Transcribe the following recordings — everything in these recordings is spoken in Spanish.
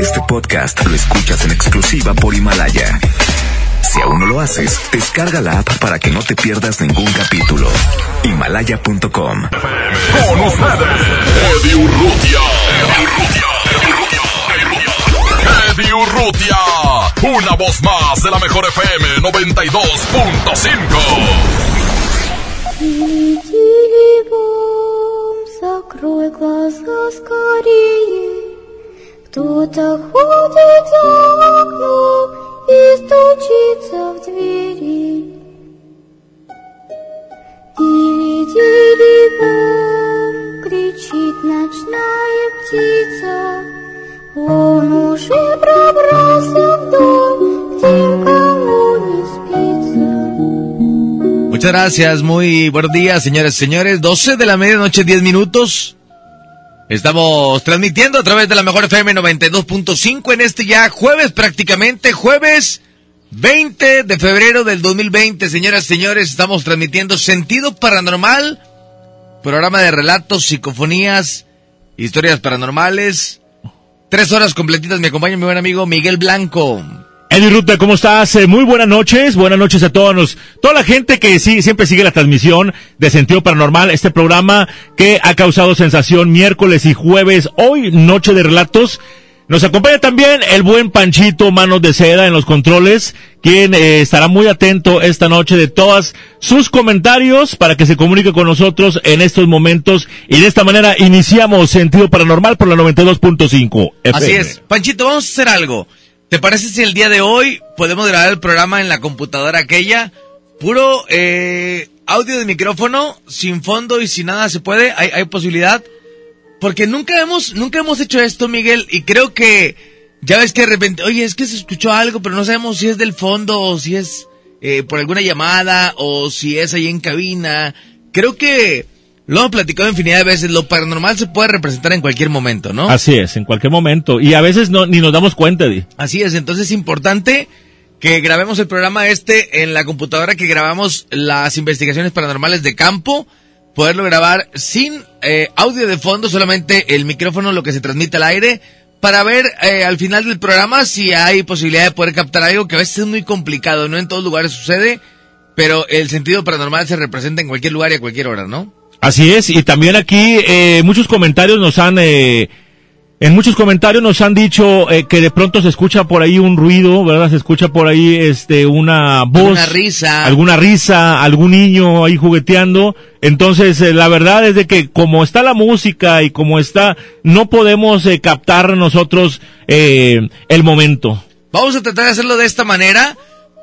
Este podcast lo escuchas en exclusiva por Himalaya. Si aún no lo haces, descarga la app para que no te pierdas ningún capítulo. Himalaya.com. Con ustedes, Eddie Urrutia. Eddie Urrutia. Una voz más de la mejor FM 92.5. Кто-то ходит за окном и стучится в двери. Дили-дили-бом, кричит ночная птица. Он уже пробрался в дом, где никому не спится. Muchas gracias, muy buenos días, señores señores. 12 de la medianoche, 10 minutos. Estamos transmitiendo a través de la mejor FM 92.5 en este ya jueves prácticamente, jueves 20 de febrero del 2020. Señoras y señores, estamos transmitiendo Sentido Paranormal, programa de relatos, psicofonías, historias paranormales. Tres horas completitas, me acompaña mi buen amigo Miguel Blanco. Eddie Ruta, ¿cómo estás? Eh, muy buenas noches, buenas noches a todos, los- toda la gente que sí, siempre sigue la transmisión de Sentido Paranormal, este programa que ha causado sensación miércoles y jueves, hoy noche de relatos. Nos acompaña también el buen Panchito Manos de Seda en los controles, quien eh, estará muy atento esta noche de todas sus comentarios para que se comunique con nosotros en estos momentos y de esta manera iniciamos Sentido Paranormal por la 92.5 FM. Así es. Panchito, vamos a hacer algo. ¿Te parece si el día de hoy podemos grabar el programa en la computadora aquella? Puro eh, audio de micrófono, sin fondo y sin nada se puede. ¿Hay, hay posibilidad? Porque nunca hemos, nunca hemos hecho esto, Miguel, y creo que ya ves que de repente, oye, es que se escuchó algo, pero no sabemos si es del fondo o si es eh, por alguna llamada o si es ahí en cabina. Creo que lo hemos platicado infinidad de veces, lo paranormal se puede representar en cualquier momento, ¿no? Así es, en cualquier momento. Y a veces no, ni nos damos cuenta, Eddie. Así es, entonces es importante que grabemos el programa este en la computadora que grabamos las investigaciones paranormales de campo, poderlo grabar sin eh, audio de fondo, solamente el micrófono, lo que se transmite al aire, para ver eh, al final del programa si hay posibilidad de poder captar algo que a veces es muy complicado, no en todos lugares sucede, pero el sentido paranormal se representa en cualquier lugar y a cualquier hora, ¿no? Así es, y también aquí eh, muchos comentarios nos han, eh, en muchos comentarios nos han dicho eh, que de pronto se escucha por ahí un ruido, ¿verdad? Se escucha por ahí este una voz, Alguna risa. alguna risa, algún niño ahí jugueteando. Entonces, eh, la verdad es de que como está la música y como está, no podemos eh, captar nosotros eh, el momento. Vamos a tratar de hacerlo de esta manera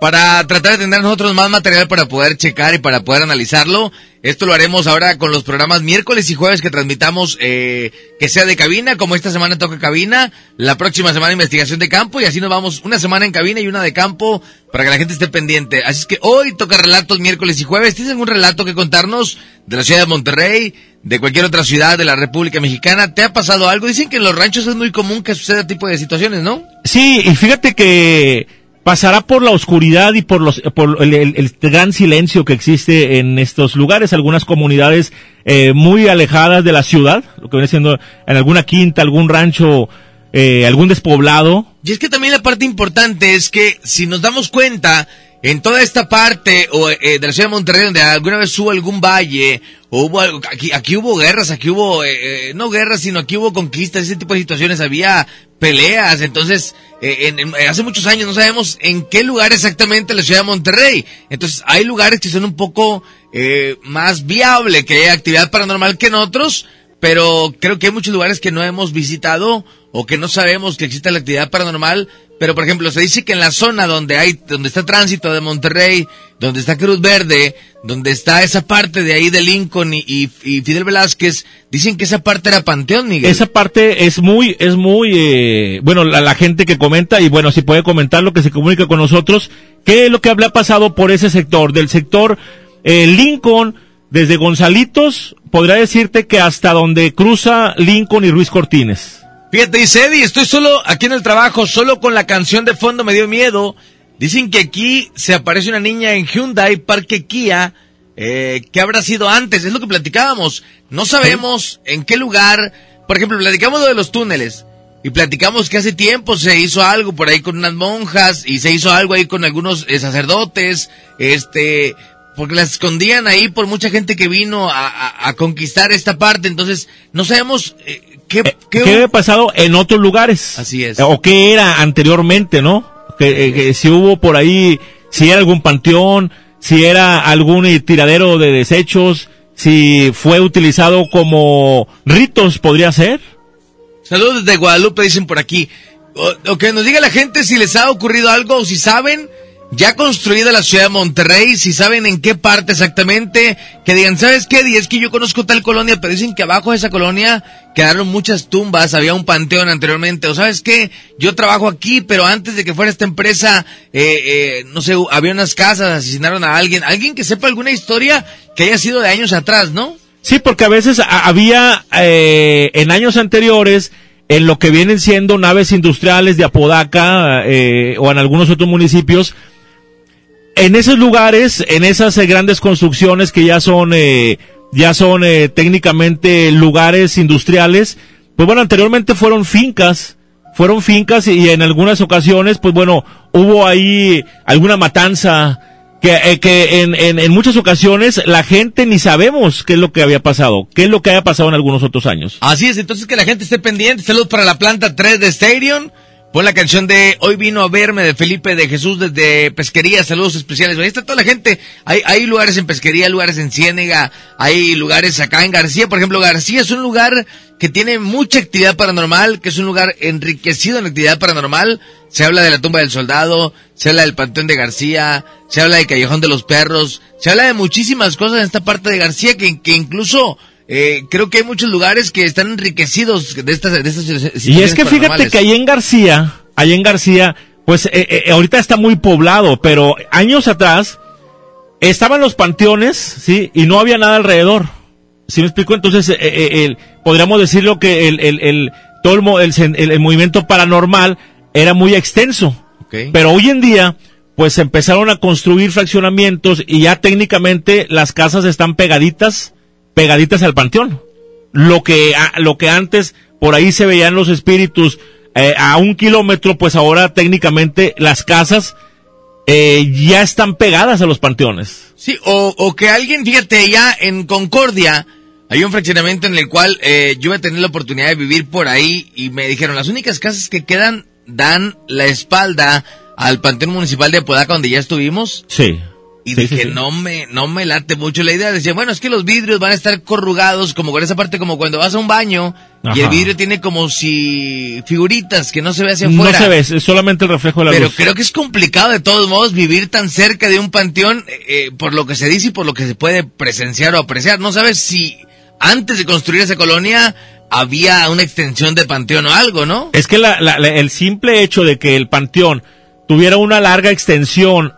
para tratar de tener nosotros más material para poder checar y para poder analizarlo. Esto lo haremos ahora con los programas miércoles y jueves que transmitamos, eh, que sea de cabina, como esta semana toca cabina, la próxima semana investigación de campo y así nos vamos una semana en cabina y una de campo para que la gente esté pendiente. Así es que hoy toca relatos miércoles y jueves. ¿Tienes algún relato que contarnos de la ciudad de Monterrey, de cualquier otra ciudad de la República Mexicana? ¿Te ha pasado algo? Dicen que en los ranchos es muy común que suceda tipo de situaciones, ¿no? Sí, y fíjate que pasará por la oscuridad y por los por el, gran silencio que existe en estos lugares, algunas comunidades eh, muy alejadas de la ciudad, lo que viene siendo en alguna quinta, algún rancho, eh, algún despoblado. Y es que también la parte importante es que si nos damos cuenta, en toda esta parte o, eh, de la ciudad de Monterrey, donde alguna vez hubo algún valle, o hubo algo, aquí, aquí hubo guerras, aquí hubo, eh, eh, no guerras, sino aquí hubo conquistas, ese tipo de situaciones, había peleas, entonces, eh, en- en- hace muchos años no sabemos en qué lugar exactamente la ciudad de Monterrey. Entonces, hay lugares que son un poco eh, más viable que haya actividad paranormal que en otros, pero creo que hay muchos lugares que no hemos visitado o que no sabemos que existe la actividad paranormal. Pero, por ejemplo, se dice que en la zona donde hay, donde está tránsito de Monterrey, donde está Cruz Verde, donde está esa parte de ahí de Lincoln y, Fidel Velázquez, dicen que esa parte era Panteón, Miguel. Esa parte es muy, es muy, eh, bueno, la, la gente que comenta, y bueno, si puede comentar lo que se comunica con nosotros, qué es lo que habla pasado por ese sector, del sector eh, Lincoln, desde Gonzalitos, podría decirte que hasta donde cruza Lincoln y Ruiz Cortines. Fíjate, dice Eddie, estoy solo aquí en el trabajo, solo con la canción de fondo me dio miedo. Dicen que aquí se aparece una niña en Hyundai Parque Kia. Eh, ¿Qué habrá sido antes? Es lo que platicábamos. No sabemos en qué lugar. Por ejemplo, platicamos lo de los túneles. y platicamos que hace tiempo se hizo algo por ahí con unas monjas y se hizo algo ahí con algunos eh, sacerdotes, este, porque las escondían ahí por mucha gente que vino a, a- a conquistar esta parte, entonces no sabemos eh, qué, Eh, qué- ¿Qué había pasado en otros lugares? Así es. O qué era anteriormente, ¿no? Que, eh, que si hubo por ahí, si era algún panteón, si era algún eh, tiradero de desechos, si fue utilizado como ritos, podría ser. Saludos desde Guadalupe, dicen por aquí. O, o que nos diga la gente si les ha ocurrido algo o si saben, ya construida la ciudad de Monterrey, si saben en qué parte exactamente, que digan, ¿sabes qué? Y es que yo conozco tal colonia, pero dicen que abajo de esa colonia quedaron muchas tumbas, había un panteón anteriormente, o ¿sabes qué? Yo trabajo aquí, pero antes de que fuera esta empresa, eh, eh, no sé, había unas casas, asesinaron a alguien, alguien que sepa alguna historia que haya sido de años atrás, ¿no? Sí, porque a veces había eh, en años anteriores en lo que vienen siendo naves industriales de Apodaca eh, o en algunos otros municipios, en esos lugares, en esas eh, grandes construcciones que ya son eh, ya son eh, técnicamente lugares industriales, pues bueno, anteriormente fueron fincas, fueron fincas y en algunas ocasiones, pues bueno, hubo ahí alguna matanza que, eh, que en, en, en muchas ocasiones la gente ni sabemos qué es lo que había pasado, qué es lo que haya pasado en algunos otros años. Así es, entonces que la gente esté pendiente. Saludos para la planta 3 de Stadium. Pon la canción de Hoy vino a verme de Felipe de Jesús desde Pesquería. Saludos especiales. Ahí está toda la gente. Hay, hay lugares en Pesquería, lugares en Ciénega, hay lugares acá en García. Por ejemplo, García es un lugar que tiene mucha actividad paranormal, que es un lugar enriquecido en actividad paranormal. Se habla de la tumba del soldado, se habla del Panteón de García, se habla del Callejón de los Perros, se habla de muchísimas cosas en esta parte de García que, que incluso eh, creo que hay muchos lugares que están enriquecidos de estas, de estas Y es situaciones que fíjate que ahí en García, ahí en García, pues eh, eh, ahorita está muy poblado, pero años atrás estaban los panteones, sí, y no había nada alrededor. ¿Sí me explico? Entonces, eh, eh, el- podríamos decirlo que el, el, el, todo el, el, el- movimiento paranormal era muy extenso. Pero hoy en día, pues empezaron a construir fraccionamientos y ya técnicamente las casas están pegaditas, pegaditas al panteón. Lo que, a- lo que antes por ahí se veían los espíritus eh, a un kilómetro, pues ahora técnicamente las casas eh, ya están pegadas a los panteones. Sí, o, o que alguien, fíjate, ya en Concordia hay un fraccionamiento en el cual eh, yo voy a tener la oportunidad de vivir por ahí y me dijeron, las únicas casas que quedan dan la espalda al Panteón Municipal de Apodaca donde ya estuvimos. Sí. Y Sí, dije, sí, sí. no me, no me late mucho la idea. Decía, bueno, es que los vidrios van a estar corrugados, como con esa parte, como cuando vas a un baño, y el vidrio tiene como si figuritas que no se ve hacia No afuera. se ve, es solamente el reflejo de la Pero luz. creo que es complicado de todos modos vivir tan cerca de un panteón, eh, eh, por lo que se dice y por lo que se puede presenciar o apreciar. No sabes si antes de construir esa colonia había una extensión de panteón o algo, ¿no? Es que la- la- la- el simple hecho de que el panteón tuviera una larga extensión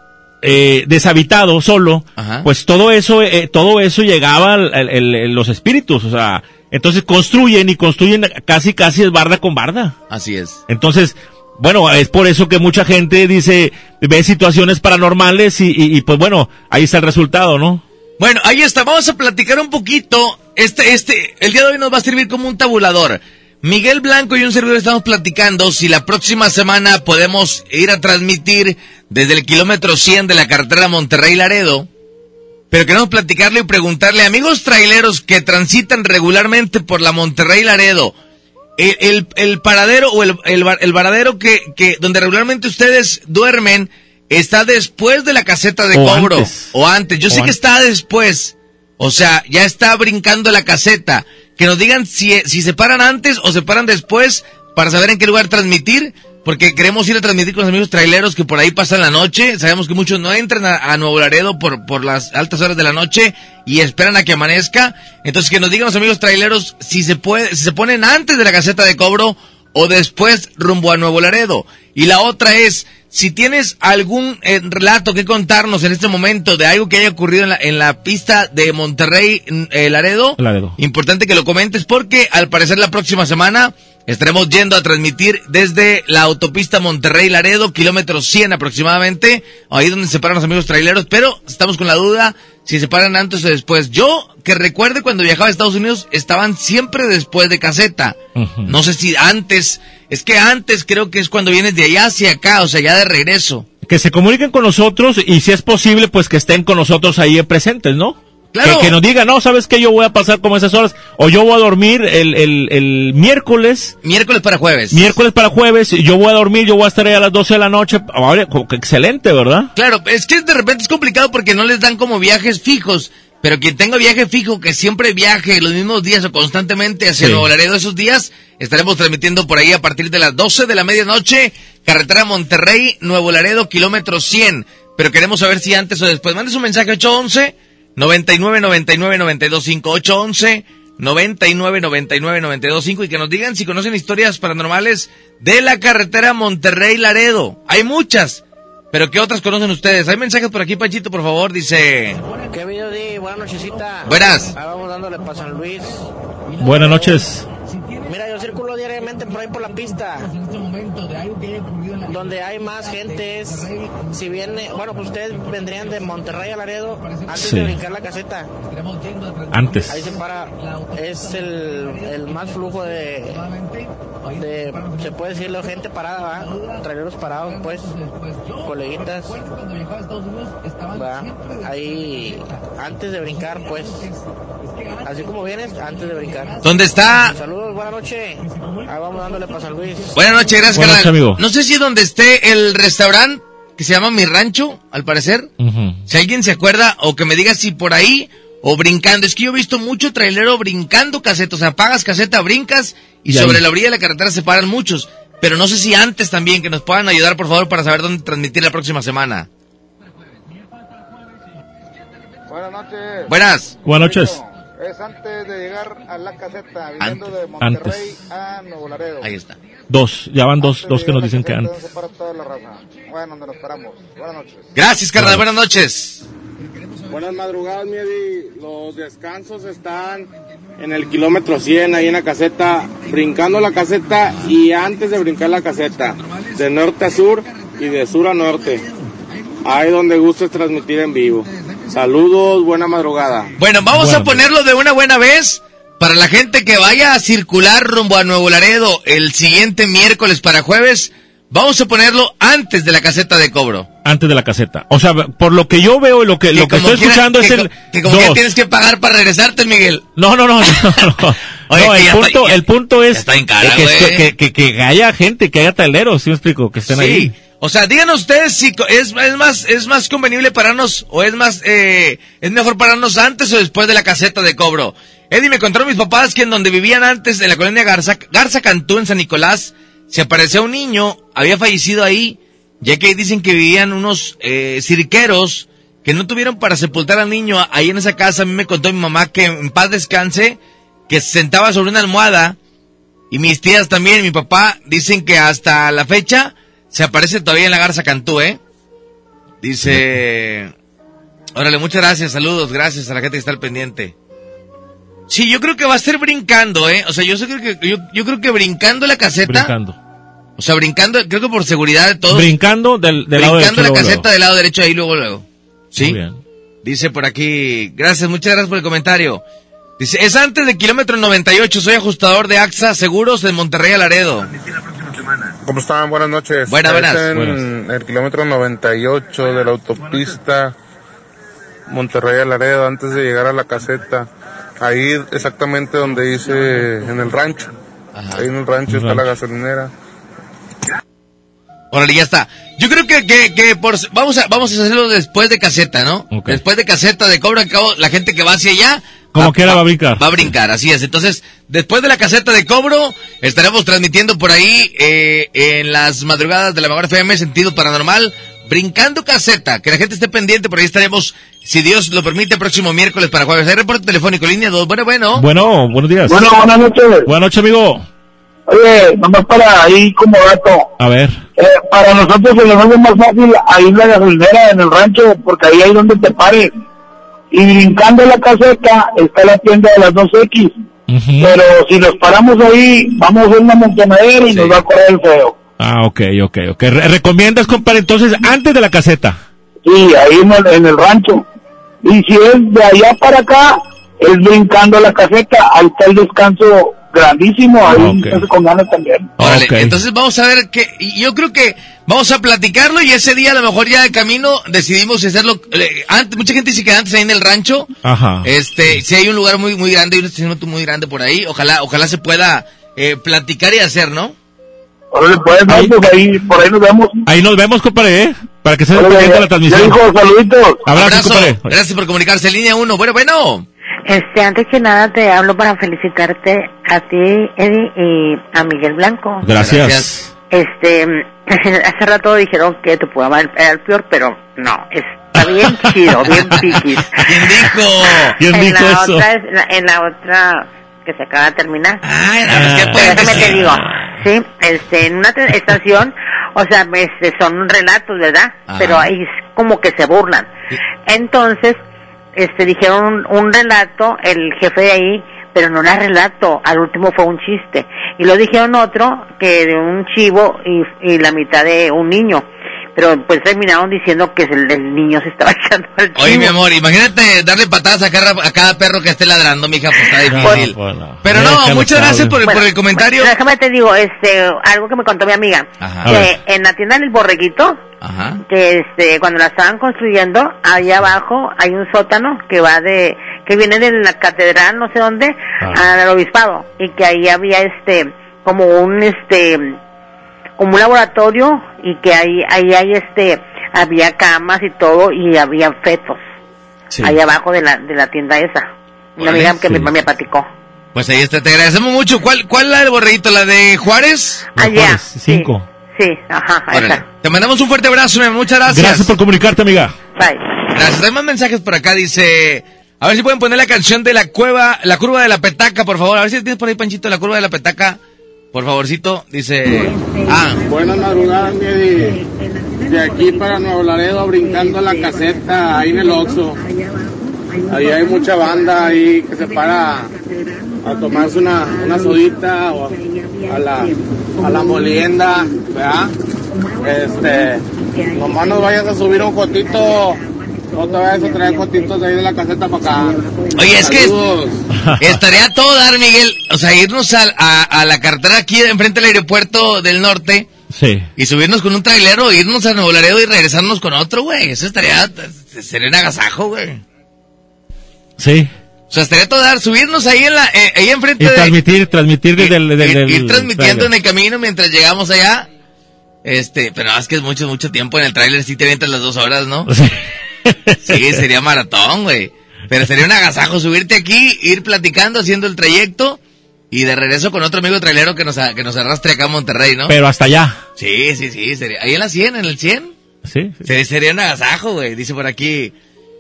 eh, deshabitado solo, Ajá. pues todo eso, eh, todo eso llegaba al, al- los espíritus, o sea, entonces construyen y construyen casi casi es barda con barda. Así es. Entonces, bueno, es por eso que mucha gente dice, ve situaciones paranormales y, y- y, pues bueno, ahí está el resultado, ¿no? Bueno, ahí está, vamos a platicar un poquito. Este, este, el día de hoy nos va a servir como un tabulador. Miguel Blanco y un servidor estamos platicando si la próxima semana podemos ir a transmitir desde el kilómetro 100 de la carretera Monterrey-Laredo. Pero queremos platicarle y preguntarle, amigos traileros que transitan regularmente por la Monterrey-Laredo, el, el, el paradero o el, el, varadero que, que, donde regularmente ustedes duermen, está después de la caseta de O cobro. antes. O antes. Yo O sé que está después. O sea, ya está brincando la caseta. Que nos digan si, si se paran antes o se paran después para saber en qué lugar transmitir. Porque queremos ir a transmitir con los amigos traileros que por ahí pasan la noche. Sabemos que muchos no entran a, a Nuevo Laredo por, por las altas horas de la noche y esperan a que amanezca. Entonces que nos digan los amigos traileros si se puede, si se ponen antes de la caseta de cobro o después rumbo a Nuevo Laredo. Y la otra es, si tienes algún eh, relato que contarnos en este momento de algo que haya ocurrido en la, en la pista de Monterrey eh, Laredo, Laredo. importante que lo comentes porque al parecer la próxima semana estaremos yendo a transmitir desde la autopista Monterrey Laredo, kilómetro 100 aproximadamente, ahí donde se paran los amigos traileros, pero estamos con la duda si se paran antes o después. Yo, que recuerde cuando viajaba a Estados Unidos, estaban siempre después de caseta. No sé si antes, es que antes creo que es cuando vienes de allá hacia acá, o sea, ya de regreso. Que se comuniquen con nosotros y si es posible, pues que estén con nosotros ahí presentes, ¿no? Claro. Que, que nos digan, no, ¿sabes qué? Yo voy a pasar como esas horas. O yo voy a dormir el, el, el miércoles. Miércoles para jueves. Miércoles para jueves, yo voy a dormir, yo voy a estar ahí a las 12 de la noche. Ahora, excelente, ¿verdad? Claro, es que de repente es complicado porque no les dan como viajes fijos. Pero quien tenga viaje fijo, que siempre viaje los mismos días o constantemente hacia Sí. Nuevo Laredo esos días, estaremos transmitiendo por ahí a partir de las 12 de la medianoche, carretera Monterrey, Nuevo Laredo, kilómetro 100. Pero queremos saber si antes o después. Mande su mensaje 811 99 99 925 811 99 99 925 y que nos digan si conocen historias paranormales de la carretera Monterrey Laredo. Hay muchas. Pero ¿qué otras conocen ustedes? Hay mensajes por aquí, Panchito, por favor. Dice... ¿Qué video di? Buenas nochecita. Buenas. Ahí vamos dándole para San Luis. Buenas noches. Circulo diariamente por ahí por la pista. Donde hay más gente es, si viene, bueno, pues ustedes vendrían de Monterrey a Laredo antes Sí. de brincar la caseta. Antes. Ahí se para, es el, el más flujo de, de, se puede decirlo, gente parada, ¿va? Traileros parados, pues, coleguitas. ¿va? Ahí, antes de brincar, pues, así como vienes, antes de brincar. ¿Dónde está? Saludos, buenas noches. Ahí vamos dándole para San Luis. Buenas noches, gracias, Buenas carnal. noches, amigo. No sé si donde esté el restaurante que se llama Mi Rancho, al parecer. Si alguien se acuerda o que me diga si por ahí o brincando. Es que yo he visto mucho trailero brincando caseta. O sea, pagas caseta, brincas y, Y sobre la orilla de la carretera se paran muchos. Pero no sé si antes también, que nos puedan ayudar, por favor, para saber dónde transmitir la próxima semana. Buenas noches. Buenas. Buenas noches. Es antes de llegar a la caseta, viniendo Antes. de Monterrey Antes. a Nuevo Laredo. Ahí está. Dos, ya van dos, Antes dos que nos dicen que antes. para toda la raza. Bueno, donde nos paramos. Buenas noches. Gracias, carnal. Buenas noches. Buenas madrugadas, Miedi. Los descansos están en el kilómetro 100, ahí en la caseta, brincando la caseta y antes de brincar la caseta, de norte a sur y de sur a norte. Ahí donde gustes transmitir en vivo. Saludos, buena madrugada. Bueno, vamos a ponerlo de una buena vez para la gente que vaya a circular rumbo a Nuevo Laredo el siguiente miércoles para jueves. Vamos a ponerlo antes de la caseta de cobro. Antes de la caseta. O sea, por lo que yo veo y lo que, lo que estoy quiera- escuchando es el Que como que tienes que pagar para regresarte, Miguel. No, no, no, no, no. Oye, No, el punto, está- ya- el punto es cara, que, que, que haya gente, que haya taleros, ¿sí me explico? Que estén Sí. ahí. O sea, díganos ustedes si es, es más es más convenible pararnos o es más eh, es mejor pararnos antes o después de la caseta de cobro. Eddie me contaron mis papás que en donde vivían antes en la colonia Garza Garza Cantú en San Nicolás se apareció un niño, había fallecido ahí, ya que dicen que vivían unos eh, cirqueros que no tuvieron para sepultar al niño ahí en esa casa. A mí me contó mi mamá que en paz descanse, que se sentaba sobre una almohada y mis tías también, mi papá, dicen que hasta la fecha se aparece todavía en la Garza Cantú, ¿eh? Dice... Órale, muchas gracias, saludos, gracias a la gente que está al pendiente. Sí, yo creo que va a ser brincando, ¿eh? O sea, yo, sé que, yo, yo creo que brincando la caseta... Brincando. O sea, brincando, creo que por seguridad de todos... Brincando del, del lado brincando derecho. la luego, caseta luego. del lado derecho ahí luego, luego. ¿Sí? Muy bien. Dice por aquí, gracias, muchas gracias por el comentario. Dice, es antes de kilómetro 98, soy ajustador de AXA Seguros de Monterrey a Laredo. ¿Cómo están? Buenas noches. Buenas, Es buenas. en Buenas. el kilómetro 98 de la autopista Monterrey a Laredo, antes de llegar a la caseta. Ahí exactamente donde dice, en el rancho. Ajá. Ahí en el rancho está la gasolinera. Órale, ya está. Yo creo que, que, que por, vamos a, vamos a hacerlo después de caseta, ¿no? Después de caseta de cobro, al cabo, la gente que va hacia allá. Como quiera va a brincar. Va a brincar, así es. Entonces, después de la caseta de cobro, estaremos transmitiendo por ahí, eh, en las madrugadas de la mejor FM, sentido paranormal, brincando caseta. Que la gente esté pendiente, por ahí estaremos, si Dios lo permite, próximo miércoles para jueves. Hay reporte telefónico, línea 2. Bueno, bueno. Bueno, buenos días. Bueno, buenas noches. Buenas noches, amigo. Oye, nomás para ahí como dato. A ver. Eh, para nosotros se nos hace más fácil ahí la gasolinera, en el rancho, porque ahí hay donde te pares. Y brincando la caseta está la tienda de las 2X. Ujú. Pero si nos paramos ahí, vamos a hacer una montonadera y Sí. nos va a correr el feo. Ah, ok, ok, ok. Re- recomiendas, compadre, entonces, antes de la caseta. Sí, ahí en el, en el rancho. Y si es de allá para acá, es brincando la caseta, ahí está el descanso grandísimo, ahí entonces con ganas también. Órale, entonces vamos a ver que yo creo que vamos a platicarlo y ese día a lo mejor ya de camino decidimos hacerlo eh, antes mucha gente dice que antes ahí en el rancho Ajá. este si hay un lugar muy muy grande y un estacionamiento muy grande por ahí ojalá ojalá se pueda eh, platicar y hacer no Órale, pues, Ahí- pues ahí, por ahí nos vemos. Ahí nos vemos, compadre, ¿eh? Para que se la transmisión. dijo, saluditos. Abrazo, abrazo compadre. gracias por comunicarse línea uno bueno bueno Este, antes que nada te hablo para felicitarte a ti, Eddie, y a Miguel Blanco. Gracias. Este, hace rato dijeron que tu programa era el peor, pero no, está bien chido, bien piquis. quién dijo ¿Quién en dijo la eso? otra, en la, en la otra que se acaba de terminar. ay a ver, ¿qué pueden déjame te decir? digo, sí, este, en una estación, o sea, este, son relatos, ¿verdad? Ajá. Pero ahí es como que se burlan. Entonces, este, dijeron un, relato, el jefe de ahí, pero no era relato, al último fue un chiste. Y lo dijeron otro, que de un chivo y la mitad de un niño. Pero pues terminaron diciendo que el, el niño se estaba echando al chivo. Oye, mi amor, imagínate darle patadas a cada, a cada perro que esté ladrando, mija, pues está difícil. bueno. Pero no, muchas gracias por, el- por el comentario. bueno, déjame te digo, este, algo que me contó mi amiga. Ajá. Que en la tienda del borreguito, Ajá. que este, cuando la estaban construyendo, ahí abajo hay un sótano que va de, que viene de la catedral, no sé dónde, Ah. al obispado, y que ahí había este, como un este, como un laboratorio, y que ahí, ahí hay este, había camas y todo, y había fetos, Sí. ahí abajo de la, de la tienda esa. Una amiga que sí. me, me platicó. Pues ahí está, te agradecemos mucho. ¿Cuál, cuál la del borreguito? ¿La de Juárez? Allá. Juárez, cinco. Sí, sí, ajá, Órale. esa. Te mandamos un fuerte abrazo. Muchas gracias. Gracias por comunicarte, amiga. Bye. Gracias. Hay más mensajes por acá. Dice, a ver si pueden poner la canción de la cueva, la curva de la petaca, por favor. A ver si tienes por ahí, Panchito, la curva de la petaca. Por favorcito. Dice, ah, Buenas madrugadas, mi Eddie. De aquí para Nuevo Laredo, brincando la caseta, ahí en el Oxxo. Ahí hay mucha banda ahí que se para a tomarse una, una sodita o a la, a la molienda, ¿verdad? Este, nomás no vayas a subir un jotito, no te vayas a traer ahí de la caseta para acá. Oye, es que- estaría todo dar, Miguel. O sea, irnos a, a, a la carretera aquí enfrente del aeropuerto del norte Sí. y subirnos con un trailero, irnos a Nuevo Laredo y regresarnos con otro, güey. Eso estaría, sería un agasajo, güey. Sí. O sea, estaría todo dar, subirnos ahí en la, eh, ahí enfrente Y de... transmitir, transmitir desde el... ir, el- ir transmitiendo en el camino mientras llegamos allá. Este, pero es que es mucho, mucho tiempo en el tráiler, sí te avientas las dos horas, ¿no? Sí. Sí, sería maratón, güey. Pero sería un agasajo subirte aquí, ir platicando, haciendo el trayecto y de regreso con otro amigo trailero que nos, que nos arrastre acá a Monterrey, ¿no? Pero hasta allá. Sí, sí, sí, sería. Ahí en la 100, en el 100. Sí. sí. Sería, sería un agasajo, güey, dice por aquí.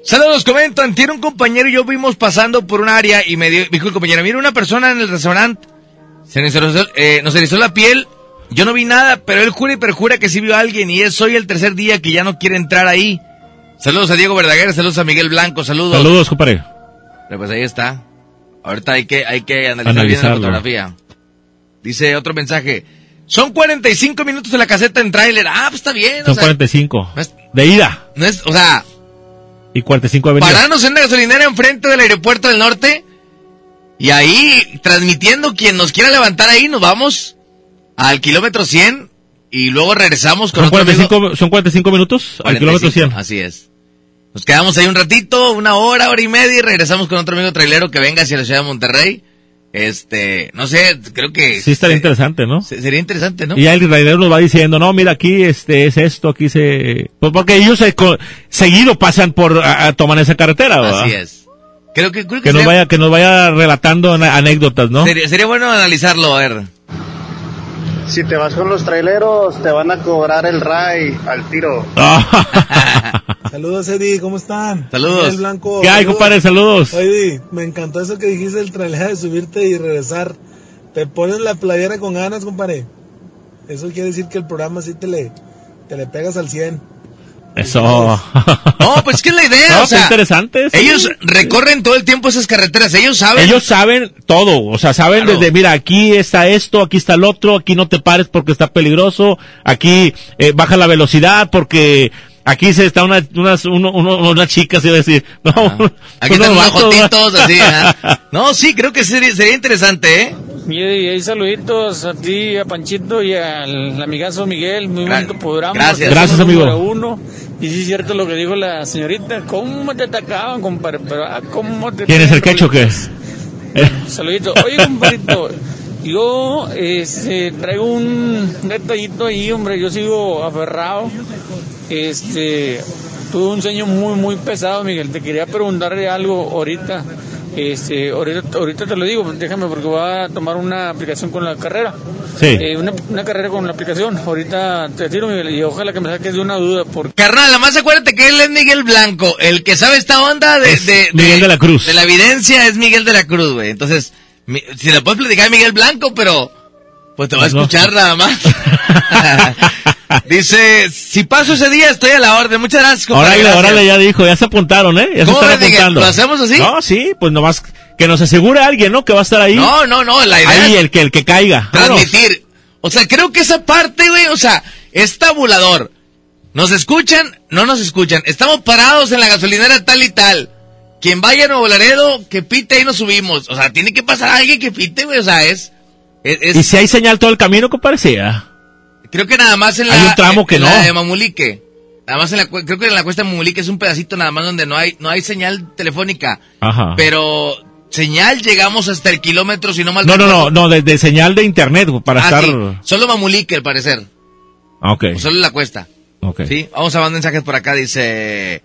Saludos, comentan, tiene un compañero y yo vimos pasando por un área y me dio- dijo el compañero, mira una persona en el restaurante, se nos erizó, eh, nos erizó la piel, yo no vi nada, pero él jura y perjura que sí vio a alguien y es hoy el tercer día que ya no quiere entrar ahí. Saludos a Diego Verdaguer, saludos a Miguel Blanco, saludos. Saludos, compadre. Pero pues ahí está. Ahorita hay que, hay que analizar bien la fotografía. Dice otro mensaje. Son 45 minutos en la caseta en tráiler. Ah, pues está bien. o Son sea, 45. no es- De ida. no es, o sea, Y 45 de venida. pararnos en una gasolinera enfrente del aeropuerto del norte y ahí transmitiendo quien nos quiera levantar ahí, nos vamos al kilómetro 100 y luego regresamos con ¿Son otro amigo. 45, ¿Son 45 minutos al 45, kilómetro 100? Así es. Nos quedamos ahí un ratito, una hora, hora y media y regresamos con otro amigo trailero que venga hacia la ciudad de Monterrey. Este, no sé, creo que... Sí, estaría se- interesante, ¿no? se- Sería interesante, ¿no? Y ya el rider nos va diciendo, no, mira, aquí este es esto, aquí se... Pues porque ellos se seguido pasan por, a, a- toman esa carretera, ¿verdad? Así es. Creo que, creo que Que nos vaya, que nos vaya relatando anécdotas, ¿no? sería, sería bueno analizarlo, a ver. Si te vas con los traileros, te van a cobrar el RAI al tiro. Saludos, Eddie, ¿cómo están? Saludos. Miguel Blanco. ¿Qué hay, saludos. compadre? Saludos. Oye, Eddie, me encantó eso que dijiste del trailer de subirte y regresar. Te pones la playera con ganas, compadre. Eso quiere decir que el programa sí te le, te le pegas al 100. Eso. No, pues que es la idea, No, o sea, qué interesante. sí. ellos recorren todo el tiempo esas carreteras, ellos saben. Ellos saben todo, o sea, saben Claro. desde, mira, aquí está esto, aquí está el otro, aquí no te pares porque está peligroso, aquí eh, baja la velocidad porque Aquí se está una, unas, uno, uno, unas chicas, iba a decir. No, Aquí unos están unos vatos, ¿verdad? jotitos así, ¿ah? No, sí, creo que sería, sería interesante, ¿eh? Y ahí saluditos a ti, a Panchito y al amigazo Miguel. Muy bonito programa. gracias. Gracias, amigo. uno. Y sí es cierto lo que dijo la señorita. ¿Cómo te atacaban, compadre? Pero, ah, ¿cómo te ¿Quién es el quecho o qué? Saludito. Oye, compadrito, yo este, traigo un detallito ahí, hombre. Yo sigo aferrado. Este, tuve un sueño muy, muy pesado, Miguel. Te quería preguntarle algo ahorita. Este, ahorita, ahorita te lo digo, déjame porque voy a tomar una aplicación con la carrera. Sí. Eh, una, una carrera con la aplicación. Ahorita te tiro, Miguel, y ojalá que me saques de una duda. Porque Carnal, nada más acuérdate que él es Miguel Blanco. El que sabe esta onda de, Es de, Miguel de la Cruz. De la evidencia es Miguel de la Cruz, güey. Entonces, mi- si le puedes platicar a Miguel Blanco, pero pues te va a escuchar nada más. Dice, si paso ese día estoy a la orden. Muchas gracias, compadre. Órale, órale, ya dijo, ya se apuntaron, ¿eh? Ya se ¿Cómo están apuntando. ¿Lo hacemos así? No, sí, pues nomás que nos asegure alguien, ¿no? Que va a estar ahí. No, no, no, la idea Ahí, el que, el que caiga. Vámonos. transmitir. O sea, creo que esa parte, güey, o sea, es tabulador. ¿Nos escuchan? No nos escuchan. Estamos parados en la gasolinera tal y tal. Quien vaya a Nuevo Laredo, que pite y nos subimos. O sea, tiene que pasar alguien que pite, güey. O sea, es... es- es- Y si hay señal todo el camino, compadre, sí, ah. creo que nada más en la... Hay un tramo en- que en no. la de Mamulique. Nada más en la... Creo que en la cuesta de Mamulique es un pedacito nada más donde no hay, no hay señal telefónica. Ajá. Pero señal llegamos hasta el kilómetro, si no mal No, no, no, no, de, de señal de internet, para Ah, estar... sí. Solo Mamulique, al parecer. Ah, ok, O solo la cuesta. ok. Sí, vamos a mandar mensajes por acá, dice...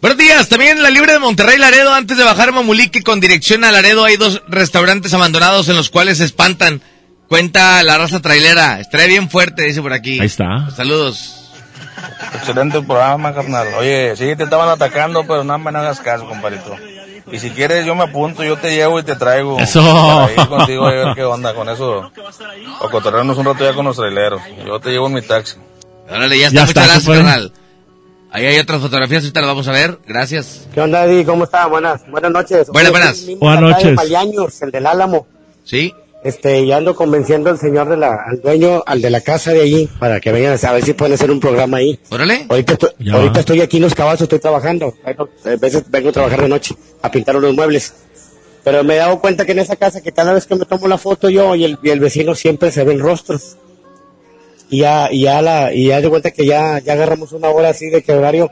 Buenos días, también en la Libre de Monterrey Laredo, antes de bajar a Mamulique con dirección a Laredo, hay dos restaurantes abandonados en los cuales se espantan. Cuenta la raza trailera, estaría bien fuerte, dice por aquí. Ahí está. Saludos. Excelente programa, carnal. Oye, sí, te estaban atacando, pero no me hagas caso, compadrito. Y si quieres, yo me apunto, yo te llevo y te traigo. Eso. Para ir contigo a ver qué onda con eso. O cotorrearnos un rato ya con los traileros. Yo te llevo en mi taxi. Órale, ya está, Ya muchas está, gracias, carnal. Ahí hay otras fotografías, ahorita las vamos a ver, gracias. ¿Qué onda, Eddie? ¿Cómo está? Buenas, buenas noches. Buenas, Oye, buenas. Buenas noches. Paliaños, el del Álamo. ¿Sí? Este, ya ando convenciendo al señor de la, al dueño, al de la casa de allí, para que vengan a ver si pueden hacer un programa ahí. Órale. Ahorita estoy, Ya. ahorita estoy aquí en los cabazos, estoy trabajando. Vengo- A veces vengo a trabajar de noche, a pintar unos muebles. Pero me he dado cuenta que en esa casa, que cada vez que me tomo la foto yo y el, y el vecino siempre se ven rostros. Y ya, y ya la, y ya de cuenta que ya, ya agarramos una hora así de que horario,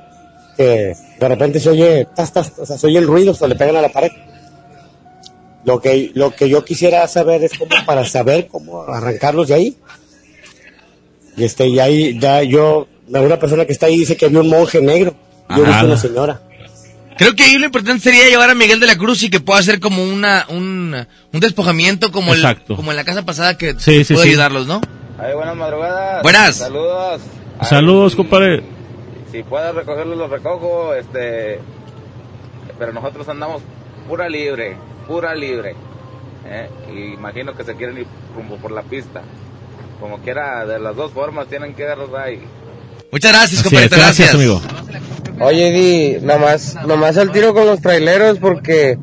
que de repente se oye, tas, tas, o sea, se oye el ruido, se le pegan a la pared. Lo que, lo que yo quisiera saber es cómo para saber cómo arrancarlos de ahí. Y este, y ahí, ya yo, una persona que está ahí dice que vio un monje negro. Yo visto una señora. Creo que ahí lo importante sería llevar a Miguel de la Cruz y que pueda hacer como una, un, un despojamiento como, el, Exacto. como en la casa pasada que Sí, sí, puede sí. ayudarlos, ¿no? Ay, buenas madrugadas. Buenas. Saludos. Saludos, compadre. Si puedes recogerlos, los recojo, este... Pero nosotros andamos pura libre, pura libre. ¿eh? Y imagino que se quieren ir rumbo por la pista. Como quiera, de las dos formas tienen que darlos ahí. Muchas gracias, compadre, es, gracias, amigo. Oye, Di, nomás, nomás al tiro con los traileros porque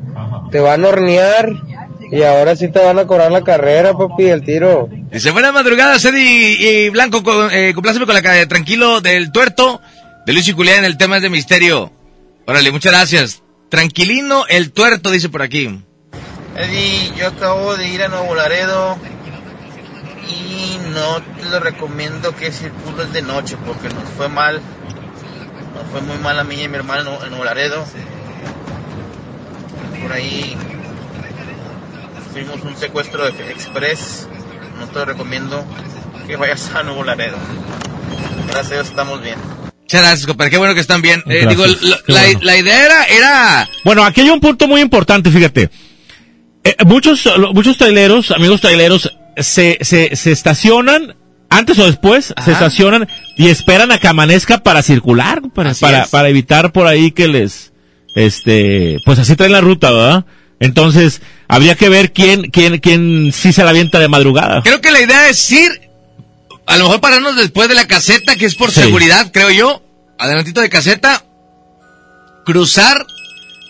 te van a hornear y ahora sí te van a cobrar la carrera, papi, el tiro. Dice, buenas madrugadas, Eddie y Blanco, con, eh, compláceme con la cara de tranquilo del tuerto de Luis y Julián en el tema de misterio. Órale, muchas gracias. Tranquilino el tuerto, dice por aquí. Eddie, yo acabo de ir a Nuevo Laredo y no te lo recomiendo que circules de noche porque nos fue mal. Nos fue muy mal a mí y a mi hermano en Nuevo Laredo. Por ahí fuimos un secuestro de express. No te recomiendo que vayas a Nuevo Laredo. Gracias a Dios estamos bien. Muchas gracias, compadre, qué bueno que están bien. Eh, digo, la, bueno. la idea era, era Bueno, aquí hay un punto muy importante, fíjate. Eh, muchos, muchos traileros, amigos traileros, se, se, se estacionan, antes o después, se estacionan y esperan a que amanezca para circular, para, para, para evitar por ahí que les, este, pues así traen la ruta, ¿verdad? Entonces, habría que ver quién, quién, quién sí se la avienta de madrugada. Creo que la idea es ir, a lo mejor pararnos después de la caseta, que es por Sí. seguridad, creo yo, adelantito de caseta, cruzar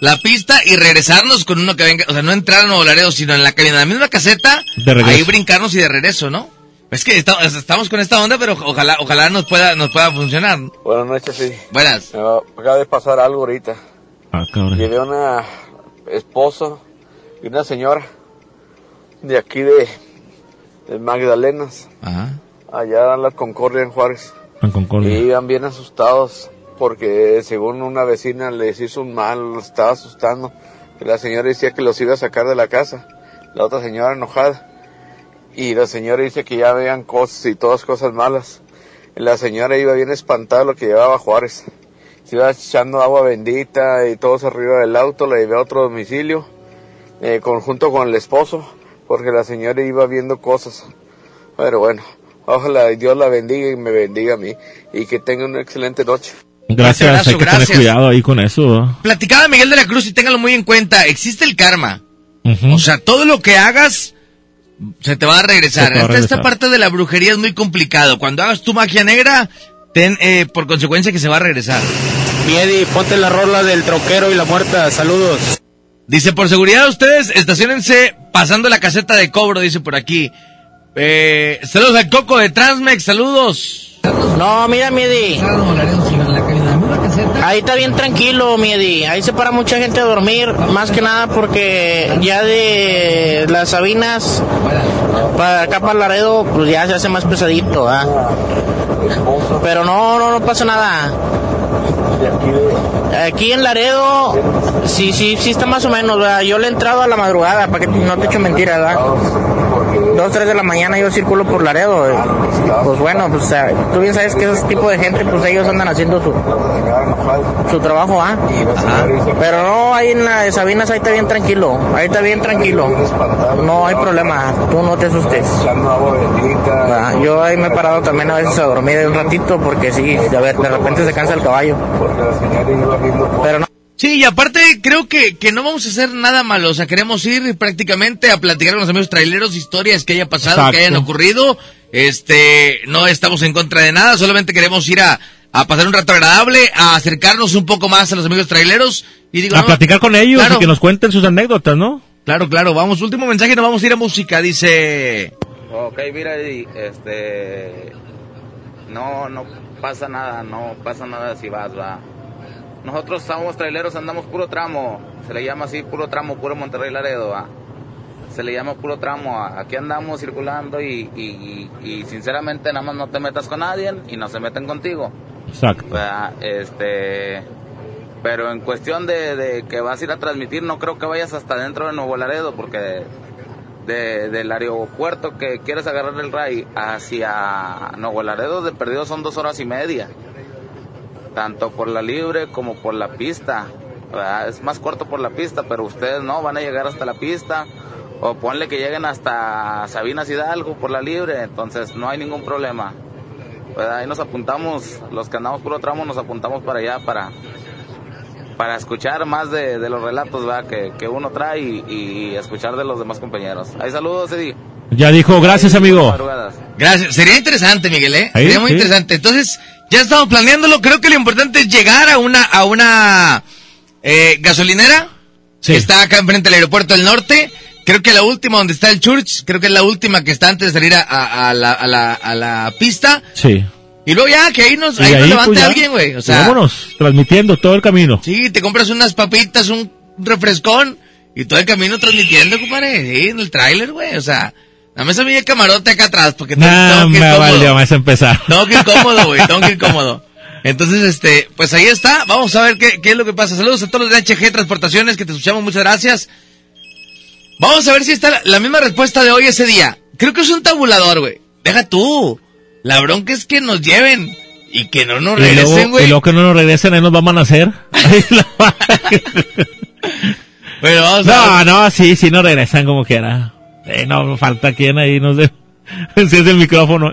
la pista y regresarnos con uno que venga, o sea, no entrar a Nuevo Laredo, sino en la cabina, en la misma caseta, De regreso. ahí brincarnos y de regreso, ¿no? Es que esta- estamos con esta onda, pero ojalá, ojalá nos pueda, nos pueda funcionar. Buenas noches, sí. Buenas. Me acaba de pasar algo ahorita. Ah, cabrón. Llevé una esposa y una señora de aquí de, de Magdalenas, Ajá. allá en la Concordia en Juárez. En Concordia. Y iban bien asustados porque según una vecina les hizo un mal, los estaba asustando. Y la señora decía que los iba a sacar de la casa. La otra señora enojada. Y la señora dice que ya veían cosas y todas cosas malas. Y la señora iba bien espantada lo que llevaba Juárez. Se iba echando agua bendita y todos arriba del auto. La llevé a otro domicilio eh, conjunto con el esposo porque la señora iba viendo cosas. Pero bueno, ojalá Dios la bendiga y me bendiga a mí y que tenga una excelente noche. Gracias, abrazo, hay que gracias. tener cuidado ahí con eso. Platicaba Miguel de la Cruz y téngalo muy en cuenta, existe el karma. Ujú. O sea, todo lo que hagas se te va a regresar. Va a Esta, parte de la brujería es muy complicado. Cuando hagas tu magia negra, ten eh, por consecuencia que se va a regresar. Miedi, ponte la rola del troquero y la muerta. Saludos. Dice, por seguridad ustedes, estacionense pasando la caseta de cobro, dice por aquí. Eh, saludos al Coco de Transmex, saludos. No, mira, Miedi. Ahí está bien tranquilo, Miedi. Ahí se para mucha gente a dormir, más que nada porque ya de las Sabinas para acá para Laredo, pues ya se hace más pesadito, ¿ah? Pero no, no, no pasa nada. Aquí en Laredo, sí, sí, sí está más o menos. Yo le he entrado a la madrugada, para que no te echo mentira, ¿verdad? Dos, tres de la mañana yo circulo por Laredo. eh. Pues bueno, pues tú bien sabes que ese tipo de gente, pues ellos andan haciendo su, su trabajo, ¿ah? Pero no, ahí en la de Sabinas, ahí está bien tranquilo, ahí está bien tranquilo. No hay problema, tú no te asustes. Ah, Yo ahí me he parado también a veces a dormir un ratito porque sí, a ver, de repente se cansa el caballo. Pero no. Sí, y aparte creo que, que no vamos a hacer nada malo, o sea, queremos ir prácticamente a platicar con los amigos traileros historias que haya pasado, Exacto. que hayan ocurrido. Este, no estamos en contra de nada, solamente queremos ir a, a pasar un rato agradable, a acercarnos un poco más a los amigos traileros y digo, A no, platicar con ellos claro. y que nos cuenten sus anécdotas, ¿no? Claro, claro, vamos, último mensaje, nos vamos a ir a música, dice... Ok, mira, este. No, no pasa nada, no pasa nada si vas, va. Nosotros somos traileros, andamos puro tramo. Se le llama así, puro tramo, puro Monterrey Laredo, va. Se le llama puro tramo. Aquí andamos circulando y, y, y, y sinceramente nada más no te metas con nadie y no se meten contigo. Exacto. Este, pero en cuestión de, de que vas a ir a transmitir, no creo que vayas hasta dentro de Nuevo Laredo, porque de, del aeropuerto que quieres agarrar el RAI hacia Nuevo Laredo de perdido son dos horas y media, tanto por la libre como por la pista. ¿verdad? Es más corto por la pista, pero ustedes no van a llegar hasta la pista. O ponle que lleguen hasta Sabinas Hidalgo por la libre, entonces no hay ningún problema. ¿verdad? Ahí nos apuntamos, los que andamos puro tramo, nos apuntamos para allá para, para escuchar más de, de los relatos ¿verdad? Que, que uno trae y, y escuchar de los demás compañeros. Ahí saludos, Eddie. Ya dijo, gracias, amigo. Gracias. Sería interesante, Miguel, ¿eh? Sería muy sí. interesante. Entonces, ya estamos planeándolo. Creo que lo importante es llegar a una, a una eh, gasolinera que está acá enfrente del aeropuerto del norte. Creo que la última donde está el Church, creo que es la última que está antes de salir a, a- a la, a, la, a la pista. Sí. Y luego ya, que ahí nos, ahí nos levante pues, ya. alguien, güey. O sea, vámonos, transmitiendo todo el camino. sí, te compras unas papitas, un refrescón y todo el camino transmitiendo, compadre. Sí, en el tráiler, güey. O sea, dame esa milla de camarote acá atrás porque tengo- Nah, tengo que me valió más empezar. Tengo que ir cómodo, güey, tengo que ir cómodo. Entonces, este, pues ahí está, vamos a ver qué, qué es lo que pasa. Saludos a todos los de HG Transportaciones que te escuchamos, muchas gracias. Vamos a ver si está la, la misma respuesta de hoy ese día. Creo que es un tabulador, güey. Deja tú. La bronca es que nos lleven y que no nos Y regresen, y güey. luego que no nos regresen, ahí nos van a hacer. Bueno, vamos a No, no, sí, sí nos regresan como quiera. Eh, no, falta quien ahí, no sé. Si es el micrófono.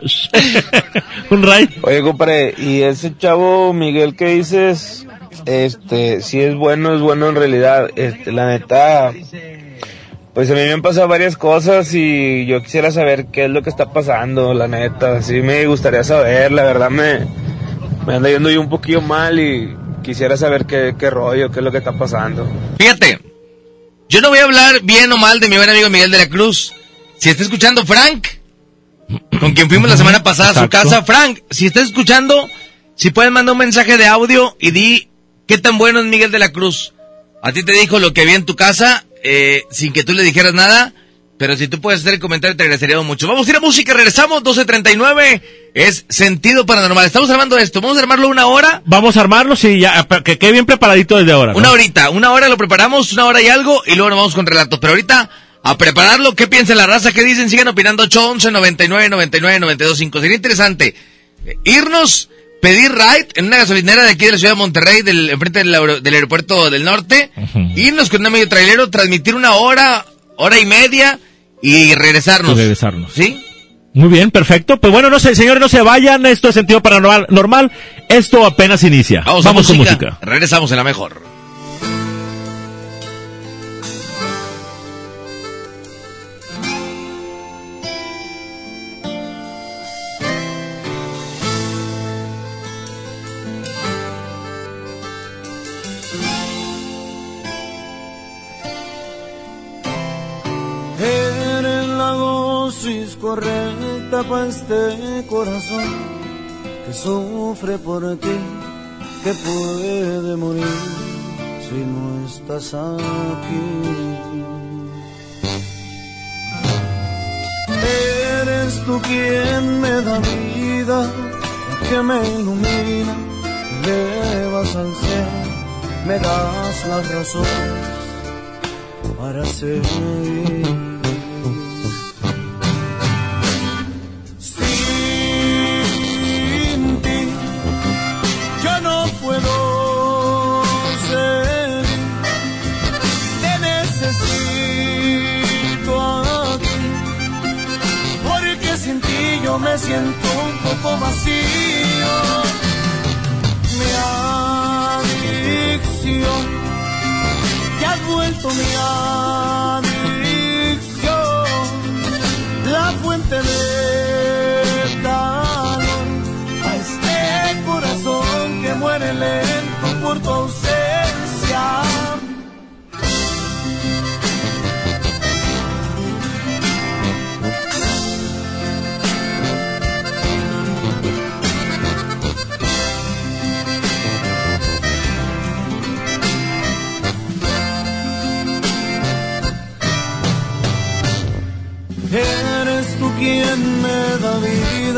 Un ray. Oye, compadre, y ese chavo Miguel que dices, este, si es bueno, es bueno en realidad. Este, la neta, pues a mí me han pasado varias cosas y yo quisiera saber qué es lo que está pasando, la neta. Sí me gustaría saber, la verdad me, me anda yendo yo un poquillo mal y quisiera saber qué, qué rollo, qué es lo que está pasando. Fíjate, yo no voy a hablar bien o mal de mi buen amigo Miguel de la Cruz. Si está escuchando Frank, con quien fuimos la semana pasada a su casa. Frank, si estás escuchando, si puedes mandar un mensaje de audio y di qué tan bueno es Miguel de la Cruz. A ti te dijo lo que había en tu casa, eh, sin que tú le dijeras nada, pero si tú puedes hacer el comentario te agradeceríamos mucho. Vamos a ir a música, regresamos, 12.39, es sentido paranormal. Estamos armando esto, vamos a armarlo una hora. Vamos a armarlo, sí, ya, para que quede bien preparadito desde ahora. ¿no? Una horita, una hora lo preparamos, una hora y algo, y luego nos vamos con relatos. Pero ahorita, a prepararlo, ¿qué piensa la raza? ¿Qué dicen? Sigan opinando 811 99 99 92 5. Sería interesante eh, irnos, pedir ride en una gasolinera de aquí de la ciudad de Monterrey, del, enfrente del aeropuerto del norte, irnos con un medio trailero, transmitir una hora, hora y media, y regresarnos. Y regresarnos. ¿Sí? Muy bien, perfecto. Pues bueno, no sé, señores, no se vayan. Esto es sentido paranormal. Normal. Esto apenas inicia. Vamos, Vamos, a con música. música. Regresamos en la mejor. Para este corazón que sufre por ti, que puede morir si no estás aquí. Eres tú quien me da vida, que me ilumina, me elevas al cielo, me das las razones para seguir. Me siento un poco vacío. Mi adicción que has vuelto mi adicción, la fuente de calor a este corazón que muere lento por tu ausencia.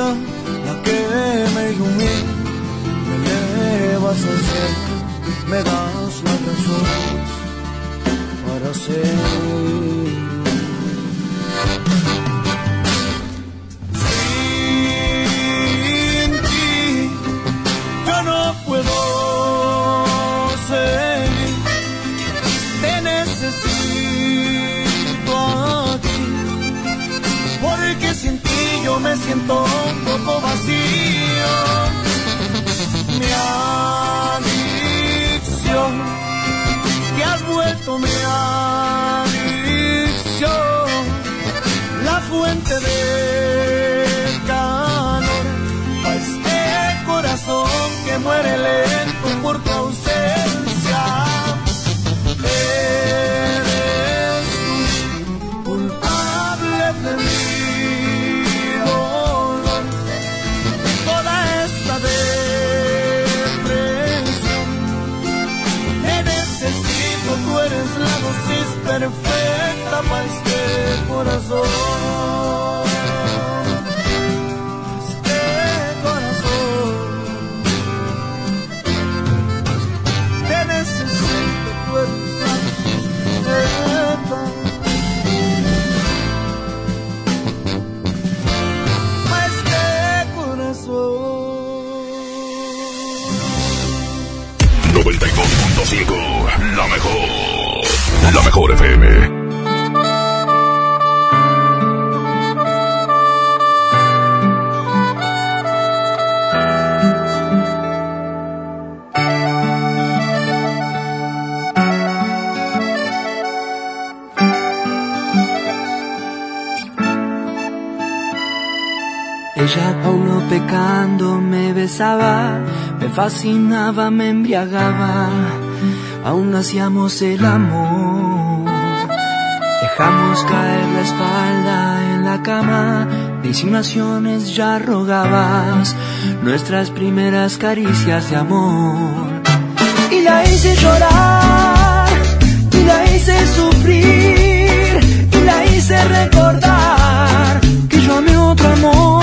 Vida, la que me ilumina, me elevas al cielo, me das la razón para seguir. Sin ti yo no puedo me siento un poco vacío. Corazón. Este corazón. Te necesito, tú eres la dosis perfecta. pa' este corazón. 92.5, la mejor. La mejor FM. Ella no pecando me besaba, me fascinaba, me embriagaba, aún hacíamos el amor. Dejamos caer la espalda en la cama, de insinuaciones ya rogabas nuestras primeras caricias de amor. Y la hice llorar, y la hice sufrir, y la hice recordar que yo amé otro amor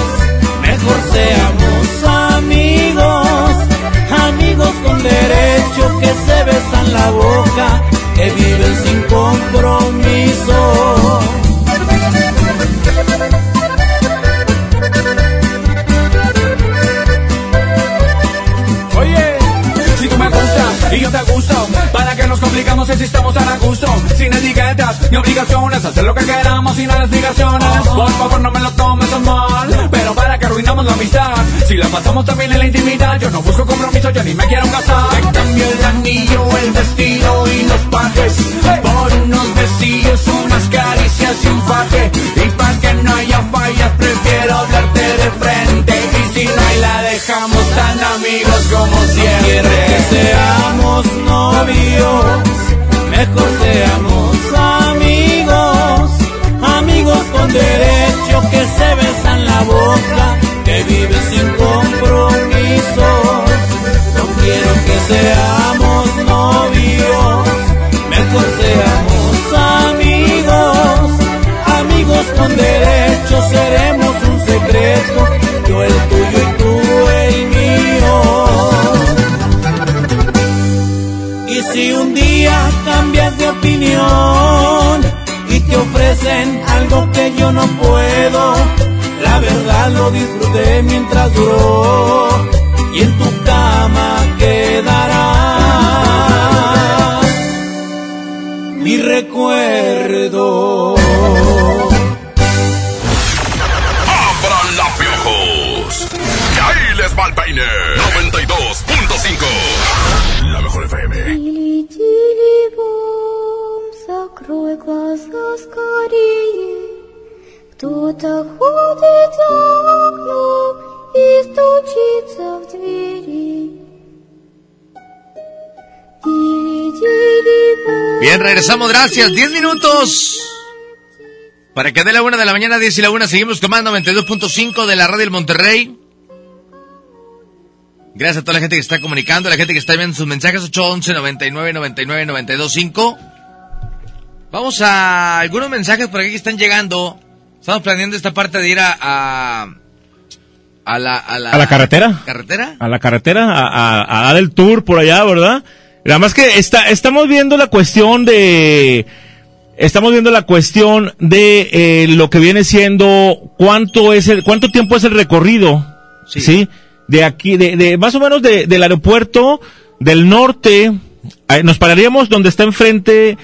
que viven sin compromiso. Si estamos a gusto? Sin etiquetas ni obligaciones, hacer lo que queramos sin explicaciones. Por favor, no me lo tomes a mal, pero para que arruinamos la amistad. Si la pasamos también en la intimidad, yo no busco compromiso, yo ni me quiero casar. Me cambio el anillo, el vestido y los pajes. Por unos besillos, unas caricias y un faje. Y para que no haya fallas, prefiero hablarte de frente. Y si no hay la dejamos tan amigos como siempre. Quiero que seamos novios, mejor seamos amigos, amigos con derecho que se besan la boca, que viven sin compromiso. No quiero que seamos novios, mejor seamos amigos, amigos con derecho seremos un secreto, de opinión y te ofrecen algo que yo no puedo, la verdad lo disfruté mientras duró y en tu cama quedará mi recuerdo. Regresamos, gracias. 10 minutos. Para que dé la una de la mañana, 10 y la una, seguimos tomando 92.5 de la radio del Monterrey. Gracias a toda la gente que está comunicando, a la gente que está enviando sus mensajes, 811 99 99 925 Vamos a algunos mensajes por aquí que están llegando. Estamos planeando esta parte de ir a... a a la, a la, ¿A la carretera? ¿Carretera? A la carretera, a, a- a dar el tour por allá, ¿verdad? Nada más que está, estamos viendo la cuestión de... Estamos viendo la cuestión de eh, lo que viene siendo cuánto es el, cuánto tiempo es el recorrido, sí, de aquí, de, de más o menos de- del aeropuerto del norte, nos pararíamos donde está enfrente,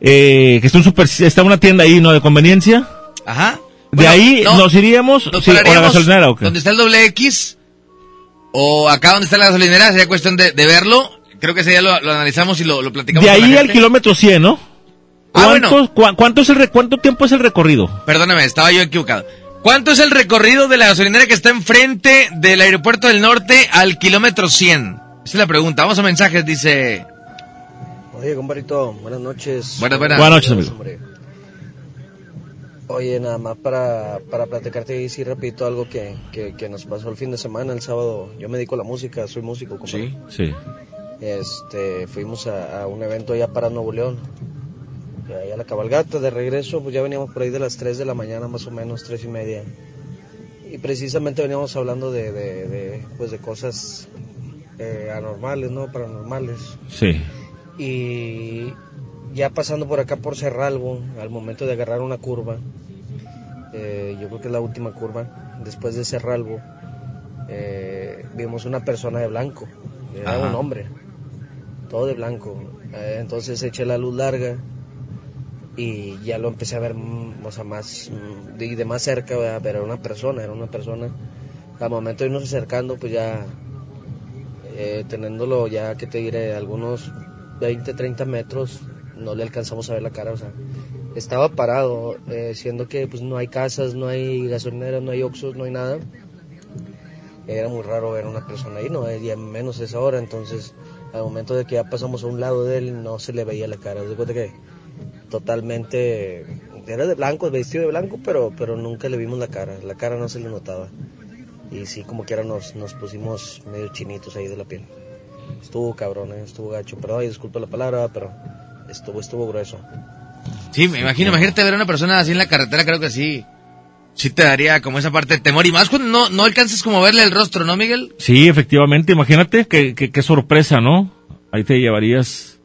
eh, que está un super, está una tienda ahí, ¿no? De conveniencia. Ajá. De ahí no, nos iríamos, Nos sí, o la gasolinera, ¿o qué? donde está el doble X o acá donde está la gasolinera, sería cuestión de, de verlo. Creo que ese día lo, lo analizamos y lo, lo platicamos. De con la ahí al kilómetro 100, ¿no? Ah, bueno. ¿Cuánto, cua- cuánto, es el re- ¿Cuánto tiempo es el recorrido? Perdóname, estaba yo equivocado. ¿Cuánto es el recorrido de la gasolinera que está enfrente del aeropuerto del norte al kilómetro 100? Esa es la pregunta. Vamos a mensajes, dice... Oye, compadrito, buenas noches. Buenas, buenas. Buenas noches, amigo. hombre. Oye, nada más para, para platicarte y sí repito algo que, que, que nos pasó el fin de semana, el sábado. Yo me dedico a la música, soy músico, compadre. Sí. Este, fuimos a, a un evento allá para Nuevo León. Allá a la cabalgata, de regreso, pues ya veníamos por ahí de las 3 de la mañana, más o menos, 3 y media. Y precisamente veníamos hablando de, de, de, pues de cosas eh, anormales, ¿no? Paranormales. Sí. Y ya pasando por acá por Cerralbo, al momento de agarrar una curva, eh, yo creo que es la última curva, después de Cerralbo, eh, vimos una persona de blanco, era Ajá. un hombre, todo de blanco. Eh, entonces eché la luz larga y ya lo empecé a ver, mm, o sea, más, mm, de, de más cerca, ¿verdad? pero era una persona, era una persona. Al momento de irnos acercando, pues ya, eh, teniéndolo ya, que te diré, algunos 20, 30 metros, no le alcanzamos a ver la cara, o sea, estaba parado, eh, siendo que pues no hay casas, no hay gasolineras, no hay oxos, no hay nada. Era muy raro ver a una persona ahí, no, y menos esa hora, entonces al momento de que ya pasamos a un lado de él no se le veía la cara, de cuenta que totalmente era de blanco, vestido de blanco, pero pero nunca le vimos la cara, la cara no se le notaba. Y sí, como quiera nos, nos pusimos medio chinitos ahí de la piel. Estuvo cabrón, eh, estuvo gacho, perdón, disculpa la palabra, pero estuvo, estuvo grueso. Sí, me imagino, imagínate ver a una persona así en la carretera, creo que sí. Sí te daría como esa parte de temor. Y más cuando no, no alcanzas como verle el rostro, ¿no, Miguel? Sí, efectivamente, imagínate qué, qué, qué sorpresa, ¿no? Ahí te llevarías...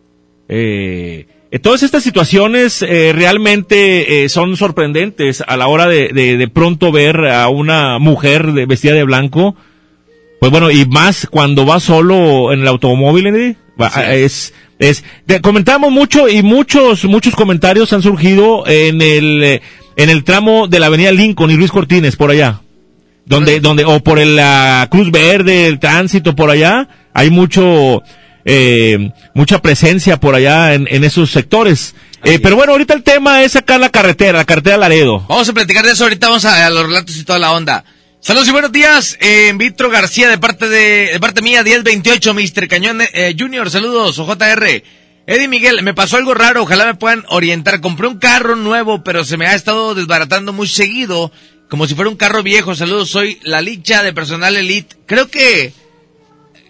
Eh, eh, todas estas situaciones eh, realmente eh, son sorprendentes a la hora de, de, de pronto ver a una mujer de- vestida de blanco. Pues bueno, y más cuando va solo en el automóvil, ¿eh? Va- Sí. es, es, te- comentamos mucho y muchos, muchos comentarios han surgido en el, eh, en el tramo de la avenida Lincoln y Luis Cortines, por allá. donde, donde, o por el, la Cruz Verde, el tránsito por allá, hay mucho, eh, mucha presencia por allá en, en esos sectores. Eh, pero bueno, ahorita el tema es sacar la carretera, la carretera Laredo. Vamos a platicar de eso ahorita, vamos a, a los relatos y toda la onda. Saludos y buenos días, eh, Vitro García de parte de, de parte mía, 1028, Mr. Cañón eh, Junior, saludos, OJR. Eddie Miguel, me pasó algo raro, ojalá me puedan orientar. Compré un carro nuevo, pero se me ha estado desbaratando muy seguido, como si fuera un carro viejo. Saludos, soy la licha de personal elite. Creo que,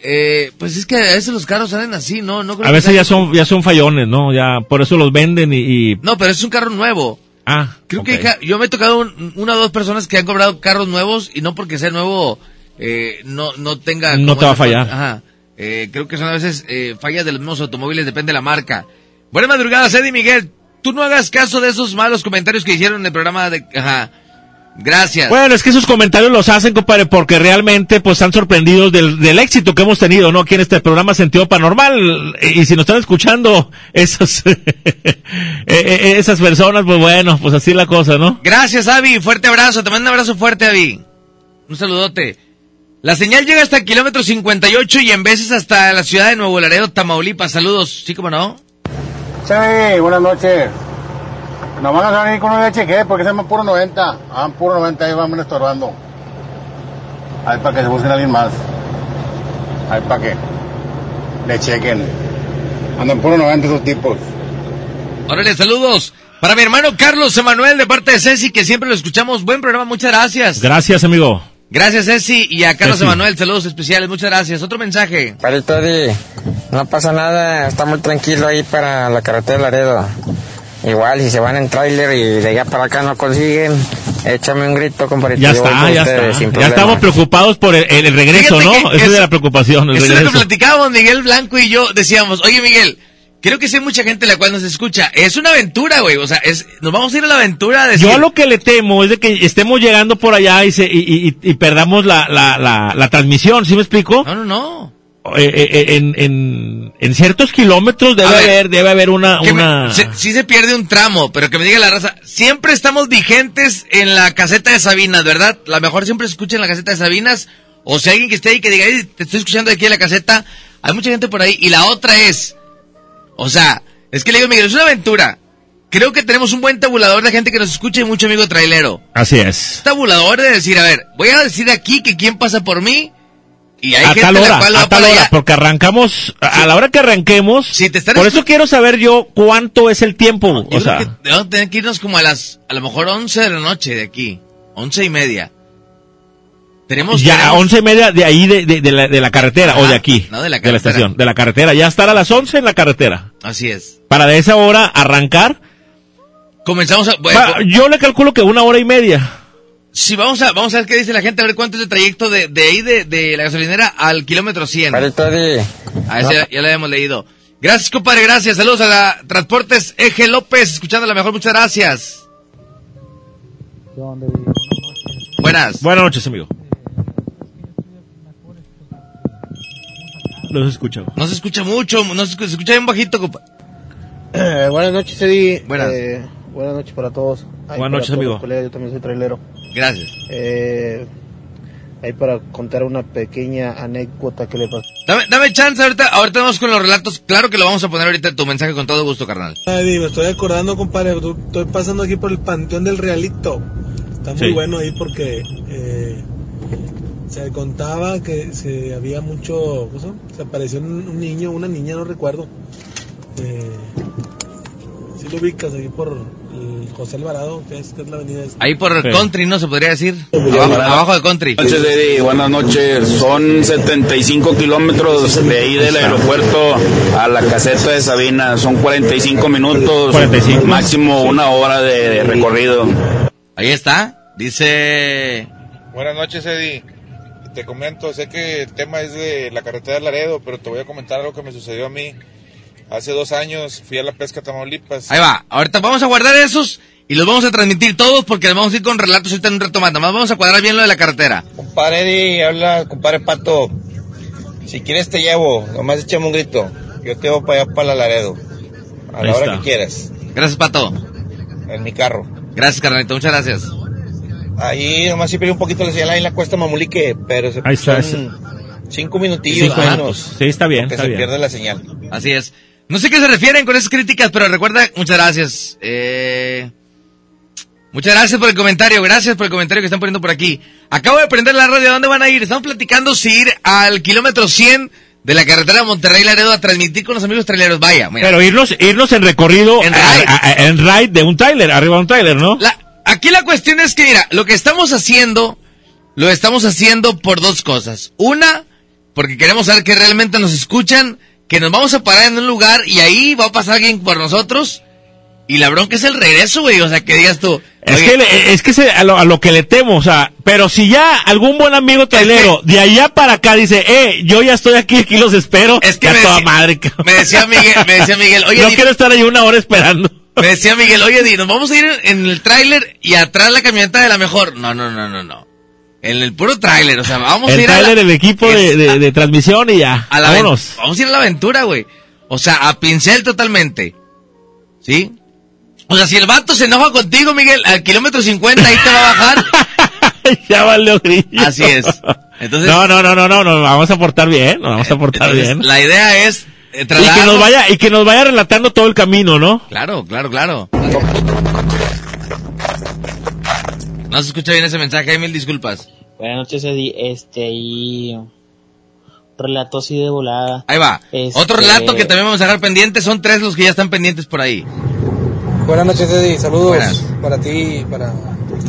eh, pues es que a veces los carros salen así, ¿no? no creo A que veces sea- ya son, ya son fallones, ¿no? Ya, por eso los venden y, y- No, pero es un carro nuevo. ah, Creo que yo me he tocado un- una o dos personas que han cobrado carros nuevos y no porque sea nuevo eh, no no tenga No te va a fallar. Ajá. Eh, creo que son a veces eh, fallas de los mismos automóviles, depende de la marca. Buenas madrugadas, Eddie Miguel. Tú no hagas caso de esos malos comentarios que hicieron en el programa de... Ajá. Gracias. Bueno, es que esos comentarios los hacen, compadre, porque realmente pues están sorprendidos del, del éxito que hemos tenido, ¿no? Aquí en este programa Sentido Paranormal. Y si nos están escuchando esos, eh, eh, esas personas, pues bueno, pues así la cosa, ¿no? Gracias, Avi. Fuerte abrazo. Te mando un abrazo fuerte, Avi. Un saludote. La señal llega hasta el kilómetro 58 y en veces hasta la ciudad de Nuevo Laredo, Tamaulipas. Saludos. ¿Sí, cómo no? Sí, buenas noches. Nos van a salir con un leche que porque se llama puro 90. Ah, puro 90 ahí vamos estorbando. Ahí para que se busquen a alguien más. Ahí para que le chequen. Andan puro 90 esos tipos. Órale, saludos. Para mi hermano Carlos Emanuel de parte de Ceci, que siempre lo escuchamos. Buen programa, muchas gracias. Gracias, amigo. Gracias, Ceci. Y a Carlos. Emanuel, saludos especiales, muchas gracias. Otro mensaje. Palito Eddie, no pasa nada, está muy tranquilo ahí para la carretera Laredo. Igual, si se van en tráiler y de allá para acá no consiguen, échame un grito, compadrito. Ya está, con ya ustedes, está. Ya estamos preocupados por el, el- el regreso, Fíjate ¿no? Esa es de la preocupación, el Eso es lo que regreso. platicábamos Miguel Blanco y yo. Decíamos, oye Miguel, creo que sí hay mucha gente la cual nos escucha. Es una aventura, güey. O sea, es, nos vamos a ir a la aventura de Yo lo que le temo es de que estemos llegando por allá y, se, y, y- y perdamos la, la, la, la transmisión, ¿sí me explico? No, no, no. Eh, eh, eh, en, en, en ciertos kilómetros debe ver, haber, debe haber una, me- una... se- sí se pierde un tramo, pero que me diga la raza. Siempre estamos vigentes en la caseta de Sabinas, ¿verdad? La mejor siempre se escucha en la caseta de Sabinas. O si alguien que esté ahí que diga, "Ey, te estoy escuchando aquí en la caseta. Hay mucha gente por ahí. Y la otra es, o sea, es que le digo, Miguel, es una aventura. Creo que tenemos un buen tabulador de gente que nos escucha y mucho amigo trailero. Así es. Tabulador de decir, a ver, voy a decir aquí que quién pasa por mí. Y hay a gente tal la hora, cual va a tal hora, porque arrancamos, a a la hora que arranquemos, están por eso quiero saber yo cuánto es el tiempo, o sea, que tener que irnos como a las, a lo mejor 11 de la noche de aquí. 11 y media. Tenemos, ya a once y media de ahí de, de, de la, de la carretera, Ajá, o de aquí, no, de la de la carretera. estación, de la carretera, ya estar a las once en la carretera, Así es. para de esa hora arrancar, Comenzamos a, bueno, Va, yo le calculo que una hora y media, si vamos a, vamos a ver qué dice la gente, a ver cuánto es el trayecto de, de ahí de, de la gasolinera al kilómetro 100. Palito Eddie, A ese ya, ya lo habíamos leído. Gracias, compadre, gracias. Saludos a la Transportes Eje López, escuchando la mejor, muchas gracias. Buenas. Buenas noches, amigo. Los escucho. No se escucha mucho, no se escucha, se escucha bien bajito, compa. Eh, buenas noches, Eddie. Buenas. Eh, buenas noches para todos. Buenas para noches, todos amigo. colegas, yo también soy trailero. Gracias. Eh, ahí para contar una pequeña anécdota que le pasó. Dame, dame chance ahorita, ahorita vamos con los relatos. Claro que lo vamos a poner ahorita tu mensaje con todo gusto, carnal. Eddie, me estoy acordando, compadre, estoy pasando aquí por el Panteón del Realito. Está muy Sí. bueno ahí porque eh, se contaba que se había mucho, ¿cómo se apareció un, niño, una niña, no recuerdo. Eh, si lo ubicas ahí por el José Alvarado, que es, que es la avenida esta. Ahí por Sí. country, ¿no? Se podría decir. Abajo, abajo de country. Buenas noches, Eddie. Buenas noches. Son 75 kilómetros de ahí del aeropuerto a la caseta de Sabina. Son 45 minutos. 45. Máximo una hora de, de recorrido. Ahí está. Dice... Buenas noches, Eddie. Te comento, sé que el tema es de la carretera de Laredo, pero te voy a comentar algo que me sucedió a mí. Hace dos años fui a la pesca a Tamaulipas. Ahí va. Ahorita vamos a guardar esos y los vamos a transmitir todos porque les vamos a ir con relatos ahorita en un rato más. Nada más vamos a cuadrar bien lo de la carretera. Compadre Eddie, habla, compadre Pato. Si quieres te llevo, nomás échame un grito. Yo te llevo para allá, para la Laredo. A Ahí la hora está. que quieras. Gracias, Pato. En mi carro. Gracias, carnalito. Muchas gracias. Ahí nomás sí pierde un poquito la señal ahí en la cuesta Mamulique, pero se Ahí está, son cinco minutillos Cinco menos minutos. Sí, está bien, que está se bien. pierde la señal. Así es. No sé qué se refieren con esas críticas, pero recuerda, muchas gracias. Eh, muchas gracias por el comentario, gracias por el comentario que están poniendo por aquí. Acabo de prender la radio, ¿a dónde van a ir? Estamos platicando si ir al kilómetro 100 de la carretera Monterrey-Laredo a transmitir con los amigos traileros. Vaya, mira. Pero irnos, irnos en recorrido, En a- ride. a- a- en ride de un trailer, arriba de un trailer, ¿no? La- aquí la cuestión es que, mira, lo que estamos haciendo, lo estamos haciendo por dos cosas. Una, porque queremos saber que realmente nos escuchan, que nos vamos a parar en un lugar y ahí va a pasar alguien por nosotros. Y la bronca es el regreso, güey. O sea, que digas tú. Es que, le- es que se- a, lo, a lo que le temo, o sea, pero si ya algún buen amigo trailero de allá para acá dice, eh, yo ya estoy aquí, aquí los espero, es que me toda decía- madre, cabrón. me decía Miguel, me decía Miguel, oye, no quiero estar ahí una hora esperando. Me decía Miguel, oye, Di, nos vamos a ir en el tráiler y atrás la camioneta de la mejor. No, no, no, no, no. En el puro tráiler, o sea, vamos a ir a la- trailer, el equipo de, de- de transmisión y ya, a la vámonos. Vamos a ir a la aventura, güey. O sea, a pincel totalmente. ¿Sí? O sea, si el vato se enoja contigo, Miguel, al kilómetro 50 ahí te va a bajar. ya valió grillo. Así es. Entonces, no, no, no, no, no, nos vamos a portar bien, nos vamos a portar entonces, bien. la idea es eh, Y que nos vaya, y que nos vaya relatando todo el camino, ¿no? Claro, claro, claro. No se escucha bien ese mensaje, hay mil disculpas. Buenas noches, Eddie. Este, y... Relato así de volada. Ahí va. Este- Otro relato que también vamos a dejar pendiente, son tres los que ya están pendientes por ahí. Buenas noches, Eddie. Saludos Buenas. para ti para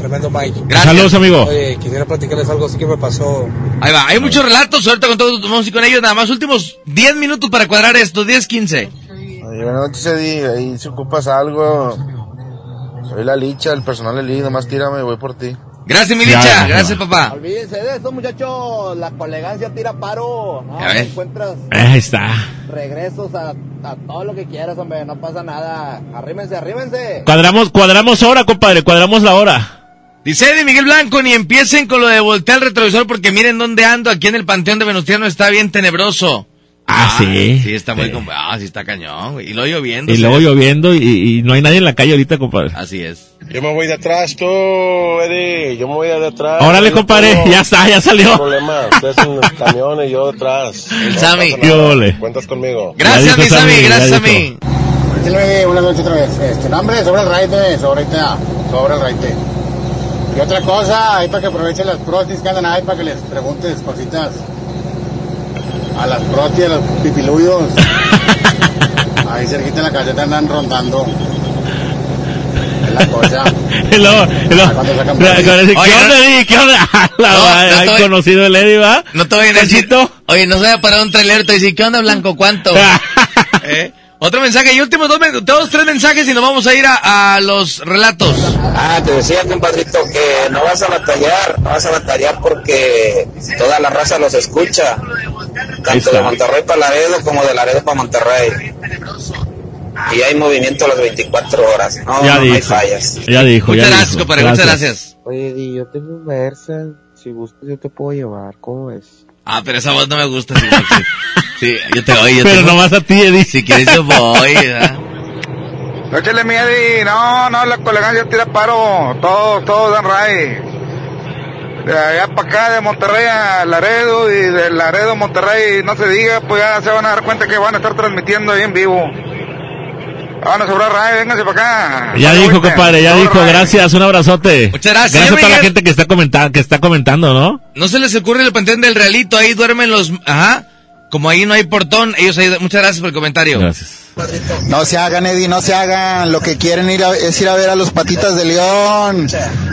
tremendo Mike. Gracias. Saludos, amigo. Oye, quisiera platicarles algo así que me pasó. Ahí va, hay muchos relatos, ahorita con todos vamos a ir con ellos, nada más últimos 10 minutos para cuadrar esto, 10, 15. Oye, buenas noches, Eddie. Ahí si ocupas algo. Soy la licha, el personal de Lee. Nomás tírame, voy por ti. Gracias, mi licha, ya. gracias, papá. Olvídense de eso, muchachos. La colegancia tira paro. No, Ya ves. encuentras Ahí está. regresos a, a todo lo que quieras, hombre. No pasa nada. Arrímense, arrímense. Cuadramos, cuadramos hora, compadre, cuadramos la hora. Dice Eddie Miguel Blanco, ni empiecen con lo de voltear el retrovisor porque miren dónde ando, aquí en el Panteón de Venustiano está bien tenebroso. Ah, sí. Sí, está muy... com- Ah, sí está cañón. Y lo lloviendo. Y luego lloviendo y, y no hay nadie en la calle ahorita, compadre. Así es. Yo me voy de atrás, tú, Eddie. Yo me voy de atrás. Órale, compadre, ya está, ya salió. No hay problema. Ustedes en el camión y yo detrás. El No Sammy. Yo ole. Cuentas conmigo. Gracias, mi Sammy, Sammy, gracias ya a dijo. mí. Dile, buenas noches otra vez. Este, no, hombre, sobre el raite, sobre el sobre el raite. Y otra cosa, ahí para que aprovechen las protis que andan ahí, para que les preguntes cositas a las protis, a los pipiluyos. ahí cerquita de la caseta andan rondando. Es la cosa. ¿Qué onda, Eddie? ¿Qué onda? La No, madre, no hay estoy- conocido el Eddie, ¿va? No te voy a decir. Oye, no se vaya a parar un trailer, te dice, ¿qué onda, Blanco? ¿Cuánto? ¿Eh? Otro mensaje y últimos dos, dos, tres mensajes y nos vamos a ir a, a los relatos. Ah, te decía, compadrito, que no vas a batallar, no vas a batallar porque toda la raza los escucha, tanto de Monterrey para Laredo como de Laredo para Monterrey. Y hay movimiento a las 24 horas, no, Ya no, no hay fallas. Ya dijo, ya Muchas gracias, dijo. compadre, muchas gracias. Oye, Eddie, yo tengo un Versa. Si gustas, yo te puedo llevar. ¿Cómo ves? Ah, pero esa voz no me gusta. Sí, sí. Sí, yo te oye. yo Pero tengo- nomás a ti, Eddie. Si quieres yo voy, ¿verdad? Échale mi Eddie, no, no, la colegancia tira paro, todos, todos dan ray. De allá para acá, de Monterrey a Laredo y de Laredo a Monterrey, no se diga, pues ya se van a dar cuenta que van a estar transmitiendo ahí en vivo. Van a sobrar ray, vénganse para acá. Ya dijo, compadre, ya dijo, ray. gracias, un abrazote. Muchas gracias, Gracias a toda la gente que está comentando, que está comentando, ¿no? No se les ocurre el panteón del realito, ahí duermen los... Ajá. Como ahí no hay portón, ellos ahí... Muchas gracias por el comentario. Gracias. No se hagan, Eddie, no se hagan. Lo que quieren ir a- es ir a ver a los patitas de león.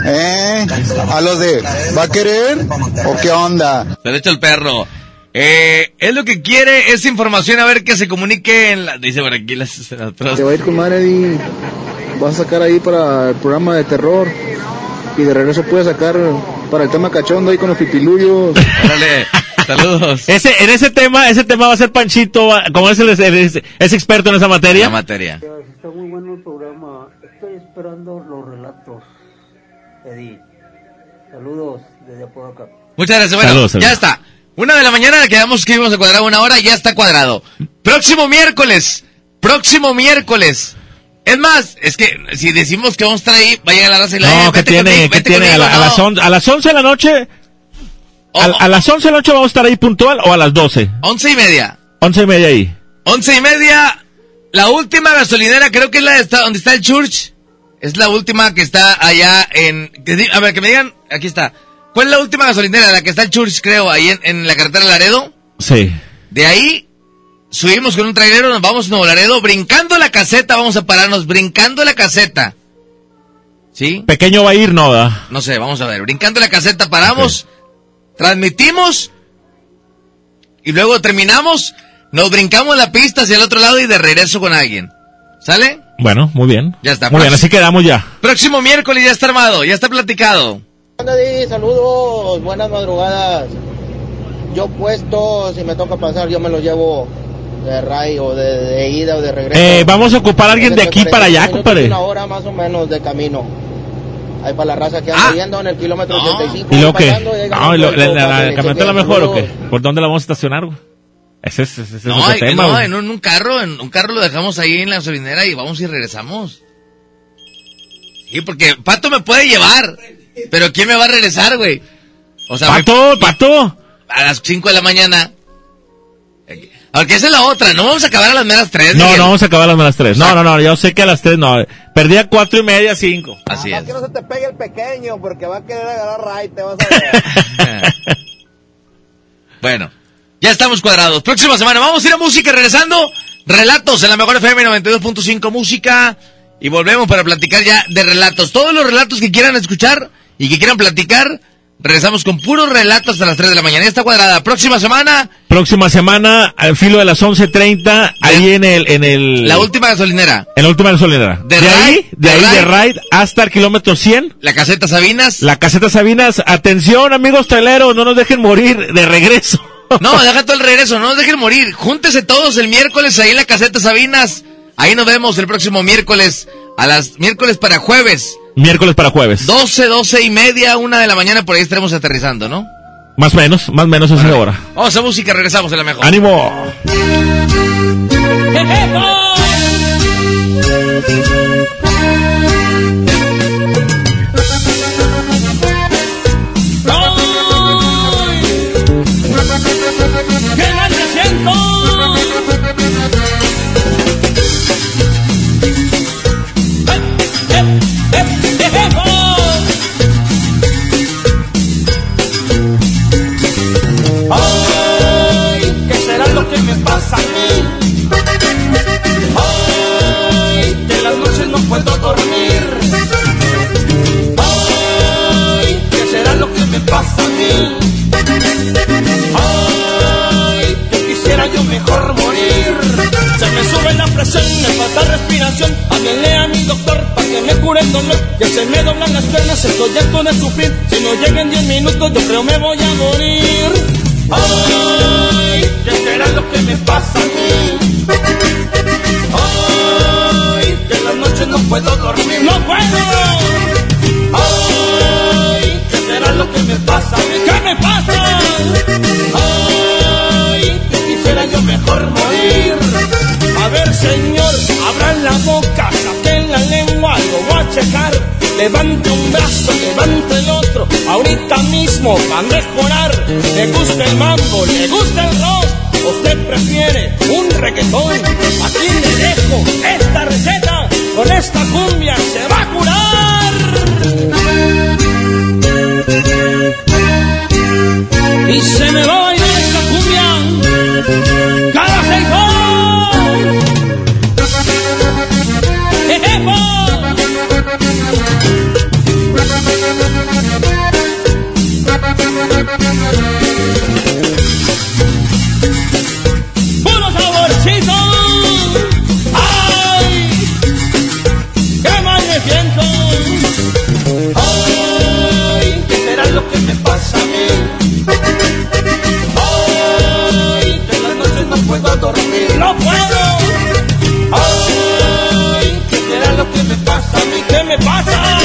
¿Eh? A los de, ¿va a querer? ¿O qué onda? Se le echa el perro. Eh, es lo que quiere, es información, a ver que se comunique en la... Dice por aquí las... Te va a ir con madre, Eddie. Vas a sacar ahí para el programa de terror. Y de regreso puedes sacar para el tema cachondo ahí con los pipiluyos. Órale, saludos. Ese, en ese tema, ese tema va a ser Panchito, como es, el, es, es experto en esa materia. La materia. Está muy bueno el programa. Estoy esperando los relatos. Eddie. Saludos desde Apodaca. Muchas gracias. Bueno, Saludos, saludos. ya está. Una de la mañana quedamos que íbamos a cuadrar una hora, ya está cuadrado. Próximo miércoles, próximo miércoles, Es más, es que si decimos que vamos a estar ahí, va a llegar la raza y la No, "Eh, que tiene, que tiene a, conmigo", la- a las on- a las 11 de la noche. A, a las 11 de la noche vamos a estar ahí puntual o a las 12. Once y media. 11 y media ahí. Once y media. La última gasolinera, creo que es la de esta- donde está el church. Es la última que está allá en... que a ver, que me digan, aquí está. ¿Cuál es la última gasolinera? La que está el church, creo, ahí en, en la carretera Laredo. Sí. De ahí subimos con un trailero, nos vamos a Nuevo Laredo, brincando la caseta, vamos a pararnos, brincando la caseta. ¿Sí? Pequeño va a ir, no, ¿verdad? No sé, vamos a ver. Brincando la caseta, paramos, transmitimos y luego terminamos, nos brincamos la pista hacia el otro lado y de regreso con alguien. ¿Sale? Bueno, muy bien. Ya está. Muy bien, así quedamos ya. Próximo miércoles ya está armado, ya está platicado. Saludos, buenas madrugadas. Yo puesto, si me toca pasar, yo me lo llevo de ray o de, de ida o de regreso. Eh, vamos a ocupar a alguien de aquí para allá, compadre. Una hora más o menos de camino. Ahí para la raza que Ah. anda yendo en el kilómetro 85. Llegan No, a y lo- la, puerto la- que camioneta la mejor o qué? ¿Por dónde la vamos a estacionar, güey? Ese es, ese es No, otro en- tema, no, en un, un carro, en un carro lo dejamos ahí en la gasolinera y vamos y regresamos. Sí, porque Pato me puede llevar, pero ¿quién me va a regresar, güey? O sea, Pato, Pato. A las 5 de la mañana. Aunque esa es la otra, no vamos a acabar a las meras 3. No, no vamos a acabar a las tres. No, no, no, yo sé que a las tres no. Perdí a cuatro y media, cinco. Así Nada más que no se te pegue el pequeño porque va a querer agarrar ray, te vas a ver. Bueno, ya estamos cuadrados. Próxima semana vamos a ir a música regresando. Relatos en la mejor FM 92.5 música. Y volvemos para platicar ya de relatos. Todos los relatos que quieran escuchar y que quieran platicar, regresamos con puros relatos hasta las 3 de la mañana. Ya está cuadrada. Próxima semana, Próxima semana, al filo de las 11.30, ahí en el, en el... la última gasolinera. En la última gasolinera. De De, ahí, de de ahí de. Ride hasta el kilómetro 100. La caseta Sabinas. La caseta Sabinas. Atención, amigos traileros, no nos dejen morir de regreso. No, deja todo el regreso, no nos dejen morir. Júntese todos el miércoles ahí en la caseta Sabinas. Ahí nos vemos el próximo miércoles, a las miércoles para jueves. Miércoles para jueves. 12, 12 y media, una de la mañana, por ahí estaremos aterrizando, ¿no? Más o menos, más o menos esa hora. Vamos a música, regresamos en la mejor. ¡Ánimo! Ay, que quisiera yo mejor morir. Se me sube la presión, me falta respiración. Háblenle a mi doctor para que me cure el dolor. Que se me doblan las piernas, estoy harto de sufrir. Si no llegan 10 minutos, yo creo me voy a morir. Ay, ¿qué será lo que me pasa a mí? Ay, que en las noches no puedo dormir. ¡No puedo! Me pasa? ¿Qué me pasa? Ay, que quisiera yo mejor morir. A ver, señor, abran la boca, saquen la lengua, lo voy a checar. Levante un brazo, levante el otro, ahorita mismo va a mejorar. Le gusta el mambo, le gusta el rock, usted prefiere un reggaetón. Aquí le dejo esta receta, con esta cumbia se va a curar. Y se me va a bailar esta cumbia no puedo. Ay, ¿qué será lo que me pasa a mí? ¿Qué me pasa?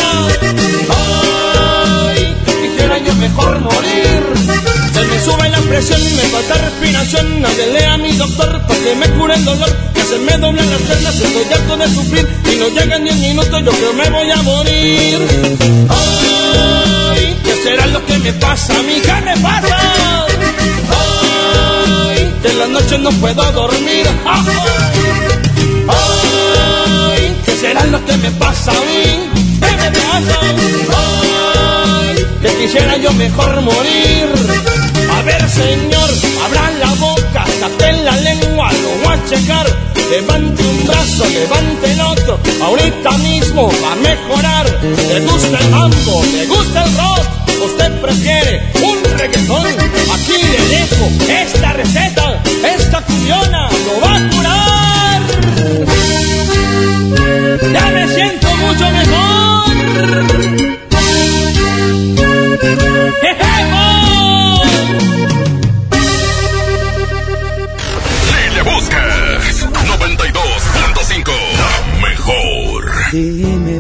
Ay, quisiera yo mejor morir. Se me sube la presión, me falta respiración. Háblele a mi doctor para que me cure el dolor. Que se me doblan las piernas, estoy harto de sufrir. Y no llegan diez minutos, yo creo que me voy a morir. Ay, ¿qué será lo que me pasa a mí? ¿Qué me pasa? Ay, que en las noches no puedo dormir. Ay, ¿qué será lo que me pasa a mí? ¿Qué me pasa? Ay, que quisiera yo mejor morir. A ver, señor, abra la boca, saque la lengua, lo voy a checar. Levante un brazo, levante el otro, ahorita mismo va a mejorar. ¿Le gusta el mambo? ¿Le gusta el rock? ¿Usted prefiere un reggaetón? Aquí le dejo esta receta, esta cuyona lo va a curar. Ya me siento mucho mejor.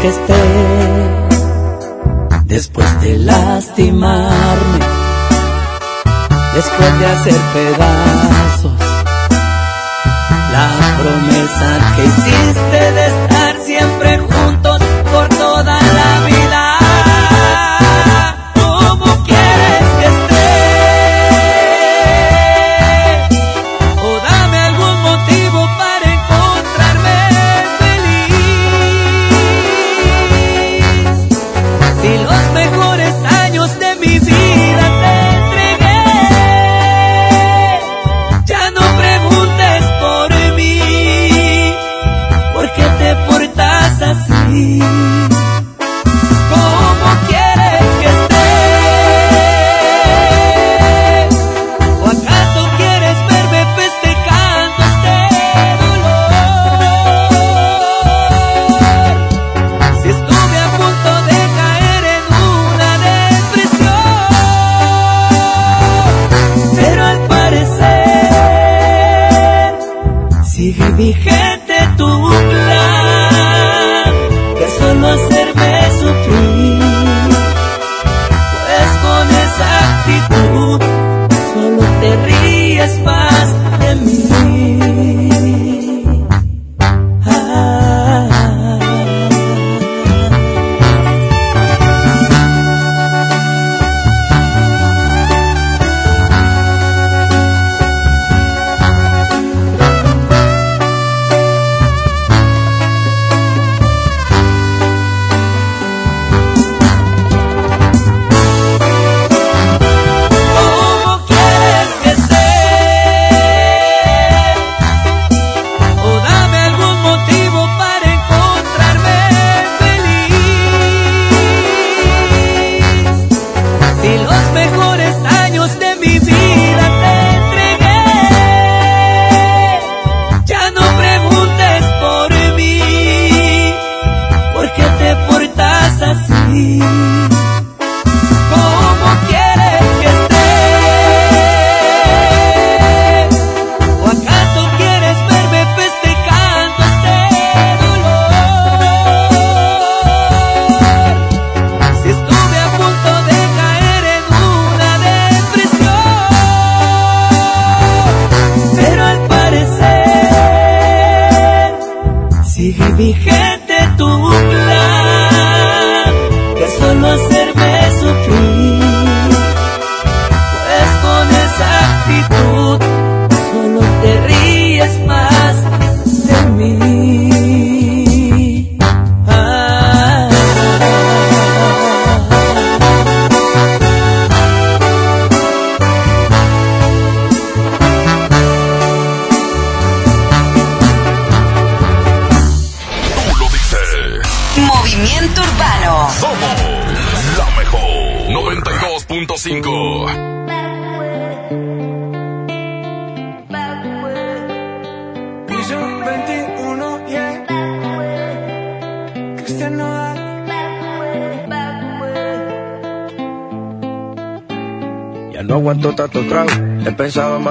Que después de lastimarme? Después de hacer pedazos la promesa que hiciste de estar siempre juntos por toda la vida.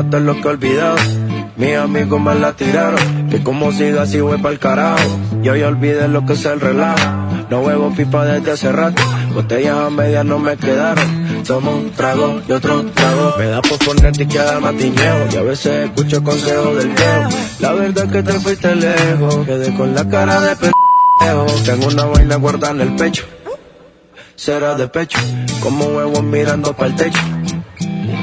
Matar lo que he olvidado. Mis amigos me la tiraron, que como siga así voy pa'l carajo. Yo ya olvidé lo que es el relajo, no huevo pipa desde hace rato. Botellas a medias no me quedaron, tomo un trago y otro trago. Me da por ponerte y queda matiñeo, y a veces escucho consejos del viejo. La verdad es que te fuiste lejos, quedé con la cara de pendejo. Tengo una vaina guardada en el pecho, será de pecho, como huevos mirando pa'l techo.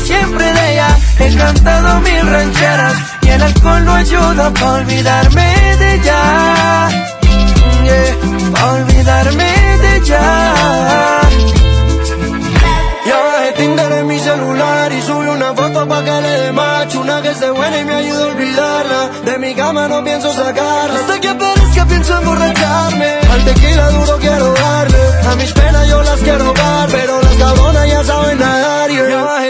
Siempre de ella. He cantado mil rancheras y el alcohol no ayuda para olvidarme de ella. Yeah, para olvidarme de ella. Ya bajé Tinder en mi celular y subí una foto pa' que le dé macho Una que esté buena y me ayude a olvidarla De mi cama no pienso sacarla Hasta que aparezca pienso emborracharme Al tequila duro quiero darle A mis penas yo las quiero dar Pero las cabronas ya saben nadar yeah. Ya bajé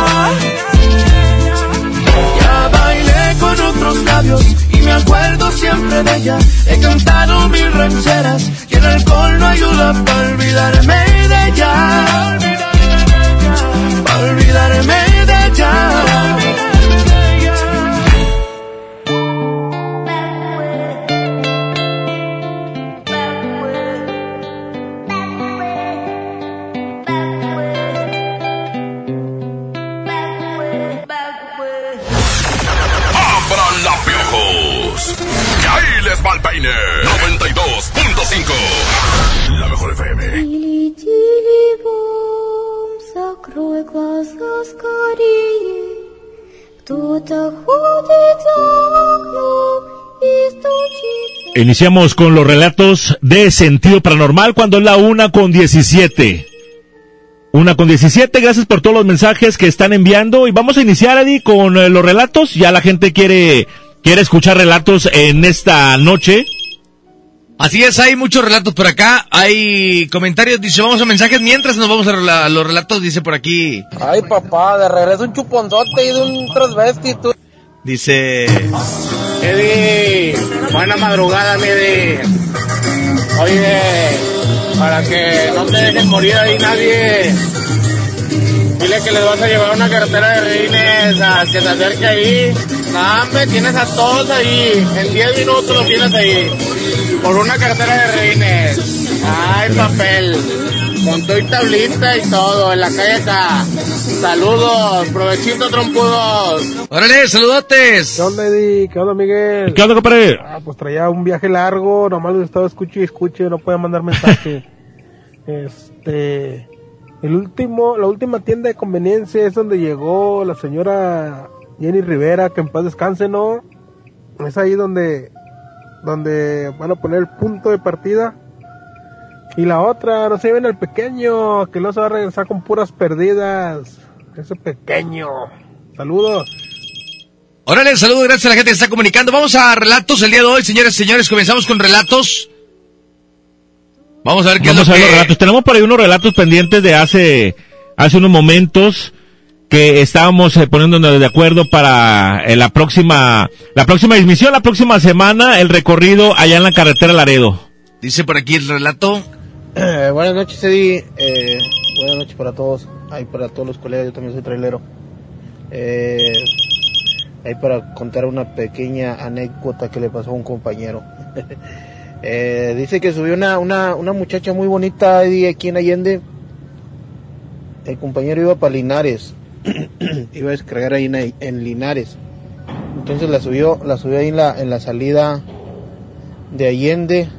Y me acuerdo siempre de ella. He cantado mil rancheras y el alcohol no ayuda para olvidarme de ella. Para olvidarme ahí les va el peine! 92.5 La mejor FM. Тили-тили-бом, закрой глаза скорее. Кто-то ходит за окном и стучится. Iniciamos con los relatos de sentido paranormal cuando es la una con 17. Una con 17, gracias por todos los mensajes que están enviando y vamos a iniciar, Eddie, con eh, los relatos. Ya la gente quiere, quiere escuchar relatos en esta noche. Así es, hay muchos relatos por acá, hay comentarios, dice, vamos a mensajes mientras nos vamos a los relatos, dice por aquí, Ay, papá, de regreso un chuponzote y de un transvesti, tú. dice, Eddie, buena madrugada, Eddie. Oye, para que no te dejen morir ahí nadie, dile que les vas a llevar una carretera de reines a que se acerque ahí. No, hombre, tienes a todos ahí. En 10 minutos los tienes ahí. Por una carretera de reines. Ay, papel. Con y tablita y todo, en la calle acá. Saludos, provechito trompudos. Órale, saludotes. ¿Qué onda, Eddie? ¿Qué onda, Miguel? ¿Qué onda, compadre? Ah, pues traía un viaje largo, nomás lo estaba escuche y escuche, no podía mandar mensaje. este, el último, la última tienda de conveniencia es donde llegó la señora Jenny Rivera, que en paz descanse, ¿no? Es ahí donde, donde van a poner el punto de partida. Y la otra, no se lleven al pequeño, que no se va a regresar con puras perdidas. Ese pequeño. Saludos. Órale, saludos, gracias a la gente que está comunicando. Vamos a relatos el día de hoy, señores y señores. Comenzamos con relatos. Vamos a ver qué Vamos es a lo ver que... los relatos. Tenemos por ahí unos relatos pendientes de hace, hace unos momentos que estábamos eh, poniéndonos de acuerdo para eh, la próxima, la próxima emisión, la próxima semana, el recorrido allá en la carretera Laredo. Dice por aquí el relato. Eh, buenas noches, Eddie. Eh, buenas noches para todos. Ahí para todos los colegas, yo también soy trailero. Eh, ahí para contar una pequeña anécdota que le pasó a un compañero. Eh, dice que subió una, una, una muchacha muy bonita Eddie, aquí en Allende. El compañero iba para Linares. iba a descargar ahí en, Linares. Entonces la subió, la subió ahí en la, en la salida de Allende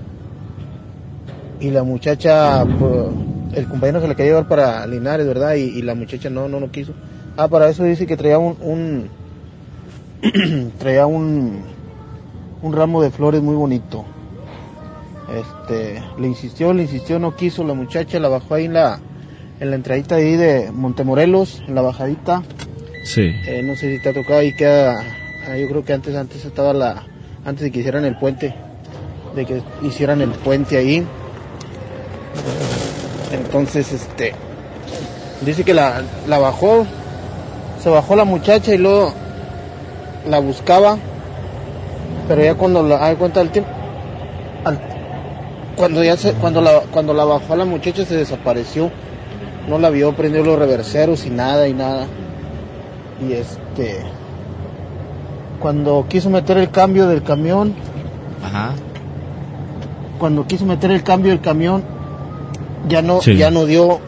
y la muchacha, pues, el compañero se le quería llevar para Linares, ¿verdad? Y, y la muchacha no, no, no quiso. Ah, para eso dice que traía un, un traía un, un ramo de flores muy bonito. Este, le insistió, le insistió, no quiso, la muchacha la bajó ahí en la, en la entradita ahí de Montemorelos, en la bajadita. Sí. Eh, no sé si te ha tocado ahí queda, ah, yo creo que antes, antes estaba la, antes de que hicieran el puente, de que hicieran el puente ahí. Entonces, este, dice que la, la bajó, se bajó la muchacha y luego la buscaba, pero ya cuando la, hay cuenta del tiempo, cuando ya se, cuando la, cuando la bajó la muchacha se desapareció, no la vio, prendió los reverseros y nada y nada, y este, cuando quiso meter el cambio del camión, Ajá. cuando quiso meter el cambio del camión, ya no, Sí. ya no dio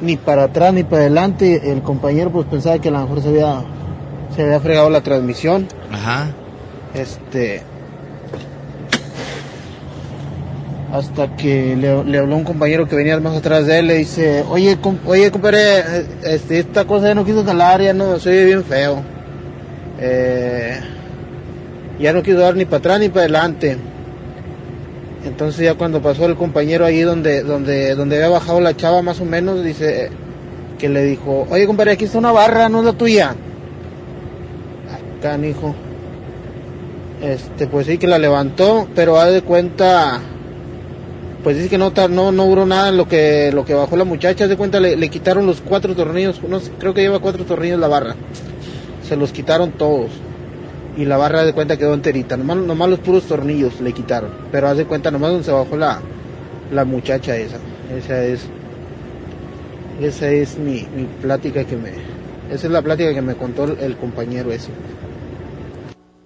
ni para atrás ni para adelante. El compañero pues pensaba que a lo mejor se había, se había fregado la transmisión. Ajá. Este. Hasta que le, le habló un compañero que venía más atrás de él, le dice, oye, oye, compadre, eh, este, esta cosa ya no quiso jalar, ya no, se oye bien feo. Eh, ya no quiso dar ni para atrás ni para adelante. Entonces ya cuando pasó el compañero ahí donde, donde, donde había bajado la chava más o menos, dice que le dijo, oye compadre, aquí está una barra, no la tuya. Acá, hijo. Este, pues sí que la levantó, pero haz de cuenta, pues dice que no, no, no duró nada en lo que, lo que bajó la muchacha, de cuenta le, le quitaron los cuatro tornillos, no creo que lleva cuatro tornillos la barra. Se los quitaron todos. Y la barra de cuenta quedó enterita, nomás, nomás los puros tornillos le quitaron. Pero haz de cuenta nomás donde se bajó la, la muchacha esa. Esa es, esa es mi, mi plática que me, esa es la plática que me contó el, el compañero ese.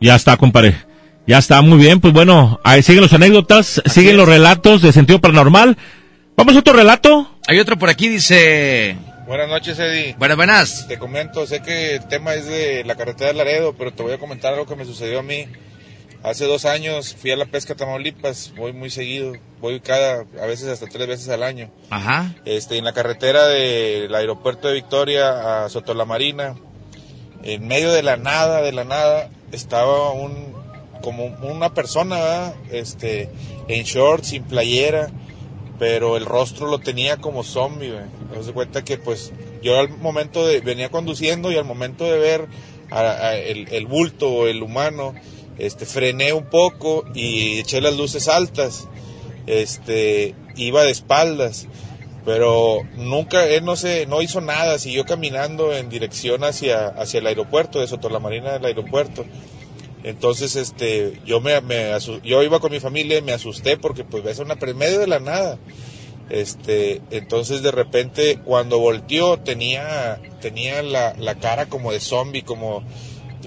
Ya está, compadre. Ya está, muy bien. Pues bueno, ahí siguen las anécdotas, siguen los relatos de sentido paranormal. Vamos a otro relato. Hay otro por aquí, dice... Buenas noches, Eddie. Buenas, buenas. Te comento, sé que el tema es de la carretera de Laredo, pero te voy a comentar algo que me sucedió a mí. Hace dos años fui a la pesca a Tamaulipas, voy muy seguido, voy cada, a veces hasta tres veces al año. Ajá. Este, en la carretera del aeropuerto de Victoria a Sotolamarina, en medio de la nada, de la nada, estaba un, como una persona, ¿verdad? este, en shorts, sin playera, pero el rostro lo tenía como zombie. Me doy cuenta que pues yo al momento de, venía conduciendo y al momento de ver el bulto o el humano, este, frené un poco y eché las luces altas, este, iba de espaldas, pero nunca, él no se, no hizo nada, siguió caminando en dirección hacia, hacia el aeropuerto, de Sotolamarina del aeropuerto. Entonces, este, yo me, yo iba con mi familia y me asusté porque pues ves una en medio de la nada. Este, entonces de repente cuando volteó tenía, tenía la, la cara como de zombie, como,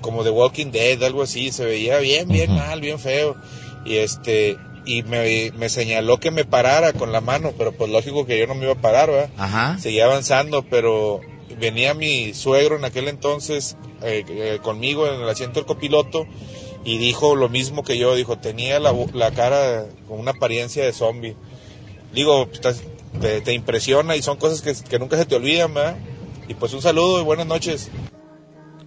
como de Walking Dead, algo así, se veía bien, bien mal, bien feo. Y este, y me, me señaló que me parara con la mano, pero pues lógico que yo no me iba a parar, ¿verdad? Ajá. Seguía avanzando, pero venía mi suegro en aquel entonces eh, eh, conmigo en el asiento del copiloto y dijo lo mismo que yo, dijo, tenía la, la cara con una apariencia de zombie. Digo, estás- te, te impresiona y son cosas que, que nunca se te olvidan, ¿verdad? Y pues un saludo y buenas noches.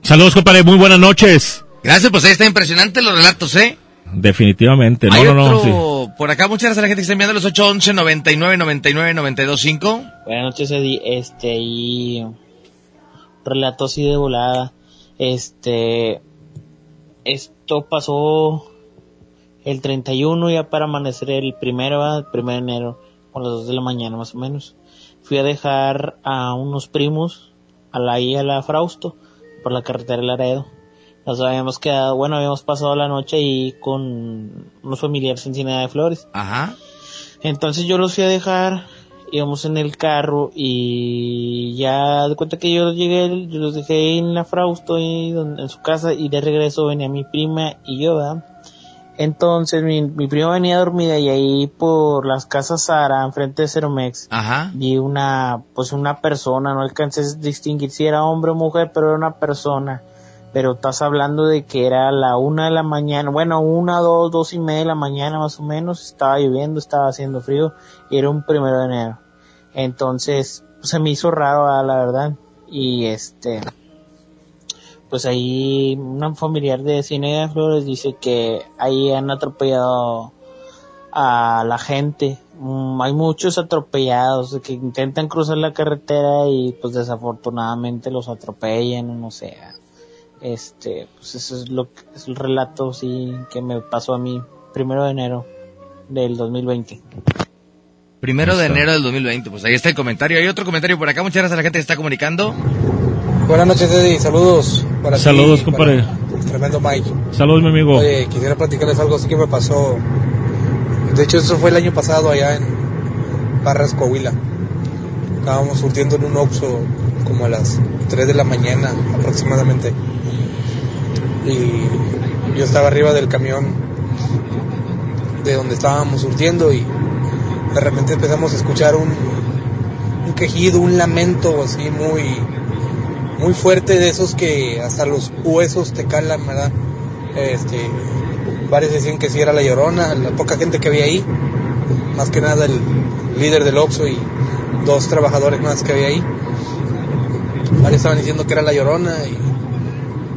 Saludos, compadre, muy buenas noches. Gracias, pues ahí está impresionante los relatos, ¿eh? Definitivamente, no, Hay no, no, otro sí. por acá, muchas gracias a la gente que está enviando los 811 99 99 92 5. Buenas noches, Eddie. Este, y relato así de volada. Este, esto pasó el 31 ya para amanecer el primero, el primero de enero, a las 2 de la mañana más o menos. Fui a dejar a unos primos a la I a la Frausto por la carretera de Laredo. Nos habíamos quedado, bueno, habíamos pasado la noche ahí con unos familiares en Ciudad de Flores. Ajá. Entonces yo los fui a dejar, íbamos en el carro y ya de cuenta que yo llegué, yo los dejé en la Frausto donde- en su casa y de regreso venía mi prima y yo, ¿verdad? Entonces mi, mi prima venía dormida y ahí por las casas Sara, enfrente de Ceromex, Ajá. vi una, pues una persona, no alcancé a distinguir si era hombre o mujer, pero era una persona. Pero estás hablando de que era la una de la mañana, bueno, una, dos, dos y media de la mañana más o menos, estaba lloviendo, estaba haciendo frío y era un primero de enero. Entonces, pues, se me hizo raro, ah, la verdad. Y este, pues ahí una familiar de Cine de Flores dice que ahí han atropellado a la gente. Mm, hay muchos atropellados que intentan cruzar la carretera y pues desafortunadamente los atropellan, no sé. Este, pues eso es lo que es el relato sí que me pasó a mí primero de enero del 2020. Primero de enero del 2020, pues ahí está el comentario. Hay otro comentario por acá, muchas gracias a la gente que está comunicando. Buenas noches, Eddie. Saludos para ti Saludos, compadre. para Tremendo Mike. Saludos, mi amigo. Oye, quisiera platicarles algo así que me pasó. De hecho, eso fue el año pasado allá en Parras, Coahuila. Estábamos surtiendo en un Oxxo como a las 3 de la mañana aproximadamente. Y yo estaba arriba del camión de donde estábamos surtiendo y de repente empezamos a escuchar un, un quejido, un lamento así muy, muy fuerte de esos que hasta los huesos te calan, ¿verdad? Este, varios decían que sí era la llorona, la poca gente que había ahí, más que nada el líder del Oxxo y dos trabajadores más que había ahí. Varios estaban diciendo que era la llorona y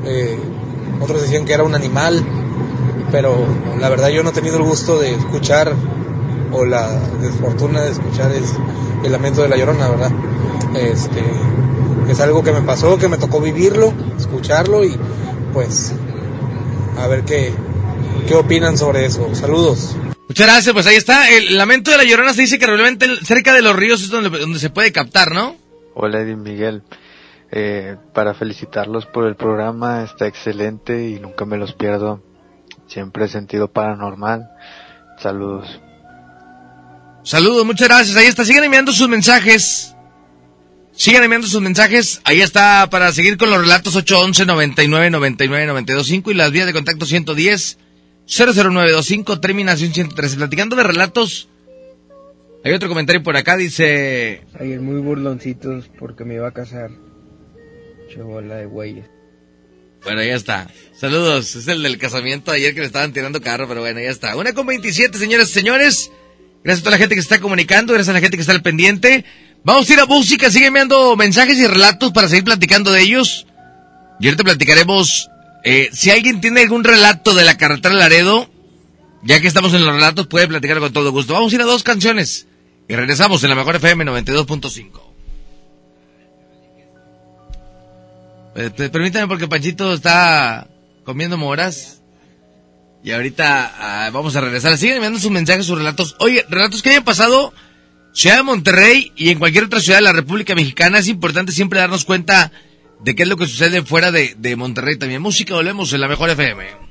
eh, otros decían que era un animal, pero la verdad yo no he tenido el gusto de escuchar o la desfortuna de escuchar es el lamento de la llorona, ¿verdad? Este, es algo que me pasó, que me tocó vivirlo, escucharlo y pues a ver qué, qué opinan sobre eso. Saludos. Muchas gracias, pues ahí está. El lamento de la llorona se dice que realmente cerca de los ríos es donde, donde se puede captar, ¿no? Hola Eddie Miguel, Eh, para felicitarlos por el programa, está excelente y nunca me los pierdo. Siempre he sentido paranormal. Saludos. Saludos, muchas gracias. Ahí está, sigan enviando sus mensajes. Sigan enviando sus mensajes. Ahí está para seguir con los relatos 811 99 99 925 y las vías de contacto 110 00925 terminación 113. Platicando de relatos. Hay otro comentario por acá, dice... Ayer muy burloncitos porque me iba a casar. De güeyes. Bueno, ya está. Saludos. Es el del casamiento ayer que le estaban tirando carro, pero bueno, ya está. Una con 27, señoras y señores. Gracias a toda la gente que se está comunicando, gracias a la gente que está al pendiente. Vamos a ir a música, sigue enviando mensajes y relatos para seguir platicando de ellos. Y ahorita platicaremos, eh, si alguien tiene algún relato de la carretera Laredo, ya que estamos en los relatos, puede platicar con todo gusto. Vamos a ir a dos canciones y regresamos en la mejor FM 92.5. Permítame porque Panchito está comiendo moras. Y ahorita ah, vamos a regresar. Siguen enviando sus mensajes, sus relatos. Oye, relatos que hayan pasado Ciudad de Monterrey y en cualquier otra ciudad de la República Mexicana. Es importante siempre darnos cuenta de qué es lo que sucede fuera de, de Monterrey también. Música, volvemos en la mejor FM.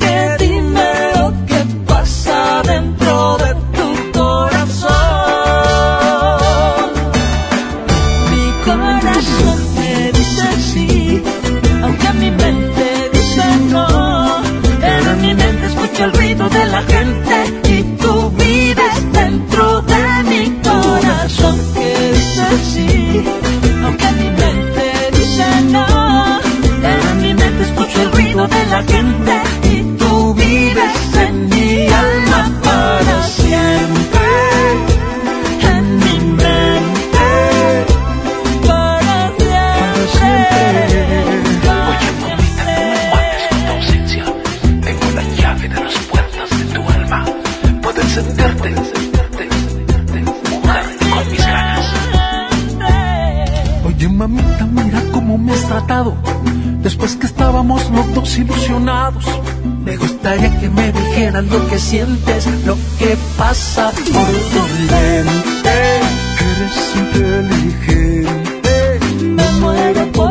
de la gente y tú vives en mi alma para siempre. En mi mente para siempre. ausencia. Tengo la llave de las puertas de tu alma. Puedo encenderte, mujer con mis ganas. Oye, mamita, mira cómo me has tratado. Después que estábamos los dos ilusionados. Me gustaría que me dijeras lo que sientes, lo que pasa por tu mente. Eres inteligente. Me muero por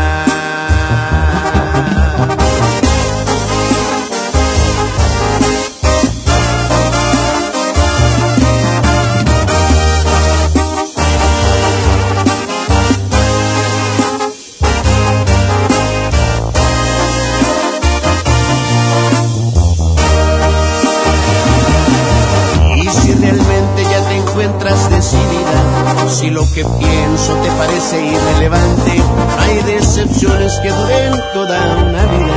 Que pienso te parece irrelevante, hay decepciones que duren toda una vida.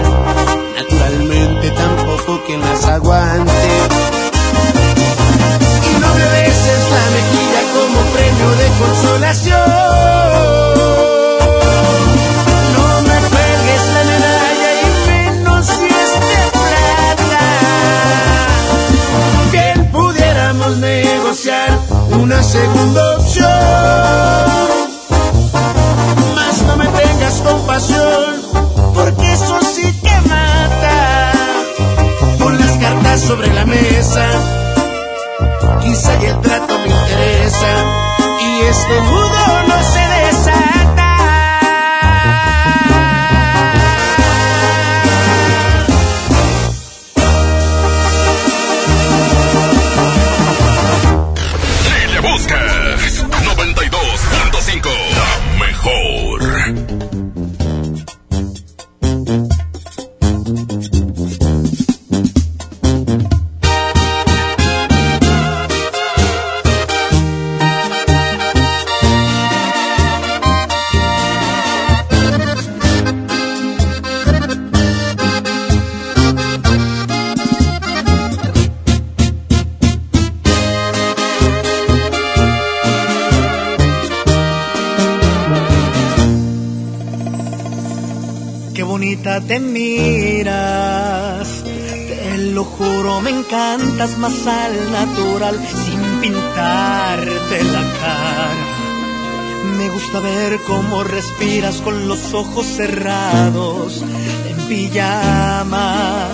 miras con los ojos cerrados en pijama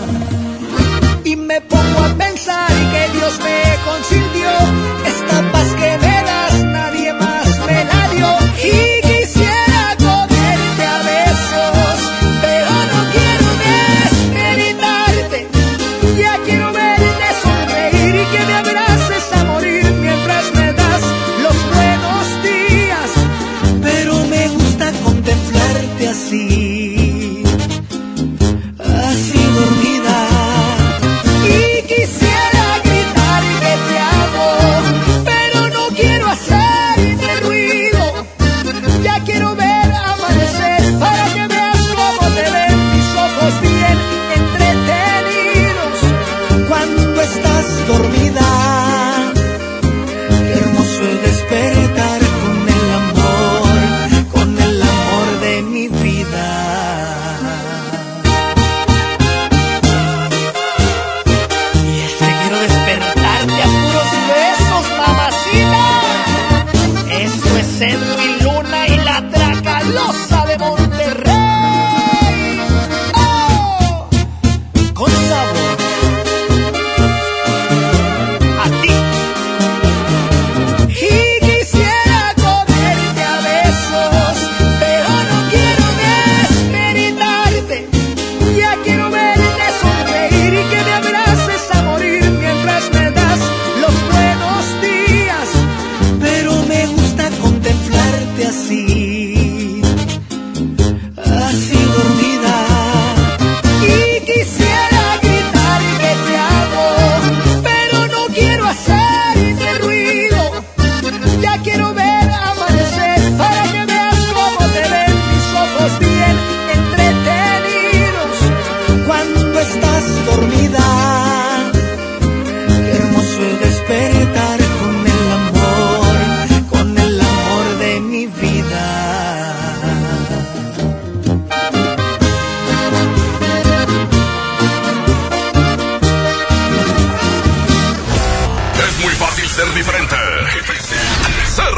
y me pongo a ver.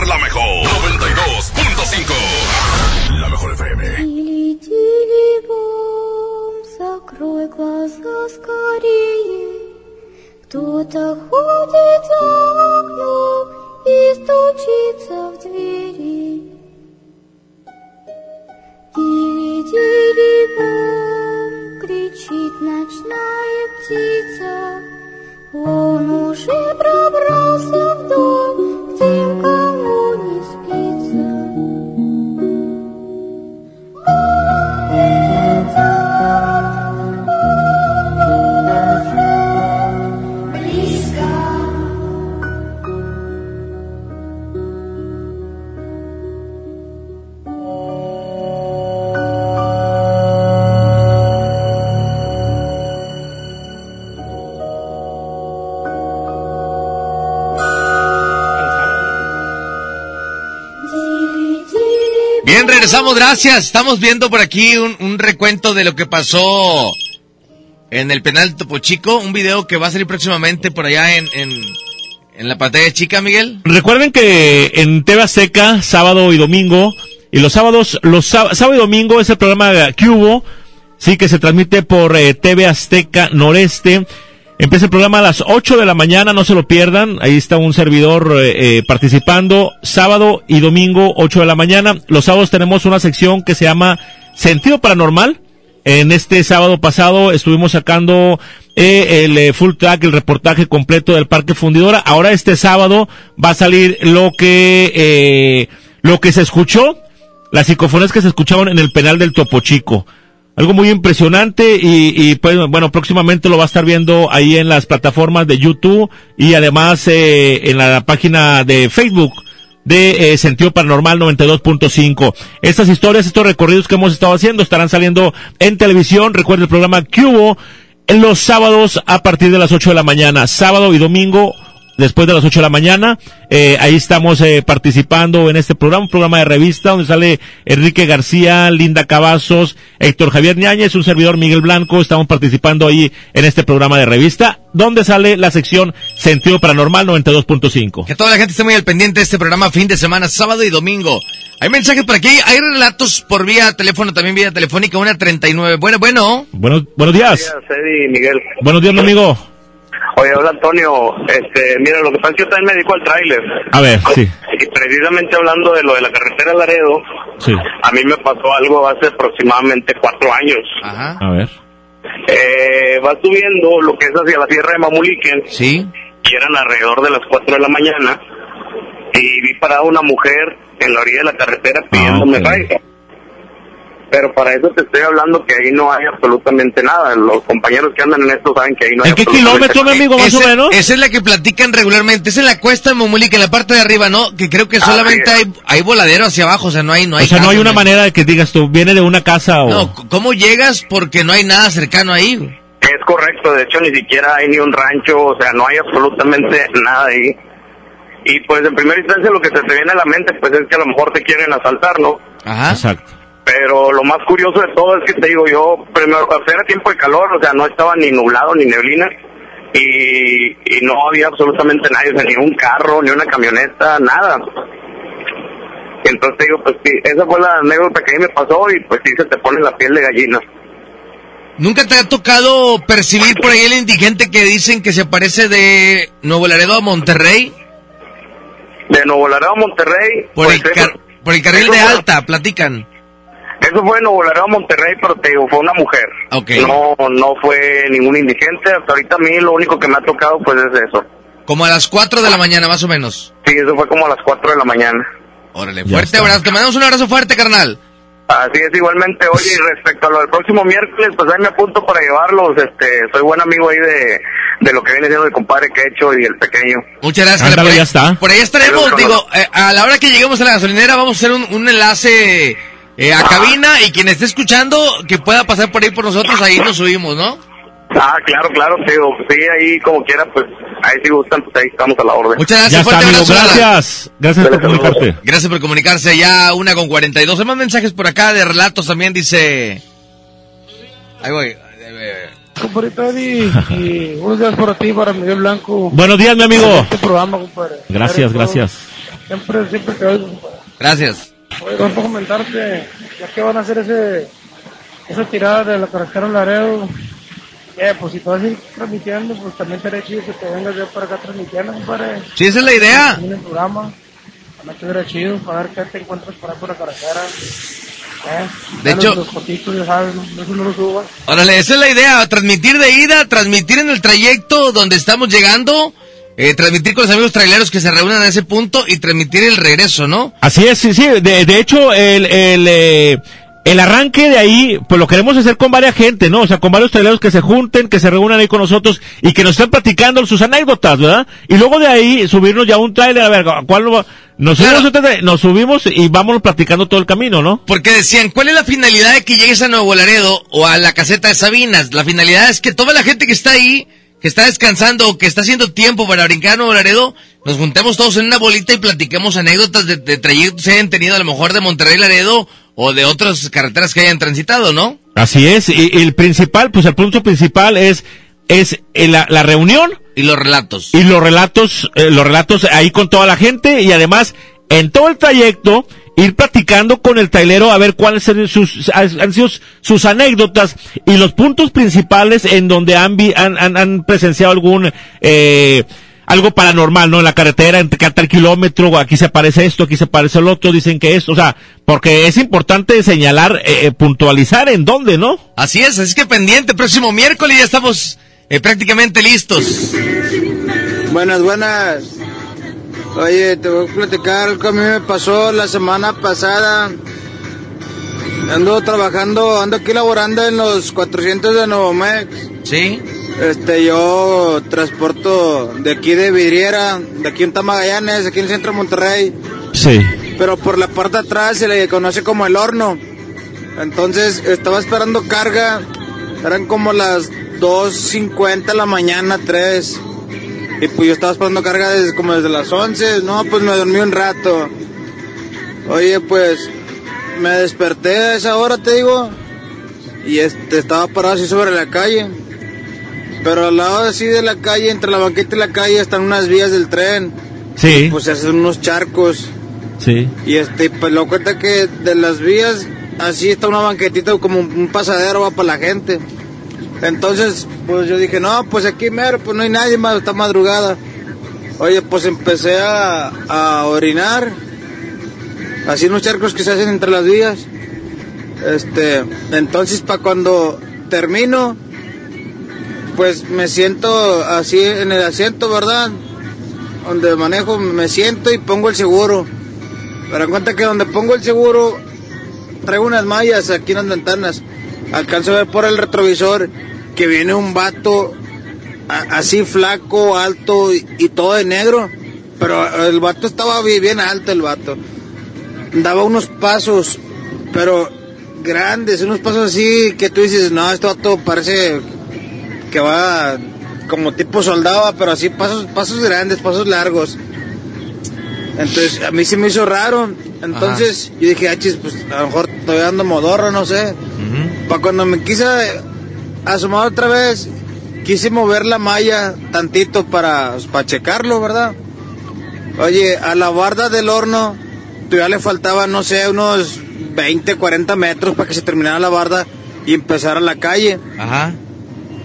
la mejor 92.5. La mejor FM. Или телефон, закрой глаза скорее. Кто-то ходит за окном и стучится в двери. Или телефон, кричит ночная птица. Он уже пробрался в дом. regresamos, gracias. Estamos viendo por aquí un, recuento de lo que pasó en el penal Topo Chico, un video que va a salir próximamente por allá en, en, la pantalla chica, Miguel. Recuerden que en Teba Seca, sábado y domingo, y los sábados, los sábado y domingo es el programa que hubo, sí, que se transmite por eh, TV Azteca Noreste. Empieza el programa a las 8 de la mañana, no se lo pierdan. Ahí está un servidor eh, eh, participando. Sábado y domingo, 8 de la mañana. Los sábados tenemos una sección que se llama Sentido Paranormal. En este sábado pasado estuvimos sacando eh, el eh, full track, el reportaje completo del Parque Fundidora. Ahora este sábado va a salir lo que eh, lo que se escuchó, las psicofonías que se escuchaban en el penal del Topo Chico. Algo muy impresionante y, y, pues bueno, próximamente lo va a estar viendo ahí en las plataformas de YouTube y además eh, en la página de Facebook de eh, Sentido Paranormal 92.5. Estas historias, estos recorridos que hemos estado haciendo estarán saliendo en televisión. Recuerda el programa Cubo en los sábados a partir de las 8 de la mañana, sábado y domingo después de las 8 de la mañana. Eh, ahí estamos eh, participando en este programa, un programa de revista donde sale Enrique García, Linda Cavazos, Héctor Javier Ñañez, un servidor Miguel Blanco. Estamos participando ahí en este programa de revista donde sale la sección Sentido Paranormal 92.5. Que toda la gente esté muy al pendiente de este programa fin de semana, sábado y domingo. Hay mensajes por aquí, hay relatos por vía teléfono, también vía telefónica, una 39. Bueno, bueno. Buenos, buenos días. Eddie y Miguel. Buenos días, mi amigo. Oye, hola Antonio. Este, mira, lo que pasa es que yo también me dedico al tráiler. A ver, sí, Y precisamente hablando de lo de la carretera Laredo, sí. a mí me pasó algo hace aproximadamente cuatro años. A ver. Eh, va subiendo lo que es hacia la sierra de Mamulique. Sí. Y eran alrededor de las cuatro de la mañana. Y vi parada una mujer en la orilla de la carretera pidiéndome ok. ride. Pero para eso te estoy hablando que ahí no hay absolutamente nada. Los compañeros que andan en esto saben que ahí no hay ¿En qué kilómetro, nada. mi amigo, más o menos? Esa es la que platican regularmente. Es en la cuesta de Momulica, en la parte de arriba, ¿no? Que creo que Así solamente es. hay, hay voladero hacia abajo, o sea, no hay, no hay o sea, no hay una manera de que digas tú, viene de una casa o... No, ¿cómo llegas? Porque no hay nada cercano ahí. Es correcto, de hecho ni siquiera hay ni un rancho, o sea, no hay absolutamente nada ahí. Y pues en primera instancia lo que se te viene a la mente pues es que a lo mejor te quieren asaltar, ¿no? Ajá. Exacto. Pero lo más curioso de todo es que te digo yo, primero, era tiempo de calor, o sea, no estaba ni nublado ni neblina y, y no había absolutamente nadie, o sea, ni un carro, ni una camioneta, nada. Entonces te digo, pues sí, esa fue la anécdota que a mí me pasó y pues sí se te pone la piel de gallina. ¿Nunca te ha tocado percibir por ahí el indigente que dicen que se parece de Nuevo Laredo a Monterrey? De Nuevo Laredo a Monterrey. Por, pues, el, car- eso- por el carril de alta, platican. Eso fue en Nuevo Laredo, Monterrey, pero te digo, fue una mujer. Ok. No, no fue ningún indigente. Hasta ahorita a mí lo único que me ha tocado pues es eso. Como a las 4 de la mañana, más o menos. Sí, eso fue como a las 4 de la mañana. Órale, fuerte abrazo. Te mandamos un abrazo fuerte, carnal. Así es, igualmente. Oye, y respecto a lo del próximo miércoles, pues ahí me apunto para llevarlos. Este, soy buen amigo ahí de, de lo que viene siendo el compadre Quecho y el pequeño. Muchas gracias. Ándale, por, ahí, ya está. por ahí estaremos. Digo, eh, a la hora que lleguemos a la gasolinera vamos a hacer un, un enlace eh, a cabina y quien esté escuchando que pueda pasar por ahí por nosotros, ahí nos subimos, ¿no? Ah, claro, claro, digo, sí, ahí como quiera, pues ahí si gustan, pues ahí estamos a la orden. Muchas gracias. Ya está, fuerte amigo. abrazo. Gracias. Gracias por comunicarte. Gracias por comunicarse. Ya una con 42. Hay más mensajes por acá de relatos también, dice... Ahí voy. Compadrito Eddie, y buenos días para ti, para Miguel Blanco. Buenos días, mi amigo. Este programa, compadre. Gracias, gracias. Siempre, siempre te oigo, compadre. Gracias. Oye, a comentarte, ya que van a hacer ese, esa tirada de la carretera Laredo, eh, pues si tú vas a ir transmitiendo, pues también sería chido que te vengas ya para acá transmitiendo, compadre. Sí, esa es la idea. En el programa, también te hubiera chido para ver qué te encuentras por ahí por la carretera. Eh, De hecho- los fotitos, ya sabes, no, eso no lo subas. Órale, esa es la idea, transmitir de ida, transmitir en el trayecto donde estamos llegando, eh, transmitir con los amigos traileros que se reúnan en ese punto y transmitir el regreso, ¿no? Así es, sí, sí. De, de hecho, el, el, eh, el arranque de ahí, pues lo queremos hacer con varias gente, ¿no? O sea, con varios traileros que se junten, que se reúnan ahí con nosotros y que nos estén platicando sus anécdotas, ¿verdad? Y luego de ahí subirnos ya a un trailer, a ver, ¿cuál lo va? Nos subimos, nos subimos y vamos platicando todo el camino, ¿no? Porque decían, ¿cuál es la finalidad de que llegues a Nuevo Laredo o a la caseta de Sabinas? La finalidad es que toda la gente que está ahí, que está descansando o que está haciendo tiempo para brincar a Nuevo Laredo, nos juntemos todos en una bolita y platiquemos anécdotas de, de trayectos que hayan tenido a lo mejor de Monterrey Laredo o de otras carreteras que hayan transitado, ¿no? Así es, y, y el principal, pues el punto principal es, es eh, la, la reunión y los relatos. Y los relatos, eh, los relatos ahí con toda la gente y además en todo el trayecto ir platicando con el tailero a ver cuáles han sus, han sido sus anécdotas y los puntos principales en donde han, vi- han, han, han presenciado algún, eh, algo paranormal, ¿no? En la carretera, entre cada tal kilómetro, aquí se aparece esto, aquí se aparece el otro, dicen que esto, o sea, porque es importante señalar, eh, eh, puntualizar en dónde, ¿no? Así es, así que pendiente, próximo miércoles ya estamos eh, prácticamente listos. Buenas, buenas. Oye, te voy a platicar algo que a mí me pasó la semana pasada. Ando trabajando, ando aquí laborando en los 400 de Novomex. Sí. Este, yo transporto de aquí de Vidriera, de aquí en Tamagallanes, aquí en el centro de Monterrey. Sí. Pero por la parte de atrás se le conoce como el horno. Entonces estaba esperando carga. Eran como las 2.50 de la mañana, 3. Y pues yo estaba esperando carga desde como desde las 11. No, pues me dormí un rato. Oye, pues me desperté a esa hora, te digo. Y este, estaba parado así sobre la calle. Pero al lado así de la calle, entre la banqueta y la calle, están unas vías del tren. Sí. Pues se hacen unos charcos. Sí. Y este, pues lo cuenta que de las vías, así está una banquetita como un pasadero va para la gente. Entonces, pues yo dije, no, pues aquí mero, pues no hay nadie más, está madrugada. Oye, pues empecé a, a orinar, así unos charcos que se hacen entre las vías. Este, entonces para cuando termino, pues me siento así en el asiento, ¿verdad? Donde manejo, me siento y pongo el seguro. Pero en cuenta que donde pongo el seguro, traigo unas mallas aquí en las ventanas. Alcanzo a ver por el retrovisor que viene un vato a- así flaco, alto y, y todo de negro. Pero el vato estaba bi- bien alto, el vato. Daba unos pasos, pero grandes, unos pasos así que tú dices, no, este vato parece que va como tipo soldado, pero así pasos, pasos grandes, pasos largos. Entonces a mí se me hizo raro. Entonces yo dije, ah, chis, pues a lo mejor estoy dando modorro, no sé. Para cuando me quise asomar otra vez, quise mover la malla tantito para, para checarlo, ¿verdad? Oye, a la barda del horno todavía le faltaba, no sé, unos 20, 40 metros para que se terminara la barda y empezara la calle. Ajá.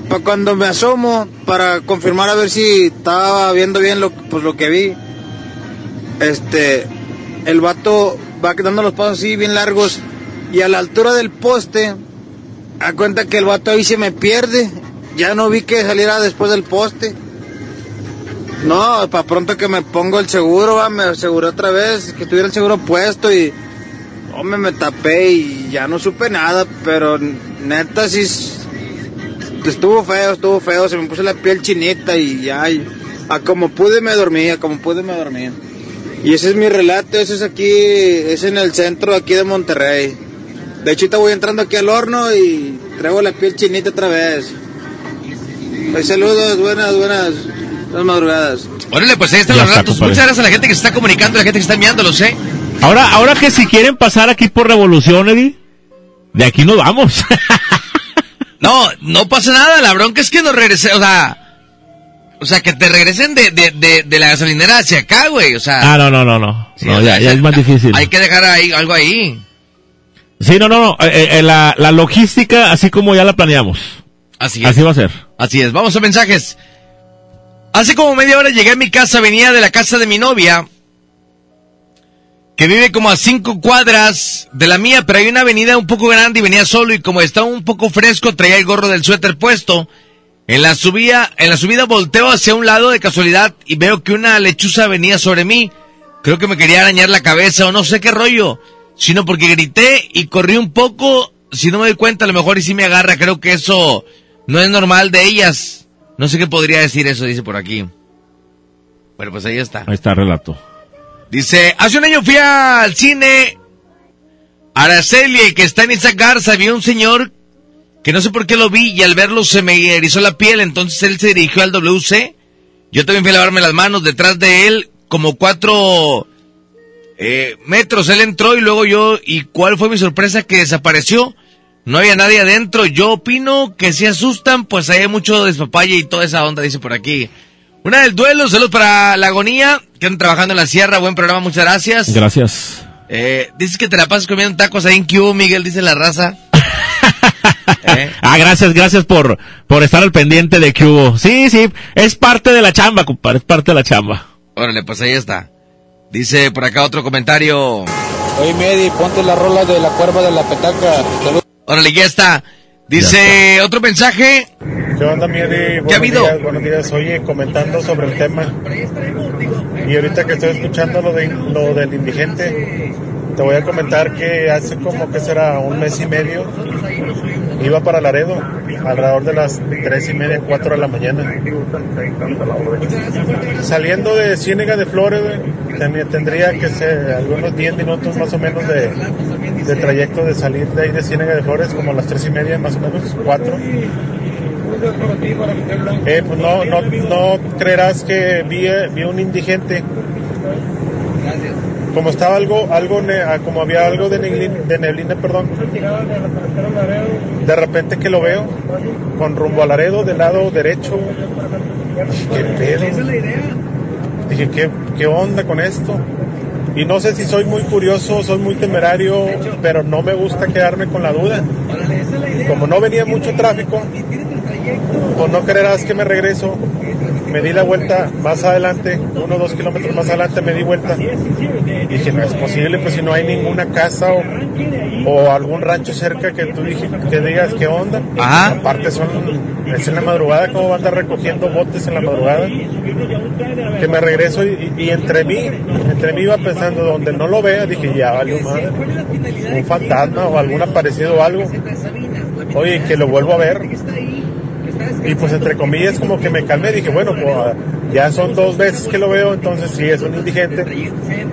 Para cuando me asomo, para confirmar a ver si estaba viendo bien lo, pues, lo que vi, este, el vato va dando los pasos así bien largos y a la altura del poste, a cuenta que el vato ahí se me pierde. Ya no vi que saliera después del poste. No, para pronto que me pongo el seguro, me aseguré otra vez que tuviera el seguro puesto y hombre, me tapé y ya no supe nada, pero neta sí estuvo feo, estuvo feo, se me puso la piel chinita y ya, a como pude me dormí, a como pude me dormí. Y ese es mi relato, ese es aquí, es en el centro aquí de Monterrey. De hecho, voy entrando aquí al horno y traigo la piel chinita otra vez. Pues saludos, buenas, buenas, buenas madrugadas. Órale, pues ahí están Ya los está, compadre. Muchas gracias a la gente que se está comunicando, a la gente que está enviándolos, ¿eh? Ahora, ahora que si quieren pasar aquí por Revolución, Eddie, de aquí nos vamos. No, no pasa nada, la bronca es que nos regresen, o sea, o sea, que te regresen de, de, de, de la gasolinera hacia acá, güey, o sea, ah, no, no, no, no. Sí, No, ya, sea, ya es más difícil. hay que dejar ahí algo ahí. Sí, no, no, no. eh, eh, la, la logística, así como ya la planeamos. Así es. Así va a ser. Así es, vamos a mensajes. Hace como media hora llegué a mi casa, venía de la casa de mi novia, que vive como a cinco cuadras de la mía, pero hay una avenida un poco grande y venía solo y como estaba un poco fresco traía el gorro del suéter puesto. En la subida, en la subida volteo hacia un lado de casualidad y veo que una lechuza venía sobre mí. Creo que me quería arañar la cabeza o no sé qué rollo, sino porque grité y corrí un poco. Si no me doy cuenta, a lo mejor y si me agarra. Creo que eso no es normal de ellas. No sé qué podría decir eso, dice por aquí. Bueno, pues ahí está. Ahí está el relato. Dice, hace un año fui al cine Araceli, que está en esa garza, vi un señor que no sé por qué lo vi y al verlo se me erizó la piel, entonces él se dirigió al WC. Yo también fui a lavarme las manos detrás de él, como cuatro eh, metros. Él entró y luego yo, ¿y cuál fue mi sorpresa? Que desapareció. No había nadie adentro. Yo opino que si asustan, pues hay mucho despapalle y toda esa onda, dice por aquí. Una del duelo, saludos para la agonía, que andan trabajando en la sierra, buen programa, muchas gracias. Gracias. Eh, dices que te la pasas comiendo tacos ahí en Cuba, Miguel, dice la raza. ¿Eh? Ah, gracias, gracias por, por estar al pendiente de que hubo. Sí, sí, es parte de la chamba, compadre, es parte de la chamba. Órale, pues ahí está. Dice por acá otro comentario. Oye, Medi, ponte la rola de la cuerva de la petaca. Salud. Órale, ya está. Dice otro mensaje. ¿Qué onda, Miedi? ¿Qué ha Buenos habido? días, buenos días. Oye, comentando sobre el tema. Y ahorita que estoy escuchando lo, de, lo del indigente, te voy a comentar que hace como que será un mes y medio, iba para Laredo, alrededor de las tres y media, cuatro de la mañana. Saliendo de Ciénega de Flores, tendría que ser algunos 10 minutos más o menos de, trayecto de salir de ahí de Ciénega de Flores, como a las tres y media, más o menos, cuatro. Eh, pues no, no, no creerás que vi, vi un indigente. Como estaba algo, algo, ne- ah, como había algo de neblina, de neblina, perdón. De repente que lo veo, con rumbo a Laredo, del lado derecho. ¿Qué pedo? Dije, ¿qué, ¿qué onda con esto? Y no sé si soy muy curioso, soy muy temerario, pero no me gusta quedarme con la duda. Como no venía mucho tráfico, pues no creerás que me regreso. Me di la vuelta más adelante, uno o dos kilómetros más adelante me di vuelta. Y dije, no es posible, pues si no hay ninguna casa o, o algún rancho cerca que tú dije, que digas qué onda. Ajá. Aparte son, es en la madrugada, como van a andar recogiendo botes en la madrugada. Que me regreso y, y entre mí, entre mí iba pensando, donde no lo vea, dije, ya valió madre. Un fantasma o algún aparecido o algo. Oye, que lo vuelvo a ver. Y pues entre comillas como que me calmé, dije, bueno, pues ya son dos veces que lo veo, entonces sí es un indigente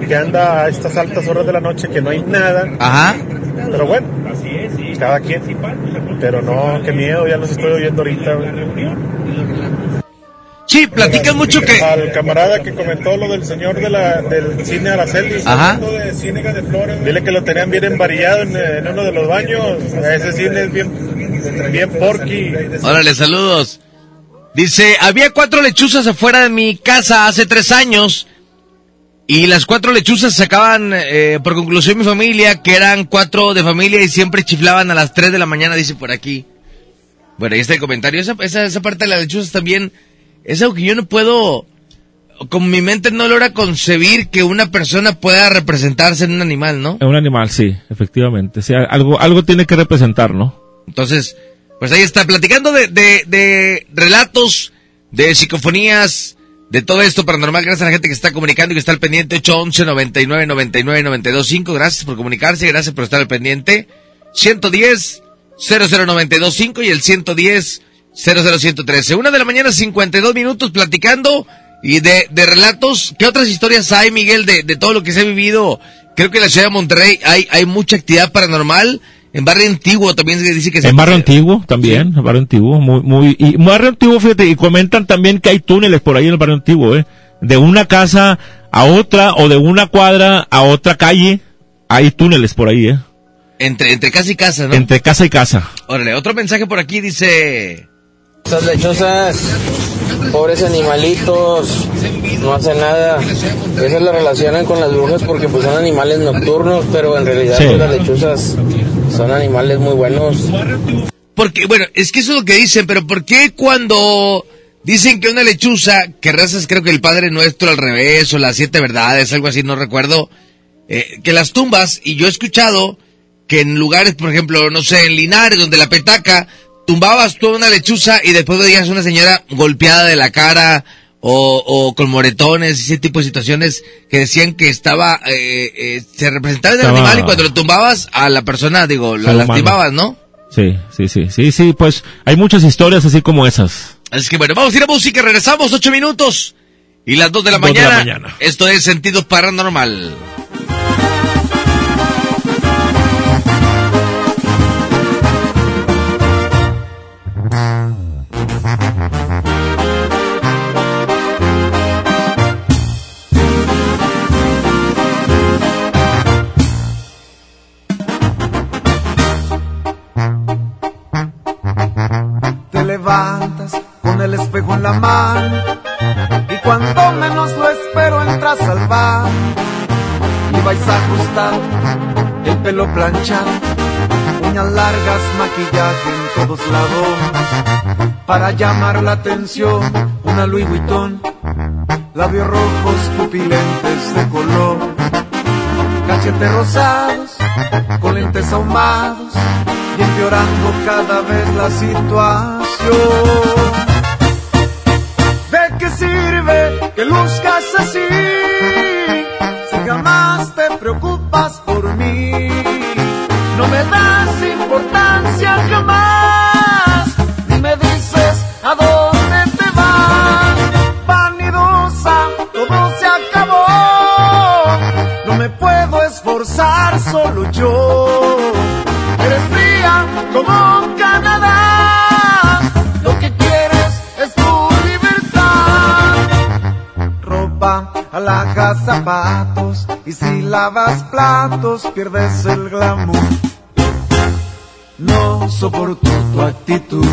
que anda a estas altas horas de la noche que no hay nada. Ajá. Pero bueno, cada quien. Pero no, qué miedo, ya los estoy oyendo ahorita. Sí, platican mucho que... Al camarada que comentó lo del señor de la, del cine Araceli, Ajá. de Ciénega de Flores, dile que lo tenían bien embarillado en, en uno de los baños. Ese cine es bien, bien porky. Órale, saludos. Dice, había cuatro lechuzas afuera de mi casa hace tres años y las cuatro lechuzas sacaban, eh, por conclusión mi familia, que eran cuatro de familia y siempre chiflaban a las tres de la mañana, dice por aquí. Bueno, ahí está el comentario. Esa, esa, esa parte de las lechuzas también es algo que yo no puedo, con mi mente no logra concebir que una persona pueda representarse en un animal, ¿no? Es un animal, sí, efectivamente. Sí, algo, algo tiene que representar, ¿no? Entonces, pues ahí está, platicando de, de, de relatos, de psicofonías, de todo esto paranormal. Gracias a la gente que está comunicando y que está al pendiente. 811 99 99 92 5. Gracias por comunicarse, gracias por estar al pendiente. 110 00925 5 y el 110 00113. Una de la mañana, 52 minutos platicando y de, de relatos. ¿Qué otras historias hay, Miguel, de, de todo lo que se ha vivido? Creo que en la ciudad de Monterrey hay, hay mucha actividad paranormal. En barrio antiguo también se dice que se En barrio antiguo también, en barrio antiguo, muy, muy, y barrio antiguo, fíjate, y comentan también que hay túneles por ahí en el barrio antiguo, eh, de una casa a otra o de una cuadra a otra calle, hay túneles por ahí, eh, Entre, entre casa y casa, ¿no? entre casa y casa. Órale, otro mensaje por aquí dice... Estas lechosas, pobres animalitos, no hacen nada. Eso la relacionan con las brujas porque pues son animales nocturnos, pero en realidad Sí. pues, las lechuzas son animales muy buenos. Porque, bueno, es que eso es lo que dicen, pero ¿por qué cuando dicen que una lechuza, que rezas creo que el Padre Nuestro al revés, o las siete verdades, algo así, no recuerdo, eh, que las tumbas, y yo he escuchado que en lugares, por ejemplo, no sé, en Linares, donde la petaca, tumbabas tú una lechuza y después veías una señora golpeada de la cara, o, o con moretones, ese tipo de situaciones que decían que estaba, eh, eh, se representaba en el Estaba- animal y cuando lo tumbabas a la persona, digo, la lastimabas, ¿no? Sí, sí, sí, sí, sí, pues hay muchas historias así como esas. Así que bueno, vamos a ir a música, regresamos ocho minutos y las dos de la, de mañana. Esto es Sentido Paranormal. Te levantas con el espejo en la mano y cuando menos lo espero entras al bar y vais a ajustar el pelo planchado largas, maquillaje en todos lados. Para llamar la atención, una Louis Vuitton, labios rojos pupilentes de color, cachetes rosados, con lentes ahumados, y empeorando cada vez la situación. ¿De qué sirve que luzcas así? Si jamás te preocupas por mí, no me das importancia jamás. Ni Me dices a dónde te vas, vanidosa, todo se acabó. No me puedo esforzar, solo yo. Eres fría como Canadá. Lo que quieres es tu libertad. Ropa, alhajas, zapatos. Y si lavas platos, pierdes el glamour no soporto tu actitud.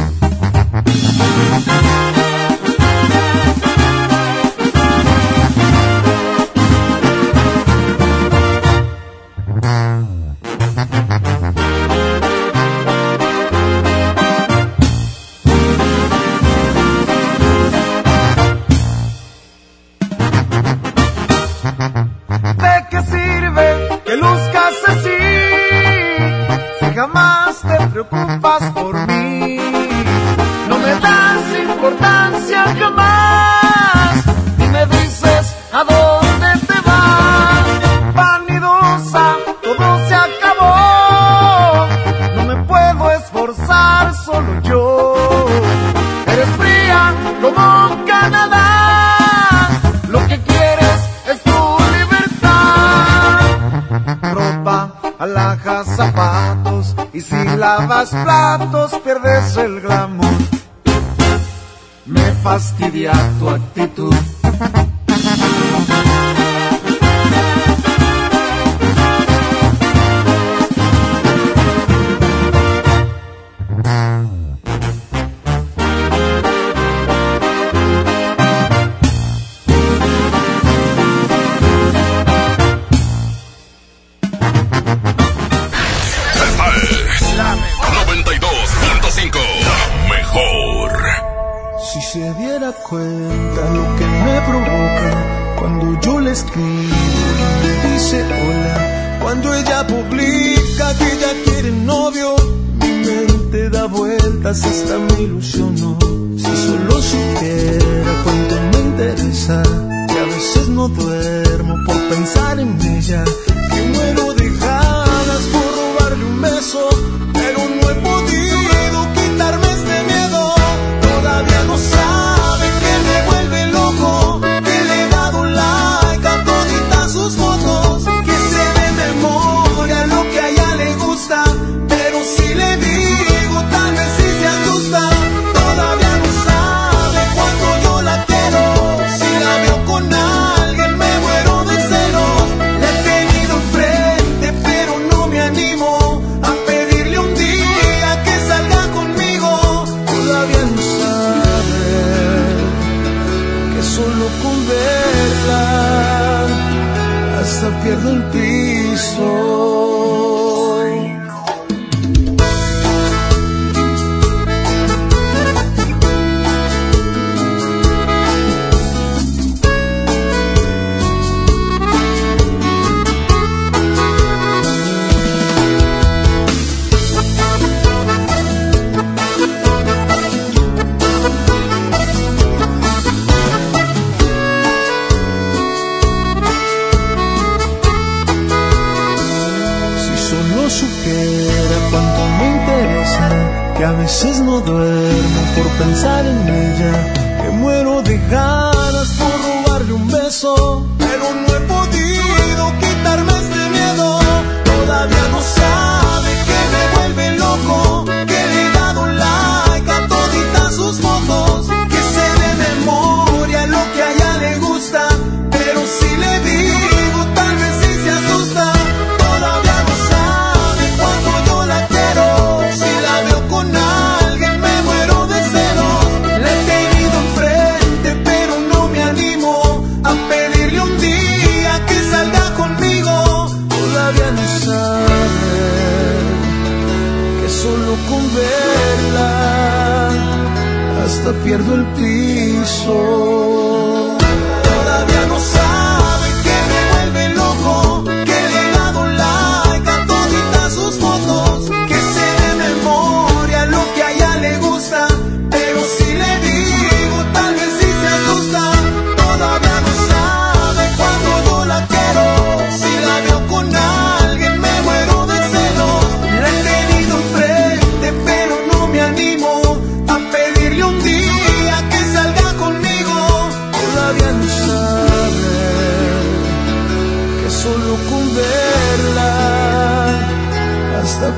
la más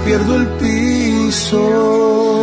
pierdo el piso.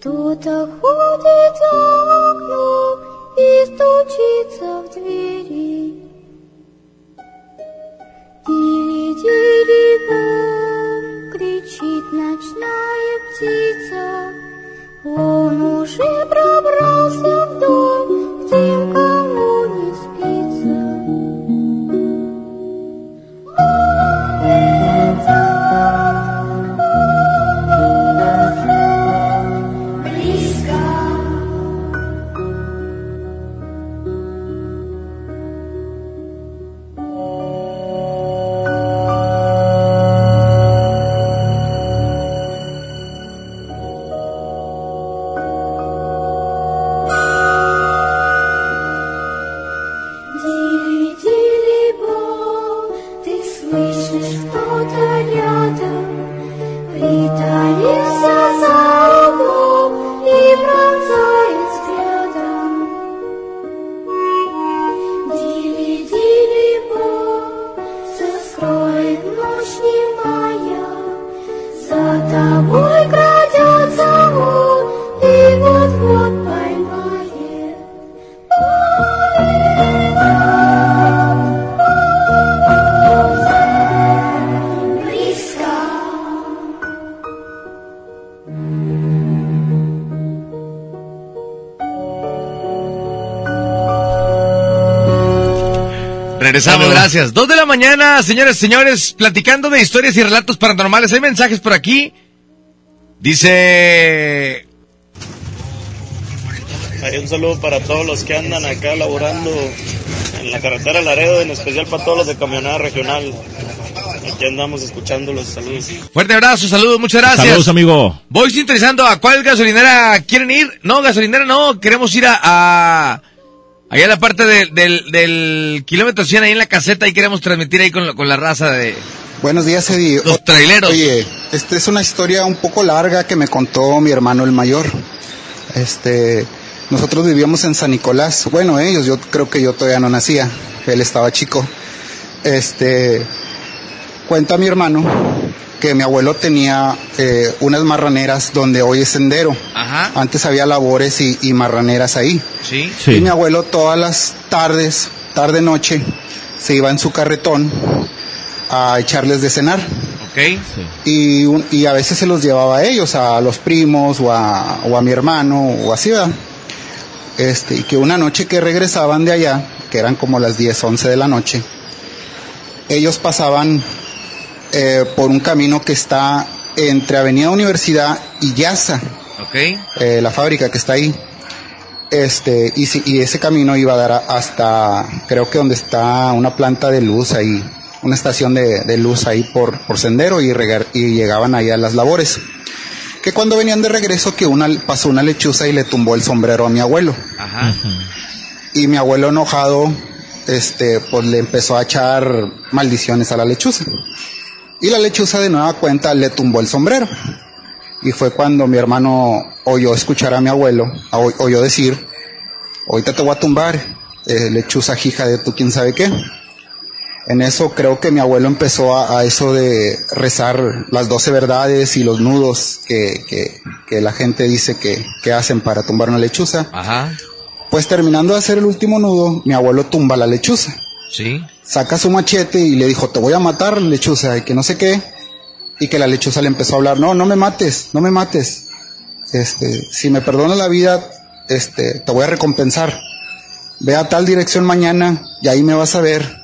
Кто-то ходит за окном и стучится в двери. Тили, тили, бом, кричит ночная птица. Он уже пробрался в дом, Regresamos, gracias. Dos de la mañana, señores y señores, platicando de historias y relatos paranormales. Hay mensajes por aquí. Dice... Hay un saludo para todos los que andan acá laborando en la carretera Laredo, en especial para todos los de camionada regional. Aquí andamos escuchando los saludos. Fuerte abrazo, saludos, muchas gracias. Saludos, amigo. Voy sintonizando a cuál gasolinera quieren ir. No, gasolinera no, queremos ir a... a- allá a la parte de- del, del kilómetro 100, ahí en la caseta, y queremos transmitir ahí con, la- con la raza de... Buenos días, Eddie. Los traileros. Oye, esta es una historia un poco larga que me contó mi hermano el mayor. Este, nosotros vivíamos en San Nicolás. Bueno, ellos, yo creo que yo todavía no nacía. Él estaba chico. Este, cuenta mi hermano que mi abuelo tenía eh, unas marraneras donde hoy es sendero. Ajá. Antes había labores y, y marraneras ahí. Sí. Y mi abuelo todas las tardes, tarde noche, se iba en su carretón a echarles de cenar. Ok. Y, un- y a veces se los llevaba a ellos, a los primos o a, o a mi hermano o así, ¿verdad? Este, y que una noche que regresaban de allá, que eran como las 10, 11 de la noche, ellos pasaban eh, por un camino que está entre Avenida Universidad y Yaza Ok. eh, la fábrica que está ahí. Este, y, si- y ese camino iba a dar hasta, creo que donde está una planta de luz ahí, una estación de, de luz ahí por, por sendero y, regar- y llegaban ahí a las labores. Que cuando venían de regreso que una, pasó una lechuza y le tumbó el sombrero a mi abuelo. Ajá. Y mi abuelo enojado, este, pues le empezó a echar maldiciones a la lechuza. Y la lechuza de nueva cuenta le tumbó el sombrero. Y fue cuando mi hermano oyó escuchar a mi abuelo, oyó decir, ahorita te voy a tumbar, eh, lechuza hija de tú quién sabe qué. En eso creo que mi abuelo empezó a, a eso de rezar las doce verdades y los nudos que, que, que la gente dice que, que hacen para tumbar una lechuza. Ajá. Pues terminando de hacer el último nudo, mi abuelo tumba la lechuza. Sí. Saca su machete y le dijo, te voy a matar, lechuza, y que no sé qué. Y que la lechuza le empezó a hablar, no, no me mates, no me mates. Este, si me perdonas la vida, este, te voy a recompensar. Ve a tal dirección mañana y ahí me vas a ver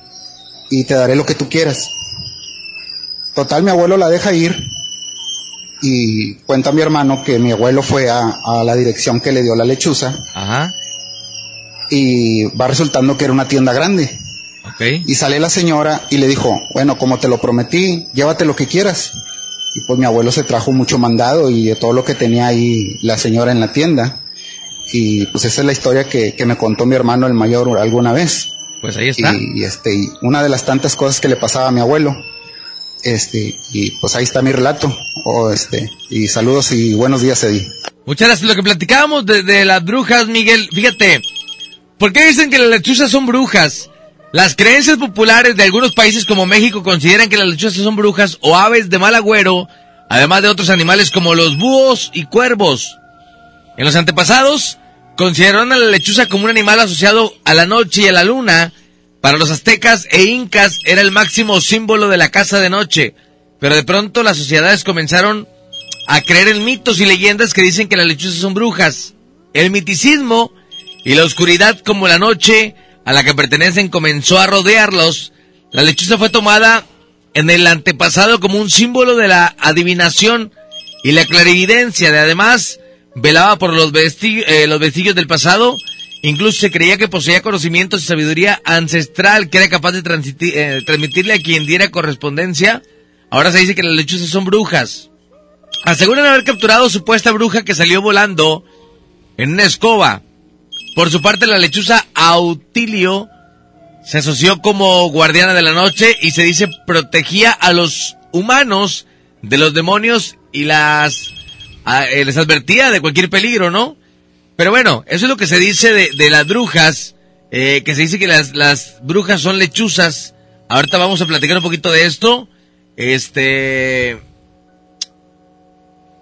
y te daré lo que tú quieras. Total, mi abuelo la deja ir y cuenta mi hermano que mi abuelo fue a, a la dirección que le dio la lechuza Ajá. y va resultando que era una tienda grande. Y sale la señora y le dijo, bueno, como te lo prometí, llévate lo que quieras. Y pues mi abuelo se trajo mucho mandado y de todo lo que tenía ahí la señora en la tienda. Y pues esa es la historia que, que me contó mi hermano el mayor alguna vez. Pues ahí está. Y, y, este, y una de las tantas cosas que le pasaba a mi abuelo. Este, y pues ahí está mi relato. O este, y saludos y buenos días, Eddie. Muchas gracias. Lo que platicábamos de, de las brujas, Miguel, fíjate, ¿por qué dicen que las lechuzas son brujas? Las creencias populares de algunos países como México consideran que las lechuzas son brujas o aves de mal agüero, además de otros animales como los búhos y cuervos. En los antepasados, consideraron a la lechuza como un animal asociado a la noche y a la luna. Para los aztecas e incas era el máximo símbolo de la casa de noche. Pero de pronto las sociedades comenzaron a creer en mitos y leyendas que dicen que las lechuzas son brujas. El miticismo y la oscuridad como la noche a la que pertenecen comenzó a rodearlos. La lechuza fue tomada en el antepasado como un símbolo de la adivinación y la clarividencia. De además, velaba por los, vesti eh, los vestigios del pasado. Incluso se creía que poseía conocimientos y sabiduría ancestral que era capaz de eh, transmitirle a quien diera correspondencia. Ahora se dice que las lechuzas son brujas. Aseguran haber capturado supuesta bruja que salió volando en una escoba. Por su parte, la lechuza Autilio se asoció como guardiana de la noche y se dice protegía a los humanos de los demonios y las eh, les advertía de cualquier peligro, ¿no? Pero bueno, eso es lo que se dice de, de las brujas, eh, que se dice que las, las brujas son lechuzas. Ahorita vamos a platicar un poquito de esto. Este,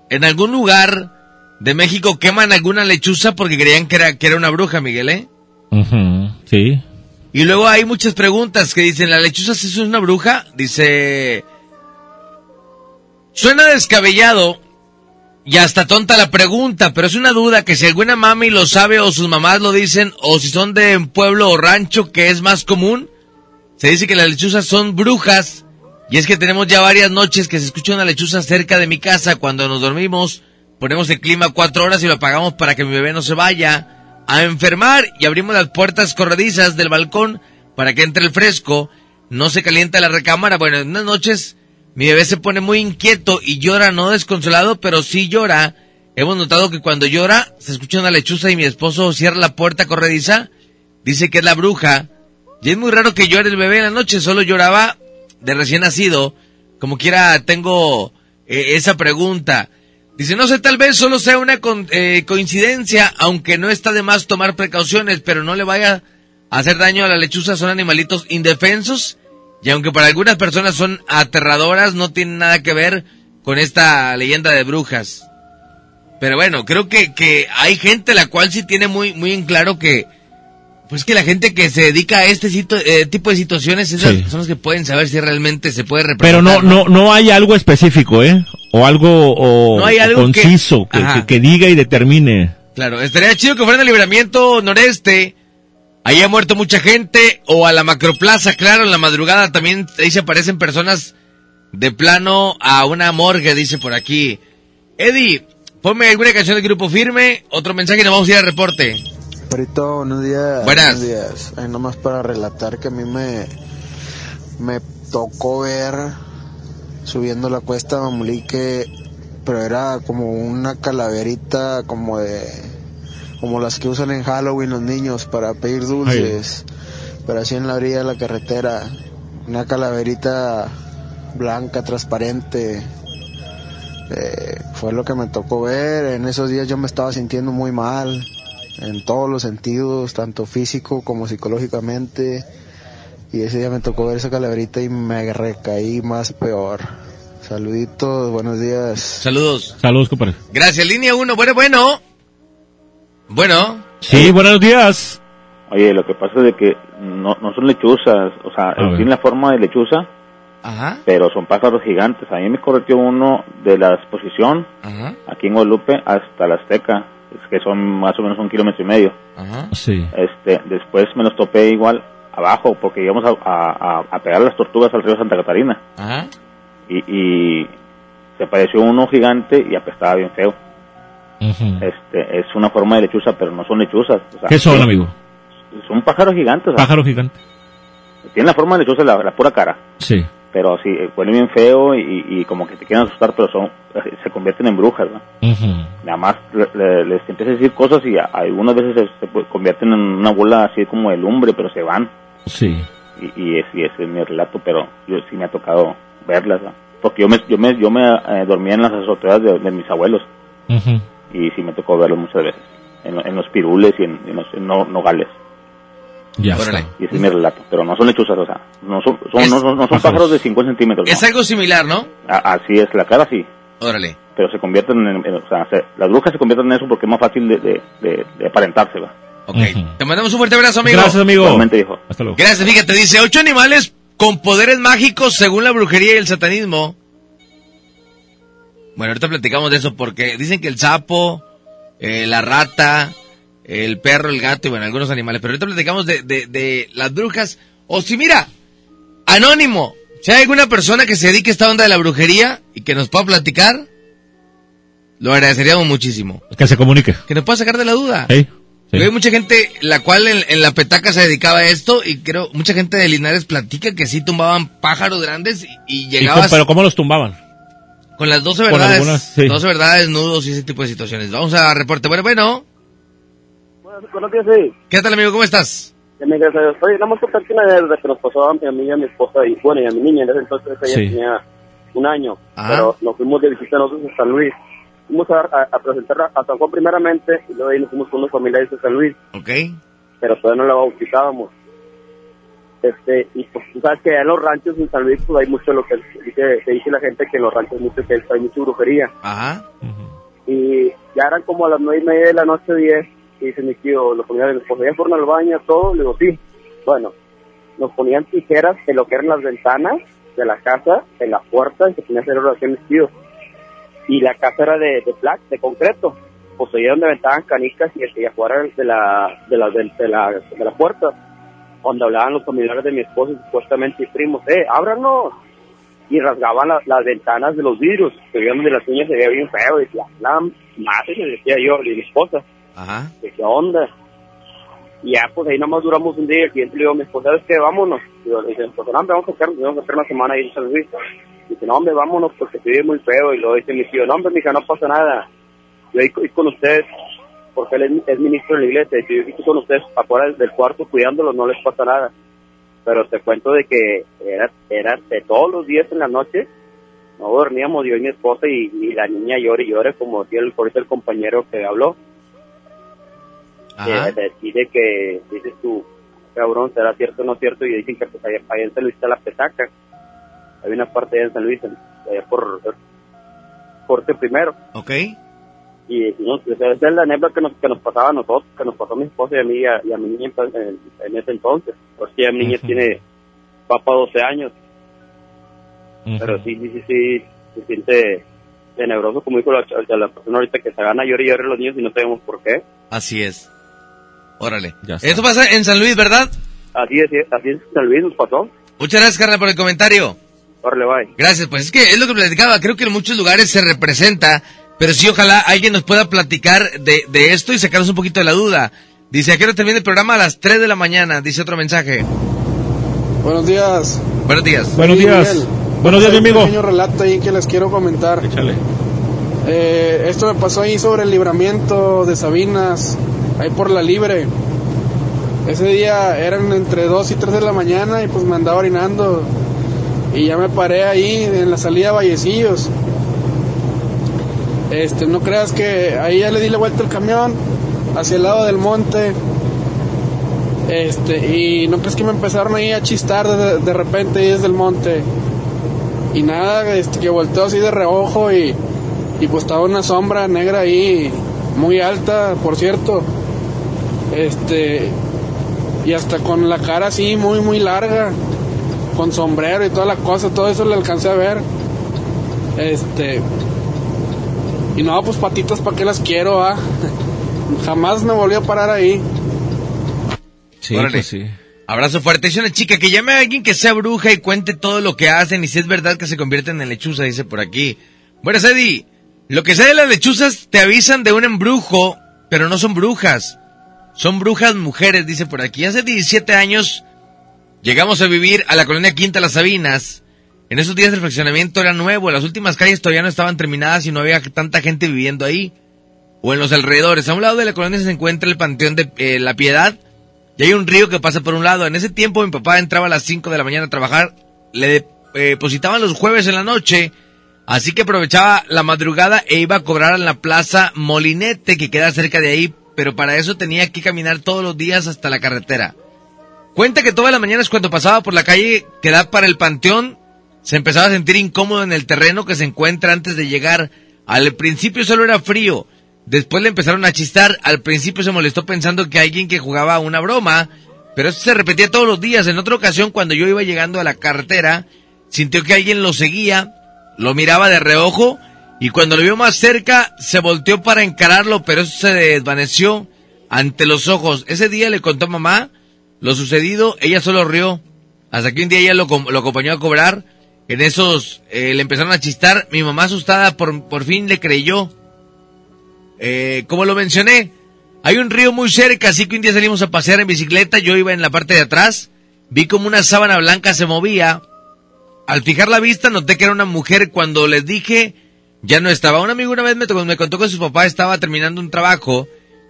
en algún lugar de México queman alguna lechuza porque creían que era, que era una bruja, Miguel, ¿eh? Ujú, Sí. Y luego hay muchas preguntas que dicen, ¿la lechuza sí es una bruja? Dice, suena descabellado y hasta tonta la pregunta, pero es una duda que si alguna mami lo sabe o sus mamás lo dicen, o si son de un pueblo o rancho que es más común, se dice que las lechuzas son brujas. Y es que tenemos ya varias noches que se escucha una lechuza cerca de mi casa cuando nos dormimos, ponemos el clima cuatro horas y lo apagamos para que mi bebé no se vaya a enfermar y abrimos las puertas corredizas del balcón para que entre el fresco, no se calienta la recámara. Bueno, en unas noches mi bebé se pone muy inquieto y llora, no desconsolado, pero sí llora. Hemos notado que cuando llora se escucha una lechuza y mi esposo cierra la puerta corrediza, dice que es la bruja. Y es muy raro que llore el bebé en la noche, solo lloraba de recién nacido. Como quiera tengo eh, esa pregunta. Dice, no sé, tal vez solo sea una con, eh, coincidencia, aunque no está de más tomar precauciones, pero no le vaya a hacer daño a la lechuza, son animalitos indefensos, y aunque para algunas personas son aterradoras, no tienen nada que ver con esta leyenda de brujas. Pero bueno, creo que, que hay gente la cual sí tiene muy, muy en claro que, pues que la gente que se dedica a este eh, tipo de situaciones, esas Sí. son los que pueden saber si realmente se puede Pero representar. no, no, no hay algo específico, ¿eh? O algo, o, No hay o algo que- conciso que, Ajá. que- que diga y determine. Claro, estaría chido que fuera en el libramiento noreste. Ahí ha muerto mucha gente. O a la macroplaza, claro, en la madrugada también ahí se aparecen personas de plano a una morgue, dice por aquí. Eddie, ponme alguna canción del grupo firme. Otro mensaje y nos vamos a ir al reporte. Perito, buenos días. Buenas. Buenos días. Nomás para relatar que a mí me, me tocó ver subiendo la cuesta Mamulique, pero era como una calaverita como de como las que usan en Halloween los niños para pedir dulces, pero así en la orilla de la carretera, una calaverita blanca, transparente. Eh, fue lo que me tocó ver. En esos días yo me estaba sintiendo muy mal. en todos los sentidos, tanto físico como psicológicamente. Y ese día me tocó ver esa calaverita y me recaí más peor. Saluditos, buenos días. Saludos. Saludos, compadre. Gracias, línea 1. Bueno, bueno. Bueno. Sí, buenos días. Oye, lo que pasa es de que no, no son lechuzas, o sea, A ver. tienen la forma de lechuza, Ajá. pero son pájaros gigantes. A mí me correteó uno de la exposición, Ajá. aquí en Guadalupe, hasta la Azteca, es que son más o menos un kilómetro y medio. Ajá. Sí. Este, después me los topé igual abajo, porque íbamos a, a, a- pegar las tortugas al río Santa Catarina. Ajá. Y, y se apareció uno gigante y apestaba bien feo. Este, es una forma de lechuza, pero no son lechuzas. o sea, ¿Qué son, amigo? Son pájaros gigantes. o sea, Pájaro gigante. Tienen la forma de lechuza, la, la pura cara. Sí. Pero sí, eh, huele bien feo y, y como que te quieren asustar, pero son eh, se convierten en brujas. ¿no? Nada más le- le- les empieza a decir cosas y a- algunas veces se, se convierten en una bola así como de lumbre, pero se van. Sí. Y, y, es, y ese es mi relato, pero yo sí me ha tocado verlas. ¿no? Porque yo me, yo me, yo me eh, dormía en las azoteas de, de mis abuelos y sí me tocó verlos muchas veces. En, en los pirules y en, en los en no- nogales. Ya Órale. Y ese es mi relato. Pero no son lechuzas, o sea, no son, son- Es- no, son- no son pájaros de 50 centímetros. Es no. algo similar, ¿no? A- así es, la cara sí. Órale. Pero se convierten en, en- o sea, se- las brujas se convierten en eso porque es más fácil de, de, de, de aparentarse, ¿va? Ok. Te mandamos un fuerte abrazo, amigo. Gracias, amigo. Igualmente, hijo. Hasta luego. Gracias, fíjate, dice, ocho animales con poderes mágicos según la brujería y el satanismo. Bueno, ahorita platicamos de eso porque dicen que el sapo, eh, la rata, el perro, el gato y bueno, algunos animales. Pero ahorita platicamos de, de, de las brujas. O si mira, anónimo, si hay alguna persona que se dedique a esta onda de la brujería y que nos pueda platicar, lo agradeceríamos muchísimo. Que se comunique. Que nos pueda sacar de la duda. Sí. Hay mucha gente la cual en, en la petaca se dedicaba a esto y creo mucha gente de Linares platica que sí tumbaban pájaros grandes y, y ¿Y llegabas pero ¿cómo los tumbaban? con las 12 con verdades, algunas, sí. 12 verdades, nudos y ese tipo de situaciones. Vamos a reporte. Bueno, bueno, Buenos días, sí. ¿qué tal amigo? ¿Cómo estás? Me gracias a Dios. Oye, nada más contarte una anécdota que nos pasó a mí, a mí y a mi esposa, y bueno, y a mi niña, en ese entonces ella Sí. tenía un año, Ajá. pero nos fuimos de visita nosotros a San Luis. Fuimos a, a, a presentar a, San Juan primeramente, y luego ahí nos fuimos con unos familiares de San Luis, Ok. pero todavía no la bautizábamos. Este, y pues tú sabes que en los ranchos en San Luis pues hay mucho lo que dice, se dice la gente que en los ranchos mucho que hay mucha brujería. Ajá. y ya eran como a las nueve y media de la noche, diez, y dice mi tío, lo ponían, nos ponían fueron al baño, todo, le digo, sí, bueno, nos ponían tijeras en lo que eran las ventanas de la casa, en la puerta, y se ponía a hacer oraciones, tío, y la casa era de, de placa, de concreto, ahí donde aventaban canicas y, y afuera de la, de la, de, de la, de la puerta, donde hablaban los familiares de mi esposo, supuestamente, y primos, eh, ábranos, y rasgaban la- las ventanas de los vidrios, que veían de las uñas se veía bien feo, y decía, la madre, le decía yo, y mi esposa, Ajá. qué onda. Y ya, pues ahí nomás duramos un día, y el cliente le digo a mi esposa, ¿sabes qué? Vámonos. Y yo le dije, pues no, vamos a quedarnos, vamos a estar una semana ahí en San Luis. Dice, no, hombre, vámonos, porque se vive muy feo. Y luego dice mi tío, no, hombre, mija, no pasa nada. Yo ahí co- con ustedes, porque él es, es ministro de la iglesia, y yo estoy con ustedes afuera del- cuarto cuidándolos, no les pasa nada. Pero te cuento de que era, era de todos los días en la noche, no dormíamos yo y mi esposa y, y la niña llora y llora como decía el, el compañero que habló Ajá. que decide que dices tú cabrón será cierto o no cierto y dicen que pues en San Luis está la petaca hay una parte en San Luis allá por corte primero Ok. y no, esa es la anécdota que nos, que nos pasaba a nosotros, que nos pasó a mi esposa y a mí y a, y a mi niña en, ese entonces. Pues ya mi niña tiene, para 12 años, pero sí, sí, sí, sí, se siente tenebroso, como dijo la, persona ahorita, que se gana llorar y llorar los niños y no sabemos por qué. Así es. Órale. Esto pasa en San Luis, ¿verdad? Así es, así es, San Luis nos pasó. Muchas gracias, carnal, por el comentario. Bye. Gracias, pues es que es lo que platicaba. Creo que en muchos lugares se representa, pero sí, ojalá alguien nos pueda platicar de, de esto y sacarnos un poquito de la duda. Dice, ¿a qué hora termina el programa? A las 3 de la mañana, dice otro mensaje. Buenos días. Buenos días. Buenos días. Miguel. Buenos días, mi Un amigo. pequeño relato ahí que les quiero comentar. Échale. Eh, esto me pasó ahí sobre el libramiento de Sabinas, ahí por la libre. Ese día eran entre 2 y 3 de la mañana y pues me andaba orinando. Y ya me paré ahí en la salida a Vallecillos. Este, no creas que ahí ya le di la vuelta al camión hacia el lado del monte. Este, y no crees que me empezaron ahí a chistar de, de repente ahí desde el monte. Y nada, este, que volteo así de reojo y, y pues estaba una sombra negra ahí, muy alta, por cierto. Este, y hasta con la cara así muy, muy larga, con sombrero y toda la cosa, todo eso le alcancé a ver. Este, y no, pues patitas, ¿para qué las quiero, ah? Jamás me volvió a parar ahí. Sí, pues sí. Abrazo fuerte. Dice una chica que llame a alguien que sea bruja y cuente todo lo que hacen y si es verdad que se convierten en lechuza, dice por aquí. Bueno, Eddie, lo que sé de las lechuzas te avisan de un embrujo, pero no son brujas. Son brujas mujeres, dice por aquí. Hace 17 años llegamos a vivir a la colonia Quinta Las Sabinas. En esos días el fraccionamiento era nuevo, las últimas calles todavía no estaban terminadas y no había tanta gente viviendo ahí. O en los alrededores. A un lado de la colonia se encuentra el Panteón de eh, la Piedad y hay un río que pasa por un lado. En ese tiempo mi papá entraba a las 5 de la mañana a trabajar, le eh, depositaban los jueves en la noche, así que aprovechaba la madrugada e iba a cobrar en la plaza Molinete que queda cerca de ahí, pero para eso tenía que caminar todos los días hasta la carretera. Cuenta que todas las mañanas cuando pasaba por la calle que da para el panteón, se empezaba a sentir incómodo en el terreno que se encuentra antes de llegar. Al principio solo era frío, después le empezaron a chistar, al principio se molestó pensando que alguien que jugaba una broma, pero eso se repetía todos los días. En otra ocasión, cuando yo iba llegando a la carretera, sintió que alguien lo seguía, lo miraba de reojo, y cuando lo vio más cerca, se volteó para encararlo, pero eso se desvaneció ante los ojos. Ese día le contó a mamá lo sucedido, ella solo rió. Hasta que un día ella lo, lo acompañó a cobrar. En esos eh, le empezaron a chistar. Mi mamá asustada por, por fin le creyó. Eh, como lo mencioné, hay un río muy cerca, así que un día salimos a pasear en bicicleta. Yo iba en la parte de atrás. Vi como una sábana blanca se movía. Al fijar la vista noté que era una mujer. Cuando les dije, ya no estaba. Un amigo una vez me contó que su papá estaba terminando un trabajo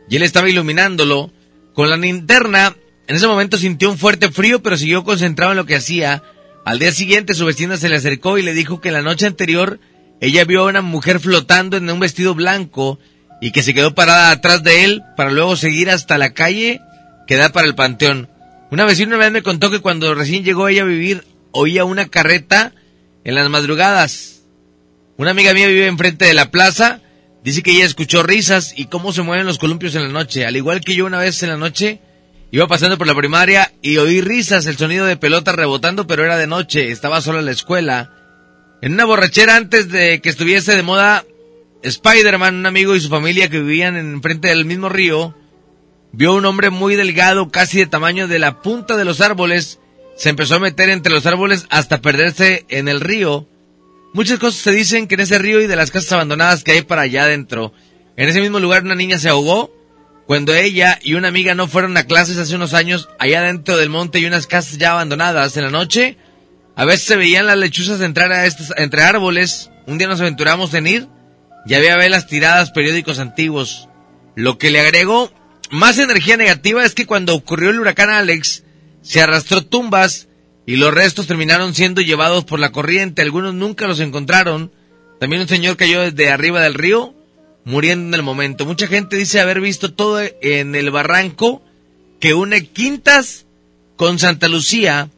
y él estaba iluminándolo con la linterna. En ese momento sintió un fuerte frío, pero siguió concentrado en lo que hacía. Al día siguiente su vecina se le acercó y le dijo que la noche anterior ella vio a una mujer flotando en un vestido blanco y que se quedó parada atrás de él para luego seguir hasta la calle que da para el panteón. Una vecina una vez me contó que cuando recién llegó ella a vivir oía una carreta en las madrugadas. Una amiga mía vive enfrente de la plaza, dice que ella escuchó risas y cómo se mueven los columpios en la noche. Al igual que yo una vez en la noche iba pasando por la primaria y oí risas, el sonido de pelota rebotando, pero era de noche, estaba sola en la escuela. En una borrachera antes de que estuviese de moda Spider-Man, un amigo y su familia que vivían enfrente del mismo río, vio un hombre muy delgado, casi de tamaño de la punta de los árboles, se empezó a meter entre los árboles hasta perderse en el río. Muchas cosas se dicen que en ese río y de las casas abandonadas que hay para allá adentro. En ese mismo lugar una niña se ahogó cuando ella y una amiga no fueron a clases hace unos años allá dentro del monte y unas casas ya abandonadas. En la noche a veces se veían las lechuzas entrar a estos, entre árboles. Un día nos aventuramos en ir y había velas tiradas, periódicos antiguos. Lo que le agregó más energía negativa es que cuando ocurrió el huracán Alex, se arrastró tumbas y los restos terminaron siendo llevados por la corriente. Algunos nunca los encontraron. También un señor cayó desde arriba del río, muriendo en el momento. Mucha gente dice haber visto todo en el barranco que une Quintas con Santa Lucía.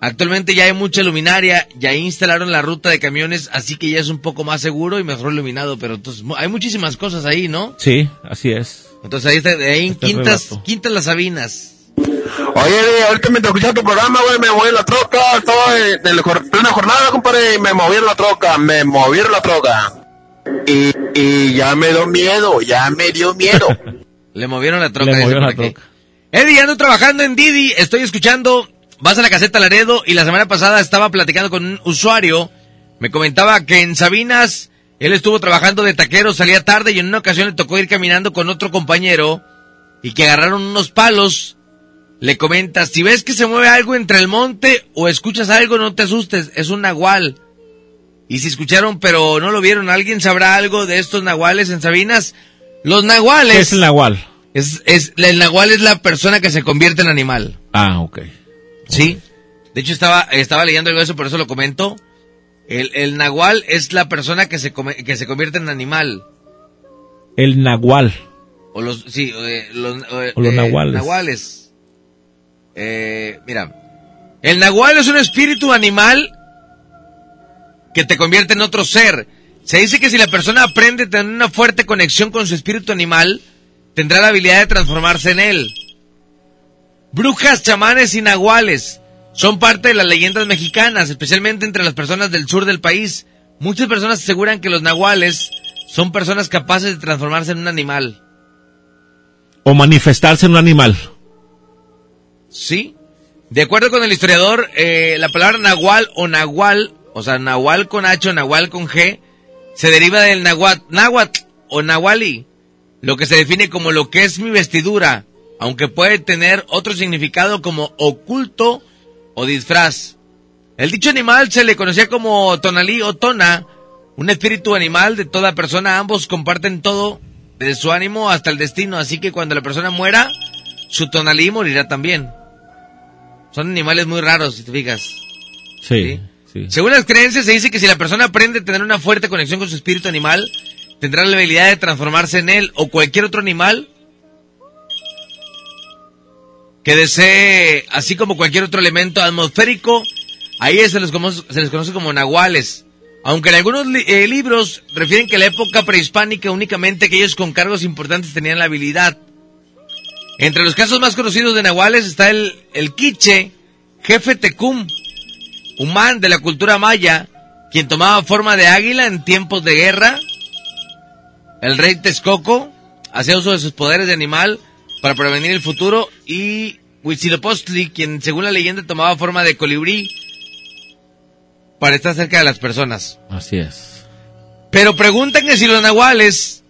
Actualmente ya hay mucha luminaria, ya instalaron la ruta de camiones, así que ya es un poco más seguro y mejor iluminado, pero entonces hay muchísimas cosas ahí, ¿no? Sí, así es. Entonces ahí está, ahí en Quintas. Quintas Las Sabinas. Oye, ahorita mientras escuchaba tu programa, güey, me moví en la troca, estaba en, en plena jornada, compadre, y me moví en la troca, me moví en la troca. Y, y ya me dio miedo, ya me dio miedo. Le movieron la troca. Le movieron la. Eddie, ando trabajando en Didi, estoy escuchando, vas a la caseta Laredo y la semana pasada estaba platicando con un usuario, me comentaba que en Sabinas él estuvo trabajando de taquero, salía tarde y en una ocasión le tocó ir caminando con otro compañero y que agarraron unos palos. Le comenta, si ves que se mueve algo entre el monte o escuchas algo, no te asustes, es un nahual. Y si escucharon pero no lo vieron, ¿alguien sabrá algo de estos nahuales en Sabinas? Los nahuales... ¿Qué es el nahual? Es, es, el nahual es la persona que se convierte en animal. Ah, ok. Sí. De hecho, estaba, estaba leyendo algo de eso, por eso lo comento. El, el nahual es la persona que se, come- que se convierte en animal. El nahual. O los, sí, eh, los, eh, O los eh, nahuales. nahuales. Eh, mira, el nahual es un espíritu animal que te convierte en otro ser. Se dice que si la persona aprende a tener una fuerte conexión con su espíritu animal, tendrá la habilidad de transformarse en él. Brujas, chamanes y nahuales son parte de las leyendas mexicanas, especialmente entre las personas del sur del país. Muchas personas aseguran que los nahuales son personas capaces de transformarse en un animal. O manifestarse en un animal. ¿Sí? De acuerdo con el historiador, eh, la palabra nahual o nahual, o sea, nahual con H o nahual con G, se deriva del nahuatl, náhuatl o nahuali, lo que se define como lo que es mi vestidura, aunque puede tener otro significado como oculto o disfraz. El dicho animal se le conocía como tonalí o tona, un espíritu animal de toda persona. Ambos comparten todo, desde su ánimo hasta el destino, así que cuando la persona muera, su tonalí morirá también. Son animales muy raros, si te fijas. Sí. sí. Según las creencias, se dice que si la persona aprende a tener una fuerte conexión con su espíritu animal, tendrá la habilidad de transformarse en él o cualquier otro animal que desee, así como cualquier otro elemento atmosférico, ahí se les conoce, se les conoce como nahuales. Aunque en algunos eh, libros refieren que en la época prehispánica únicamente aquellos con cargos importantes tenían la habilidad. Entre los casos más conocidos de nahuales está el, el quiche, jefe tecum, humán de la cultura maya, quien tomaba forma de águila en tiempos de guerra. El rey Texcoco hacía uso de sus poderes de animal para prevenir el futuro y Huitzilopochtli, quien según la leyenda tomaba forma de colibrí para estar cerca de las personas. Así es. Pero preguntan que si los nahuales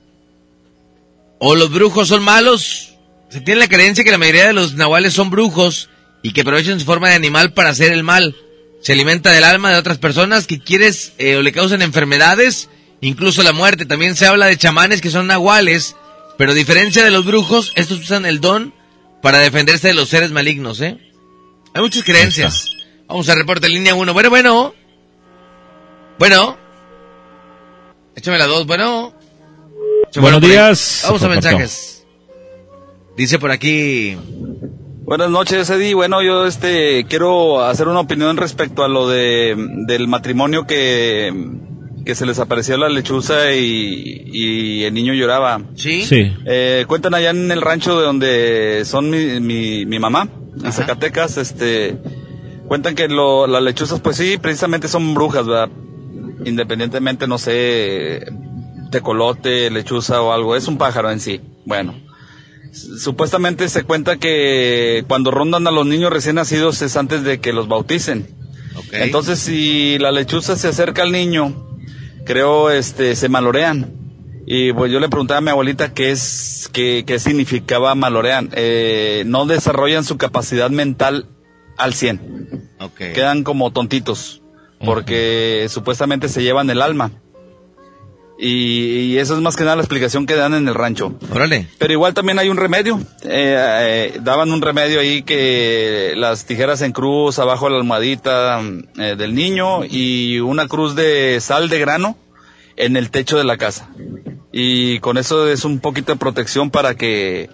o los brujos son malos. Se tiene la creencia que la mayoría de los nahuales son brujos y que aprovechan su forma de animal para hacer el mal. Se alimenta del alma de otras personas que quieres eh, o le causan enfermedades, incluso la muerte. También se habla de chamanes que son nahuales, pero a diferencia de los brujos, estos usan el don para defenderse de los seres malignos, ¿eh? Hay muchas creencias. Vamos a reporte línea 1. Bueno, bueno. Bueno. Échame la 2. Bueno. Échame Buenos días. Vamos a mensajes. Dice por aquí. Buenas noches, Eddie. Bueno, yo este quiero hacer una opinión respecto a lo de del matrimonio que, que se les apareció la lechuza y, y el niño lloraba. Sí. Sí. Eh, cuentan allá en el rancho de donde son mi, mi, mi mamá, en Zacatecas, este, cuentan que lo, las lechuzas, pues sí, precisamente son brujas, ¿verdad? Independientemente, no sé, tecolote, lechuza o algo, es un pájaro en sí. Bueno, supuestamente se cuenta que cuando rondan a los niños recién nacidos es antes de que los bauticen. Entonces, si la lechuza se acerca al niño, creo, este, se malorean. Y pues yo le preguntaba a mi abuelita qué es, qué, qué significaba malorean. Eh, no desarrollan su capacidad mental al 100. Quedan como tontitos. Porque supuestamente se llevan el alma. Y, y eso es más que nada la explicación que dan en el rancho. Órale. Pero igual también hay un remedio. Eh, eh, daban un remedio ahí que las tijeras en cruz abajo de la almohadita eh, del niño y una cruz de sal de grano en el techo de la casa. Y con eso es un poquito de protección para que,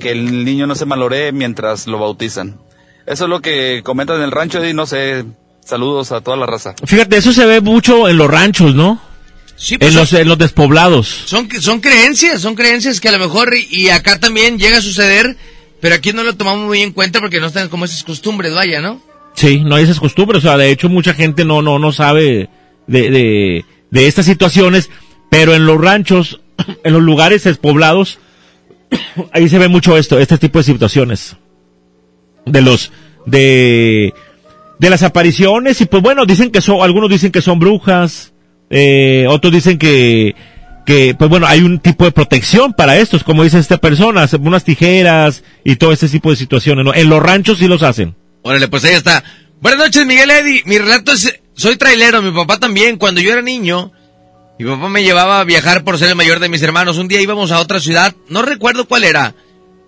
que el niño no se maloree mientras lo bautizan. Eso es lo que comentan en el rancho y no sé, saludos a toda la raza. Fíjate, eso se ve mucho en los ranchos, ¿no? Sí, pues en, los, en los despoblados. Son, son creencias, son creencias que a lo mejor y, y acá también llega a suceder, pero aquí no lo tomamos muy en cuenta porque no están como esas costumbres, vaya, ¿no? Sí, no hay esas costumbres. O sea, de hecho, mucha gente no, no, no sabe de, de, de estas situaciones, pero en los ranchos, en los lugares despoblados, ahí se ve mucho esto, este tipo de situaciones. De los, de, de las apariciones, y pues bueno, dicen que son, algunos dicen que son brujas, eh, otros dicen que, que, pues bueno, hay un tipo de protección para estos, como dice esta persona, unas tijeras y todo este tipo de situaciones, ¿no? En los ranchos sí los hacen. Órale, pues ahí está. Buenas noches, Miguel Eddy. Mi relato es, soy trailero, mi papá también. Cuando yo era niño, mi papá me llevaba a viajar por ser el mayor de mis hermanos. Un día íbamos a otra ciudad, no recuerdo cuál era.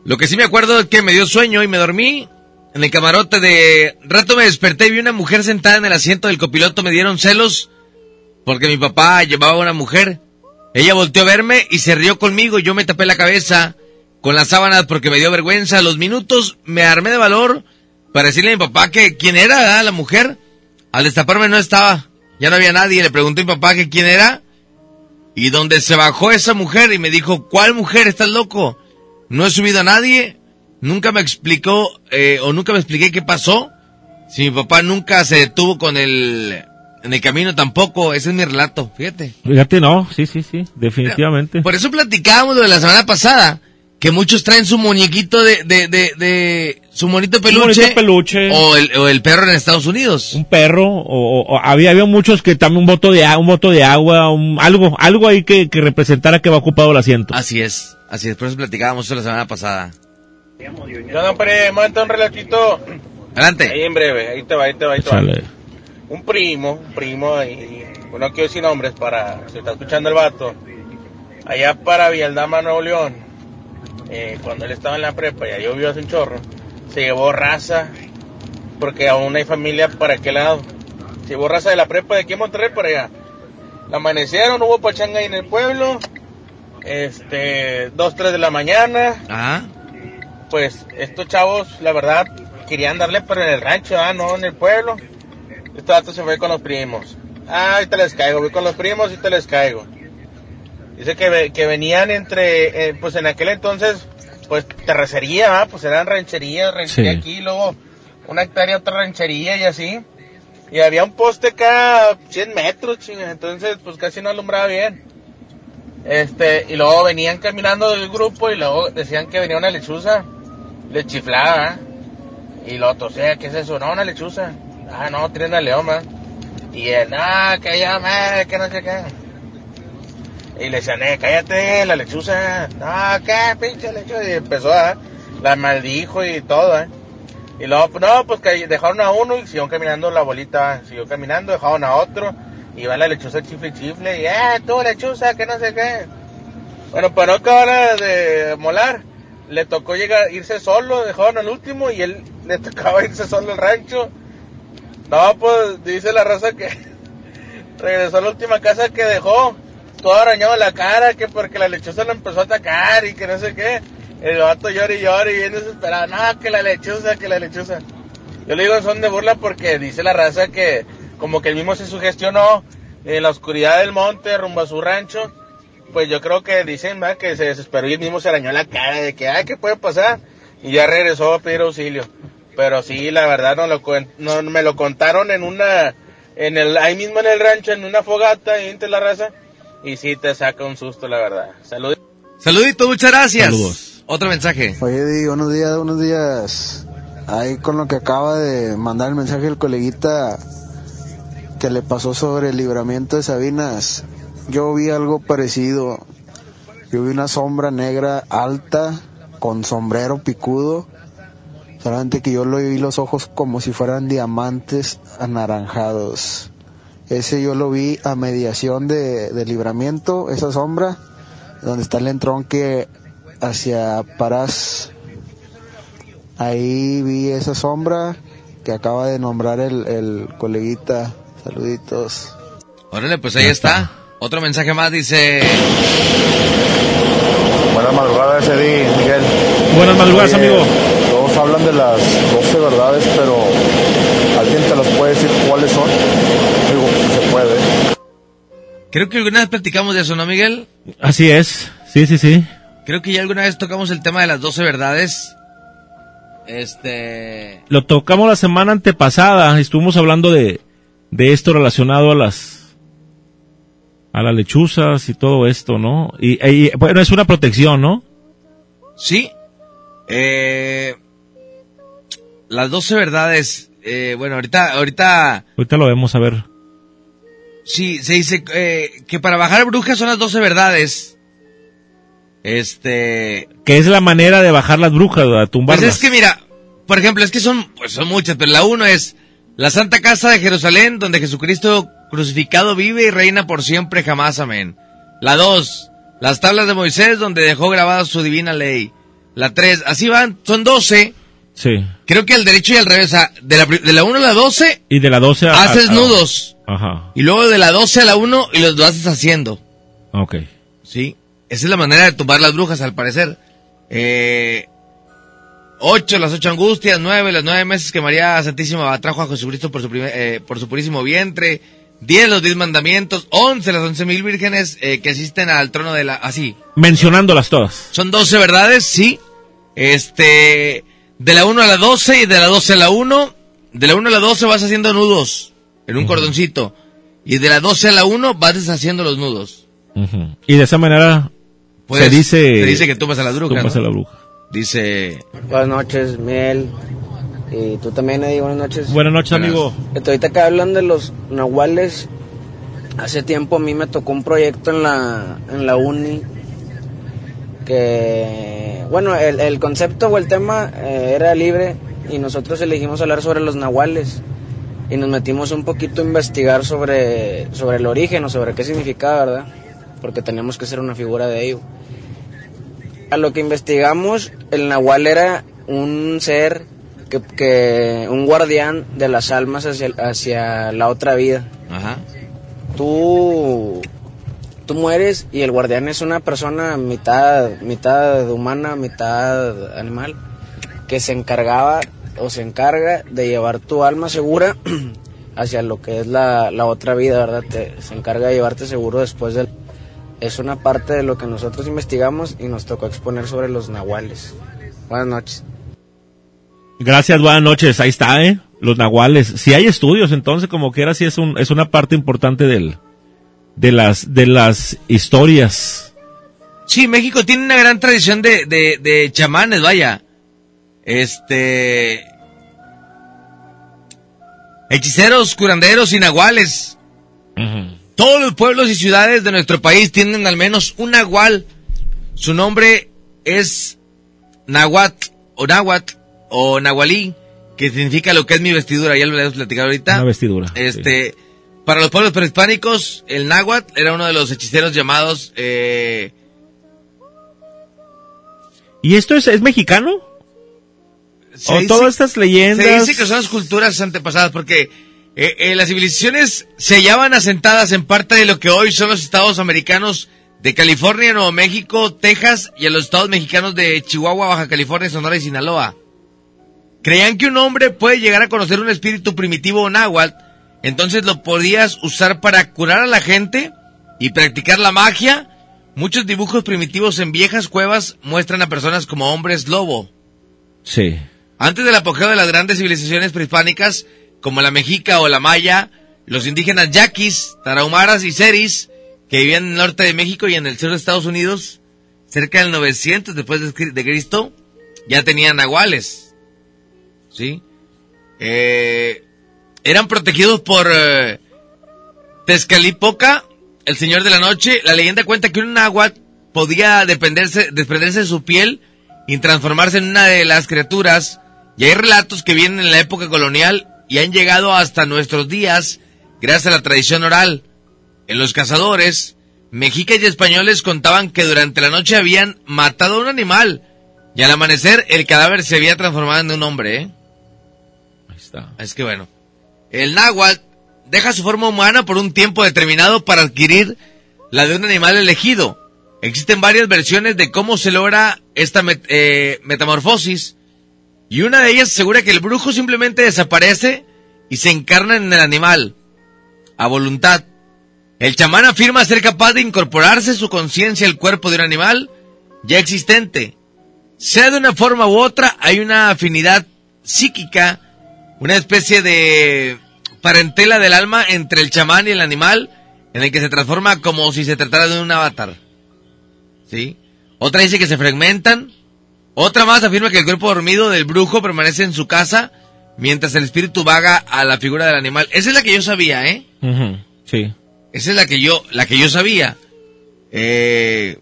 Lo que sí me acuerdo es que me dio sueño y me dormí en el camarote de rato me desperté y vi una mujer sentada en el asiento del copiloto. Me dieron celos porque mi papá llevaba a una mujer. Ella volteó a verme y se rió conmigo. Yo me tapé la cabeza con las sábanas porque me dio vergüenza. A los minutos me armé de valor para decirle a mi papá que quién era la mujer. Al destaparme no estaba. Ya no había nadie. Le pregunté a mi papá que quién era. Y donde se bajó esa mujer y me dijo, ¿cuál mujer? ¿Estás loco? No he subido a nadie. Nunca me explicó eh, o nunca me expliqué qué pasó. Si mi papá nunca se detuvo con el... En el camino tampoco. Ese es mi relato. Fíjate. Fíjate, no, sí, sí, sí, definitivamente. Por eso platicábamos lo de la semana pasada. Que muchos traen su muñequito de, de, de, de su monito peluche. bonito peluche. O el, o el perro en Estados Unidos. Un perro, o, o- o había, había muchos que también un voto de, a- un voto de agua, un- algo, algo ahí que, que representara que va ocupado el asiento. Así es, así es. Por eso platicábamos eso la semana pasada. ¿Qué onda, hombre? Manda un relatito. Adelante. Ahí en breve, ahí te va, ahí te va, ahí te va. Sale. Un primo, un primo, y bueno, no quiero decir nombres para, si está escuchando el vato, allá para Vialdama, Nuevo León, eh, cuando él estaba en la prepa, ya llovió hace un chorro, se llevó raza, porque aún hay familia para aquel lado, se llevó raza de la prepa de aquí en Monterrey para allá. La amanecieron, hubo pachanga ahí en el pueblo, este, dos, tres de la mañana, Ajá. pues estos chavos, la verdad, querían darle pero en el rancho, ah, no en el pueblo. Este vato se fue con los primos. Ah, ahorita les caigo, voy con los primos y te les caigo. Dice que, que venían entre, eh, pues en aquel entonces, pues terracería, pues eran rancherías, ranchería Sí. aquí, luego una hectárea, otra ranchería y así. Y había un poste acá, 100 metros, chinga, entonces pues casi no alumbraba bien. Este, y luego venían caminando del grupo y luego decían que venía una lechuza. Le chiflaba. Y lo tosía, ¿qué es eso? No, una lechuza. Ah, no, tiene una leoma. Y él, ah, que llame, que no sé qué. Y le decían, eh, cállate, la lechuza. No, qué pinche lechuza. Y empezó a, la maldijo y todo, ¿eh? Y luego, pues, no, pues que dejaron a uno y siguieron caminando la bolita, siguió caminando, dejaron a otro. Y va la lechuza chifle chifle y, eh, tú lechuza, que no sé qué. Bueno, para no acabar de molar, le tocó llegar, irse solo, dejaron al último y él le tocaba irse solo al rancho. No, pues dice la raza que regresó a la última casa que dejó, todo arañado la cara, que porque la lechuza lo empezó a atacar y que no sé qué. El vato llora y llora y bien desesperado, no, que la lechuza, que la lechuza. Yo le digo son de burla porque dice la raza que como que él mismo se sugestionó en la oscuridad del monte rumbo a su rancho. Pues yo creo que dicen ¿verdad? que se desesperó y él mismo se arañó la cara de que, ay, ¿qué puede pasar? Y ya regresó a pedir auxilio. Pero sí, la verdad no lo no me lo contaron en una en el ahí mismo en el rancho en una fogata ahí entre la raza y sí te saca un susto la verdad. Saludos. Saludito, muchas gracias. Saludos. Otro mensaje. Oye, Di, buenos días, buenos días. Ahí con lo que acaba de mandar el mensaje el coleguita que le pasó sobre el libramiento de Sabinas. Yo vi algo parecido. Yo vi una sombra negra alta con sombrero picudo. Solamente que yo lo vi los ojos como si fueran diamantes anaranjados. Ese yo lo vi a mediación de, de libramiento, esa sombra, donde está el entronque hacia Parás. Ahí vi esa sombra que acaba de nombrar el, el coleguita. Saluditos. Órale, pues ahí está. Otro mensaje más dice... Buenas madrugadas, Eddie, Miguel. Buenas madrugadas, Oye, amigo. Hablan de las 12 verdades, pero ¿alguien te las puede decir cuáles son? Digo, si se puede. Creo que alguna vez platicamos de eso, ¿no, Miguel? Así es, sí, sí, sí. Creo que ya alguna vez tocamos el tema de las 12 verdades. Este... Lo tocamos la semana antepasada, estuvimos hablando de, de esto relacionado a las a las lechuzas y todo esto, ¿no? Y, y, bueno, es una protección, ¿no? Sí. Eh, las 12 verdades. Eh, bueno, ahorita, ahorita, Ahorita lo vemos a ver. sí, se dice eh, que para bajar brujas son las 12 verdades. Este, Que es la manera de bajar las brujas, a pues tumbarlas. es que mira, por ejemplo, es que son, pues son muchas, pero la uno es la Santa Casa de Jerusalén, donde Jesucristo crucificado vive y reina por siempre jamás, amén. La dos, las tablas de Moisés, donde dejó grabada su divina ley. La tres, así van, son 12. Sí. Creo que al derecho y al revés, o sea, de la, de la 1 a la 12 Y de la 12 a... haces a- a- nudos. Ajá, Y luego de la 12 a la 1 y los lo haces haciendo. ok. Sí. Esa es la manera de tumbar las brujas, al parecer. Eh, ocho, las ocho angustias. Nueve, las nueve meses que María Santísima atrajo a Jesucristo por su, primer- eh, por su purísimo vientre. Diez, los diez mandamientos. Once, las once mil vírgenes eh, que asisten al trono de la... Así. Mencionándolas todas. Son 12 verdades, sí. Este, de la 1 a la 12 y de la 12 a la 1. De la 1 a la 12 vas haciendo nudos en un cordoncito. Y de la 12 a la 1 vas deshaciendo los nudos. Ujú. Y de esa manera Pues, se dice... se dice que tumbas a la bruja, tumbas ¿no? a la bruja. Dice... Buenas noches, Miel. Y tú también, Eddie, buenas noches. Buenas noches, amigo. Este, ahorita que hablan de los nahuales, hace tiempo a mí me tocó un proyecto en la, en la uni que, bueno, el, el concepto o el tema eh, era libre y nosotros elegimos hablar sobre los nahuales y nos metimos un poquito a investigar sobre, sobre el origen o sobre qué significaba, ¿verdad? Porque teníamos que ser una figura de ello. A lo que investigamos, el nahual era un ser que, que un guardián de las almas hacia, hacia la otra vida. Ajá. Tú, tú mueres y el guardián es una persona mitad, mitad humana, mitad animal, que se encargaba o se encarga de llevar tu alma segura hacia lo que es la, la otra vida, ¿verdad? Te- se encarga de llevarte seguro después del... Es una parte de lo que nosotros investigamos y nos tocó exponer sobre los nahuales. Buenas noches. Gracias, buenas noches. Ahí está, ¿eh? Los nahuales. Si hay estudios, entonces, como quiera, sí es, un, es una parte importante del, de, las, de las historias. Sí, México tiene una gran tradición de, de, de chamanes, vaya. Este... Hechiceros, curanderos y nahuales. Todos los pueblos y ciudades de nuestro país tienen al menos un nahual. Su nombre es Nahuatl o Nahuatl o Nahualí, que significa lo que es mi vestidura. Ya lo hemos platicado ahorita. Una vestidura. Este, para los pueblos prehispánicos, el náhuatl era uno de los hechiceros llamados. Eh, ¿Y esto es, es mexicano? se ¿O dice- todas estas leyendas? Se dice que son las culturas antepasadas porque eh, eh, las civilizaciones se hallaban asentadas en parte de lo que hoy son los estados americanos de California, Nuevo México, Texas y en los estados mexicanos de Chihuahua, Baja California, Sonora y Sinaloa. Creían que un hombre puede llegar a conocer un espíritu primitivo o náhuatl, entonces lo podías usar para curar a la gente y practicar la magia. Muchos dibujos primitivos en viejas cuevas muestran a personas como hombres lobo. Sí. Antes del apogeo de las grandes civilizaciones prehispánicas, como la mexica o la maya, los indígenas yaquis, tarahumaras y seris, que vivían en el norte de México y en el sur de Estados Unidos, cerca del 900 después de Cri- de Cristo, ya tenían nahuales. ¿Sí? Eh, eran protegidos por eh, Tezcalipoca, el señor de la noche. La leyenda cuenta que un náhuatl podía dependerse- desprenderse de su piel y transformarse en una de las criaturas. Y hay relatos que vienen en la época colonial y han llegado hasta nuestros días gracias a la tradición oral. En los cazadores, mexicas y españoles contaban que durante la noche habían matado a un animal y al amanecer el cadáver se había transformado en un hombre. ¿eh? Ahí está. Es que bueno. El náhuatl deja su forma humana por un tiempo determinado para adquirir la de un animal elegido. Existen varias versiones de cómo se logra esta eh, metamorfosis y una de ellas asegura que el brujo simplemente desaparece y se encarna en el animal a voluntad. El chamán afirma ser capaz de incorporarse su conciencia al cuerpo de un animal ya existente. Sea de una forma u otra, hay una afinidad psíquica, una especie de parentela del alma entre el chamán y el animal, en el que se transforma como si se tratara de un avatar. ¿Sí? Otra dice que se fragmentan. Otra más afirma que el cuerpo dormido del brujo permanece en su casa mientras el espíritu vaga a la figura del animal. Esa es la que yo sabía, ¿eh? Sí. Esa es la que yo, la que yo sabía. Eh,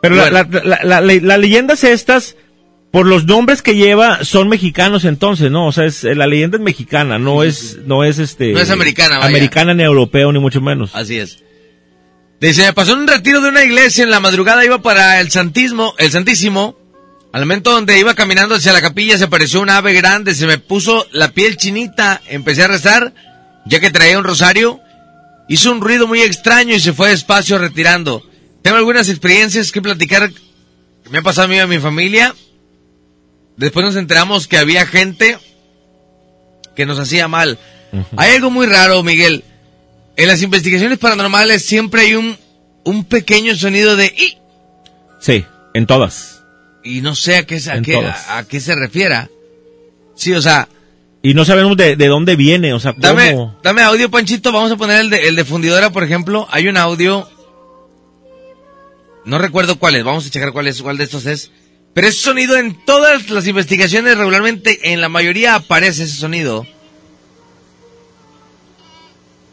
Pero Bueno. la- la- la- las leyendas estas, por los nombres que lleva, son mexicanos entonces, ¿no? O sea, es, la leyenda es mexicana, no es, no es este... No es americana, vaya. Americana ni europeo, ni mucho menos. Así es. Dice, me pasó en un retiro de una iglesia en la madrugada, iba para el Santismo, el Santísimo. Al momento donde iba caminando hacia la capilla se apareció un ave grande, se me puso la piel chinita, empecé a rezar, ya que traía un rosario, hizo un ruido muy extraño y se fue despacio retirando. Tengo algunas experiencias que platicar me ha pasado a mí y a mi familia. Después nos enteramos que había gente que nos hacía mal. Hay algo muy raro, Miguel. En las investigaciones paranormales siempre hay un, un pequeño sonido de... "i", Sí, en todas. Y no sé a qué, se- a qué, a, a qué se refiera. Sí, o sea, Y no sabemos de, de dónde viene, o sea, cómo. dame, dame audio, Panchito. Vamos a poner el de, el de fundidora, por ejemplo. Hay un audio. No recuerdo cuál es. Vamos a checar cuál es, cuál de estos es. Pero ese sonido en todas las investigaciones regularmente, en la mayoría aparece ese sonido.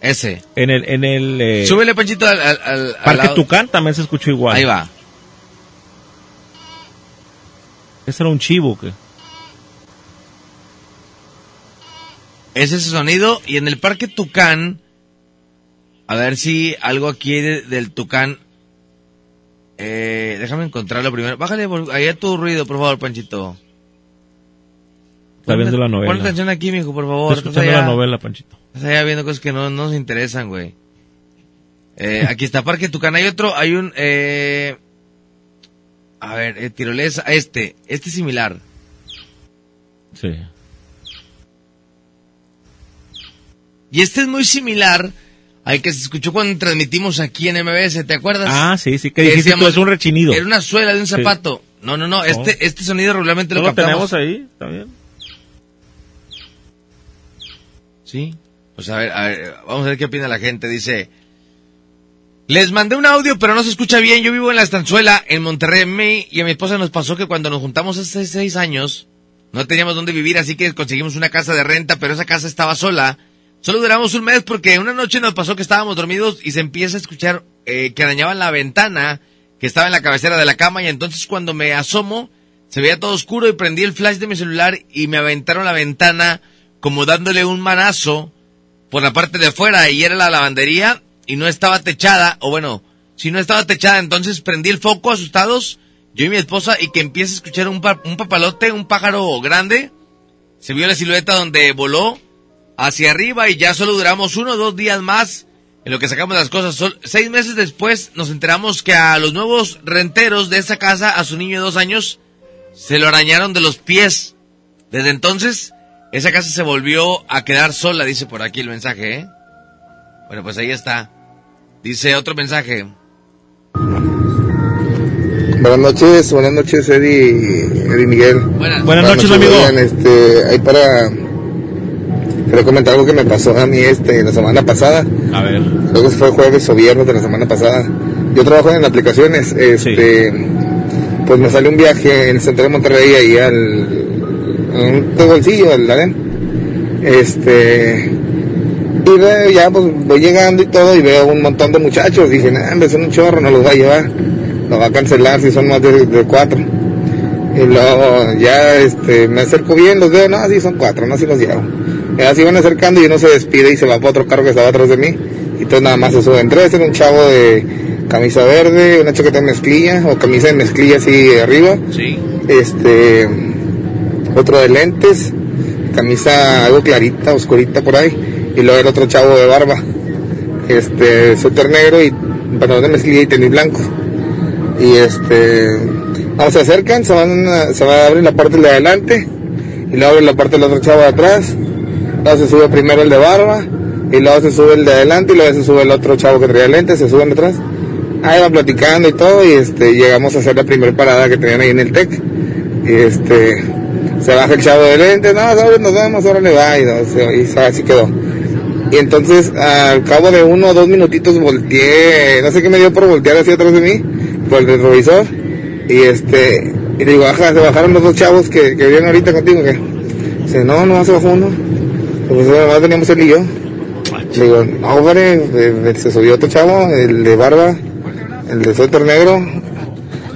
Ese. En el, en el eh, Súbele, Panchito, al, al, al- al Parque Tucán también se escuchó igual. Ahí va. Ese era un chivo que. Es ese sonido. Y en el Parque Tucán, a ver si algo aquí de- del Tucán. Eh, déjame encontrarlo primero. Bájale ahí a tu ruido, por favor, Panchito. Está viendo la novela. Pon atención aquí, mijo, por favor. Está escuchando Estás la allá- novela, Panchito. Estás allá viendo cosas que no, no nos interesan, güey. Eh, aquí está Parque Tucán. Hay otro, hay un... Eh, a ver, eh, tirolesa. Este, este es similar. Sí. Y este es muy similar al que se escuchó cuando transmitimos aquí en MBS, ¿te acuerdas? Ah, sí, sí, que dijiste es un rechinido. Era una suela de un Sí. zapato. No, no, no, este, este sonido regularmente lo ¿No lo captamos. tenemos ahí? También. Sí. Pues a ver, a ver, vamos a ver qué opina la gente. Dice, les mandé un audio, pero no se escucha bien. Yo vivo en la estanzuela, en Monterrey, en May, y a mi esposa nos pasó que cuando nos juntamos hace seis años, no teníamos dónde vivir, así que conseguimos una casa de renta, pero esa casa estaba sola. Solo duramos un mes porque una noche nos pasó que estábamos dormidos y se empieza a escuchar eh, que arañaban la ventana que estaba en la cabecera de la cama y entonces cuando me asomo se veía todo oscuro y prendí el flash de mi celular y me aventaron la ventana como dándole un manazo por la parte de afuera y era la lavandería y no estaba techada, o bueno, si no estaba techada, entonces prendí el foco asustados, yo y mi esposa, y que empieza a escuchar un, pa- un papalote, un pájaro grande, se vio la silueta donde voló hacia arriba y ya solo duramos uno o dos días más en lo que sacamos las cosas. Sol- seis meses después nos enteramos que a los nuevos renteros de esa casa, a su niño de dos años, se lo arañaron de los pies. Desde entonces, esa casa se volvió a quedar sola, dice por aquí el mensaje, ¿eh? Bueno, pues ahí está. Dice otro mensaje. Buenas noches, buenas noches Eddie, Eddie Miguel. Buenas. Buenas noches, amigo. oigan, este, ahí para, para comentar algo que me pasó a mí este, la semana pasada. A ver. Que fue jueves o viernes de la semana pasada. Yo trabajo en aplicaciones, este, pues me salió un viaje en el centro de Monterrey ahí al, a un bolsillo, al Adén. Este, y veo, ya pues voy llegando y todo y veo un montón de muchachos. Dije, nah, hombre, son un chorro, no los va a llevar. Los va a cancelar si son más de, de cuatro. Y luego ya este, me acerco bien, los veo, no, sí son cuatro, no, sí los llevo. Y así van acercando y uno se despide y se va para otro carro que estaba atrás de mí. Y entonces nada más se suben tres, era un chavo de camisa verde, una chaqueta de mezclilla, o camisa de mezclilla así arriba. Sí. Este, otro de lentes, camisa algo clarita, oscurita por ahí. Y luego el otro chavo de barba, este, suéter negro y pantalón de mezclilla y tenis blanco. Y este, vamos, se acercan, se van, a- se va a abrir la parte de adelante, y luego abre la parte del otro chavo de atrás, luego se sube primero el de barba, y luego se sube el de adelante, y luego se sube el otro chavo que traía lentes, se suben detrás. Ahí van platicando y todo, y este, llegamos a hacer la primera parada que tenían ahí en el TEC. Y este, se baja el chavo de lentes, no, sabes, nos vemos, ahora le va, y, no, y así quedó. Y entonces, al cabo de uno o dos minutitos, volteé, no sé qué me dio por voltear hacia atrás de mí, por el retrovisor, y este, y le digo, baja, se bajaron los dos chavos que, que vienen ahorita contigo, que dice, no, no, se bajó uno, pues además veníamos él y yo. Le digo, no, hombre, se subió otro chavo, el de barba, el de suéter negro,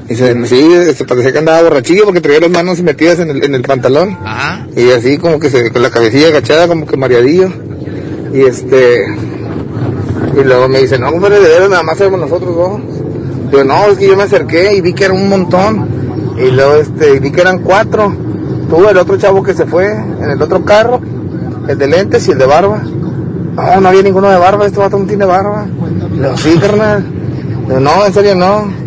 y se, sí, este, parecía que andaba borrachillo porque traía las manos metidas en el, en el pantalón. Ajá. Y así como que se, con la cabecilla agachada, como que mareadillo. Y este, y luego me dice, no, hombre, de veras nada más éramos nosotros dos. Digo, no, es que yo me acerqué y vi que era un montón. Y luego este, vi que eran cuatro. Tú, el otro chavo que se fue en el otro carro, el de lentes y el de barba. No, no había ninguno de barba, este vato no tiene barba. Le digo, sí, carnal. Digo, no, en serio no.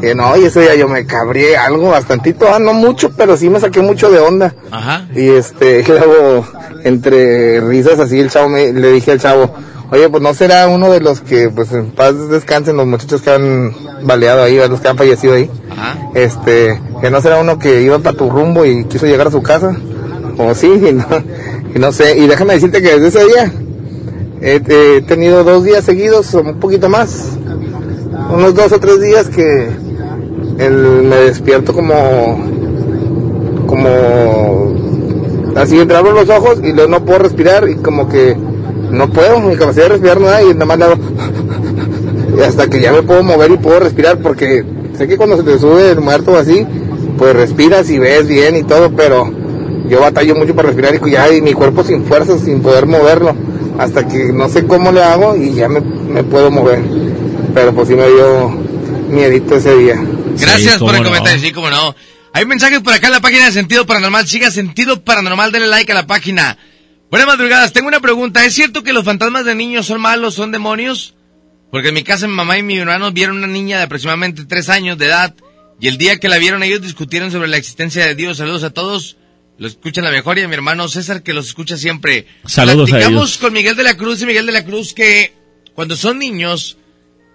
Que no, y ese día yo me cabré algo bastantito, ah, no mucho, pero sí me saqué mucho de onda. Ajá. Y este, luego, entre risas así, el chavo me, le dije al chavo, oye, pues no será uno de los que, pues en paz descansen los muchachos que han baleado ahí, los que han fallecido ahí. Este, que no será uno que iba para tu rumbo y quiso llegar a su casa. O sí, y no, y no sé, y déjame decirte que desde ese día he, tenido dos días seguidos, un poquito más, unos dos o tres días que el- me despierto como, como, así entre abro los ojos y luego no puedo respirar y como que no puedo, mi capacidad de respirar no da y nada más le hasta que ya me puedo mover y puedo respirar porque sé que cuando se te sube el muerto así, pues respiras y ves bien y todo, pero yo batallo mucho para respirar y ya y mi cuerpo sin fuerzas, sin poder moverlo, hasta que no sé cómo le hago y ya me, me puedo mover. Pero pues sí me dio miedito ese día. Gracias por el comentario, sí, como no. Hay mensajes por acá en la página de Sentido Paranormal. Siga Sentido Paranormal, denle like a la página. Buenas madrugadas, tengo una pregunta. ¿Es cierto que los fantasmas de niños son malos, son demonios? Porque en mi casa mi mamá y mi hermano vieron una niña de aproximadamente tres años de edad y el día que la vieron ellos discutieron sobre la existencia de Dios. Saludos a todos. Lo escuchan la mejor y a mi hermano César que los escucha siempre. Saludos a Platicamos ellos. con Miguel de la Cruz y Miguel de la Cruz que cuando son niños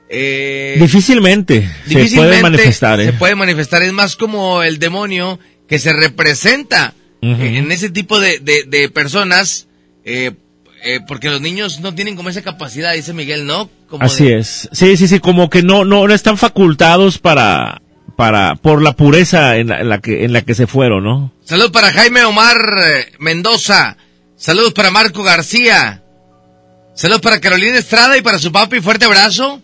eh, Difícilmente, se difícilmente puede manifestar, ¿eh? se puede manifestar. Es más como el demonio que se representa eh, en ese tipo de, de, de personas, eh, eh, porque los niños no tienen como esa capacidad, dice Miguel, ¿no? Como Así de- es. Sí, sí, sí, como que no, no, no están facultados para, para, por la pureza en la, en la que, en la que se fueron, ¿no? Saludos para Jaime Omar eh, Mendoza. Saludos para Marco García. Saludos para Carolina Estrada y para su papi. Fuerte abrazo.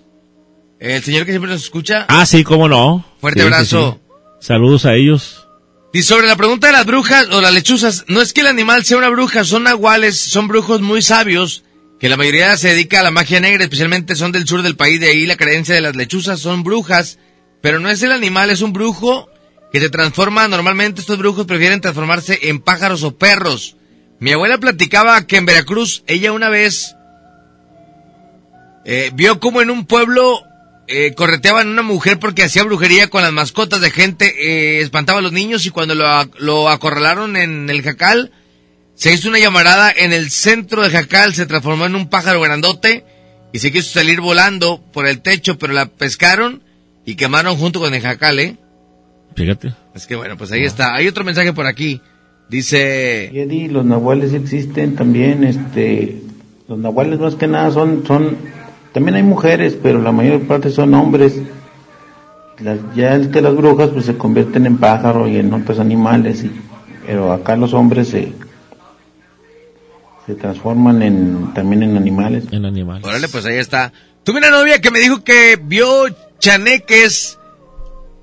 El señor que siempre nos escucha. Ah, sí, cómo no. Fuerte Sí, sí, abrazo. sí. Saludos a ellos. Y sobre la pregunta de las brujas o las lechuzas, no es que el animal sea una bruja, son nahuales, son brujos muy sabios, que la mayoría se dedica a la magia negra, especialmente son del sur del país, de ahí la creencia de las lechuzas son brujas, pero no es el animal, es un brujo que se transforma, normalmente estos brujos prefieren transformarse en pájaros o perros. Mi abuela platicaba que en Veracruz, ella una vez eh, vio como en un pueblo eh, correteaban a una mujer porque hacía brujería con las mascotas de gente, eh, espantaba a los niños y cuando lo, lo acorralaron en el jacal, se hizo una llamarada en el centro del jacal, se transformó en un pájaro grandote y se quiso salir volando por el techo, pero la pescaron y quemaron junto con el jacal, ¿eh? Fíjate. Es que bueno, pues ahí está. Hay otro mensaje por aquí. Dice... Y Eddie, los nahuales existen también, este, los nahuales más que nada son, son, también hay mujeres, pero la mayor parte son hombres. Las, ya el que las brujas pues se convierten en pájaros y en otros animales, y, pero acá los hombres se, se transforman en, también en animales. En animales. Órale, pues ahí está. Tuve una novia que me dijo que vio chaneques,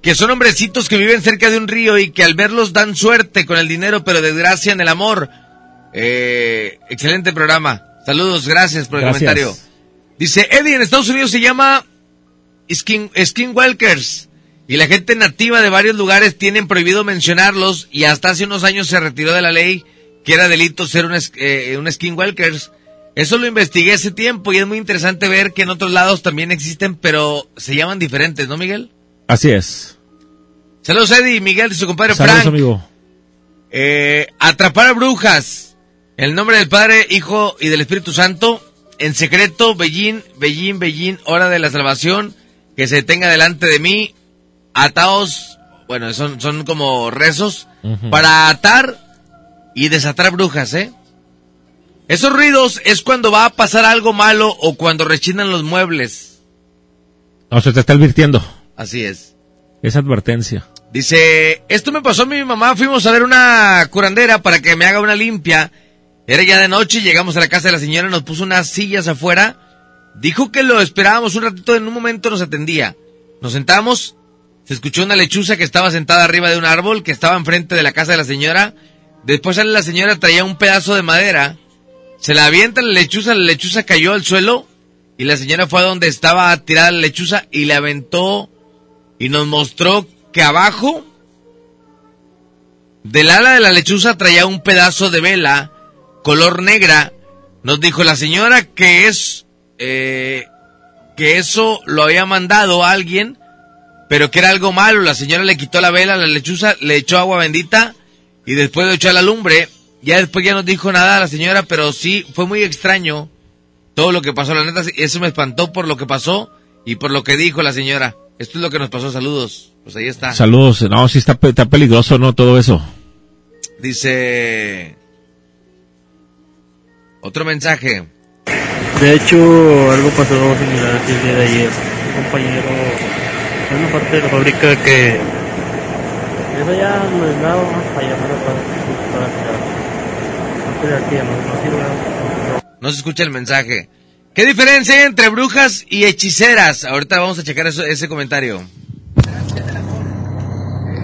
que son hombrecitos que viven cerca de un río y que al verlos dan suerte con el dinero, pero desgracia en el amor. Eh, excelente programa. Saludos, gracias por el Gracias. comentario. Dice, Eddie, en Estados Unidos se llama skin, skinwalkers. Y la gente nativa de varios lugares tienen prohibido mencionarlos y hasta hace unos años se retiró de la ley que era delito ser un, eh, un skinwalkers. Eso lo investigué hace tiempo y es muy interesante ver que en otros lados también existen, pero se llaman diferentes, ¿no, Miguel? Así es. Saludos, Eddie, Miguel y su compadre Saludos, Frank. amigo. Eh, atrapar a brujas. En el nombre del Padre, Hijo y del Espíritu Santo. En secreto, Bellín, Bellín, Bellín, hora de la salvación. Que se detenga delante de mí. Ataos, bueno, son, son como rezos. Para atar y desatar brujas, ¿eh? Esos ruidos es cuando va a pasar algo malo o cuando rechinan los muebles. No, se te está advirtiendo. Así es. Es advertencia. Dice, esto me pasó a mi mamá, fuimos a ver una curandera para que me haga una limpia. Era ya de noche, llegamos a la casa de la señora, nos puso unas sillas afuera. Dijo que lo esperábamos un ratito, en un momento nos atendía. Nos sentamos, se escuchó una lechuza que estaba sentada arriba de un árbol que estaba enfrente de la casa de la señora. Después sale la señora, traía un pedazo de madera. Se la avienta la lechuza, la lechuza cayó al suelo y la señora fue a donde estaba tirada la lechuza y le aventó y nos mostró que abajo del ala de la lechuza traía un pedazo de vela color negra Nos dijo la señora que es eh, que eso lo había mandado alguien, pero que era algo malo. La señora le quitó la vela, la lechuza, le echó agua bendita y después le echó a la lumbre. Ya después ya no dijo nada a la señora, pero sí fue muy extraño todo lo que pasó. La neta, eso me espantó por lo que pasó y por lo que dijo la señora. Esto es lo que nos pasó. Saludos. Pues ahí está. Saludos. No, sí está, está peligroso, ¿no? Todo eso. Dice otro mensaje. De hecho, algo pasó similar aquí el día de ayer. Un compañero en una parte de la fábrica que es allá en el lado más no para, para tirar. No aquí, se escucha el mensaje. ¿Qué diferencia hay entre brujas y hechiceras? Ahorita vamos a checar eso- ese comentario.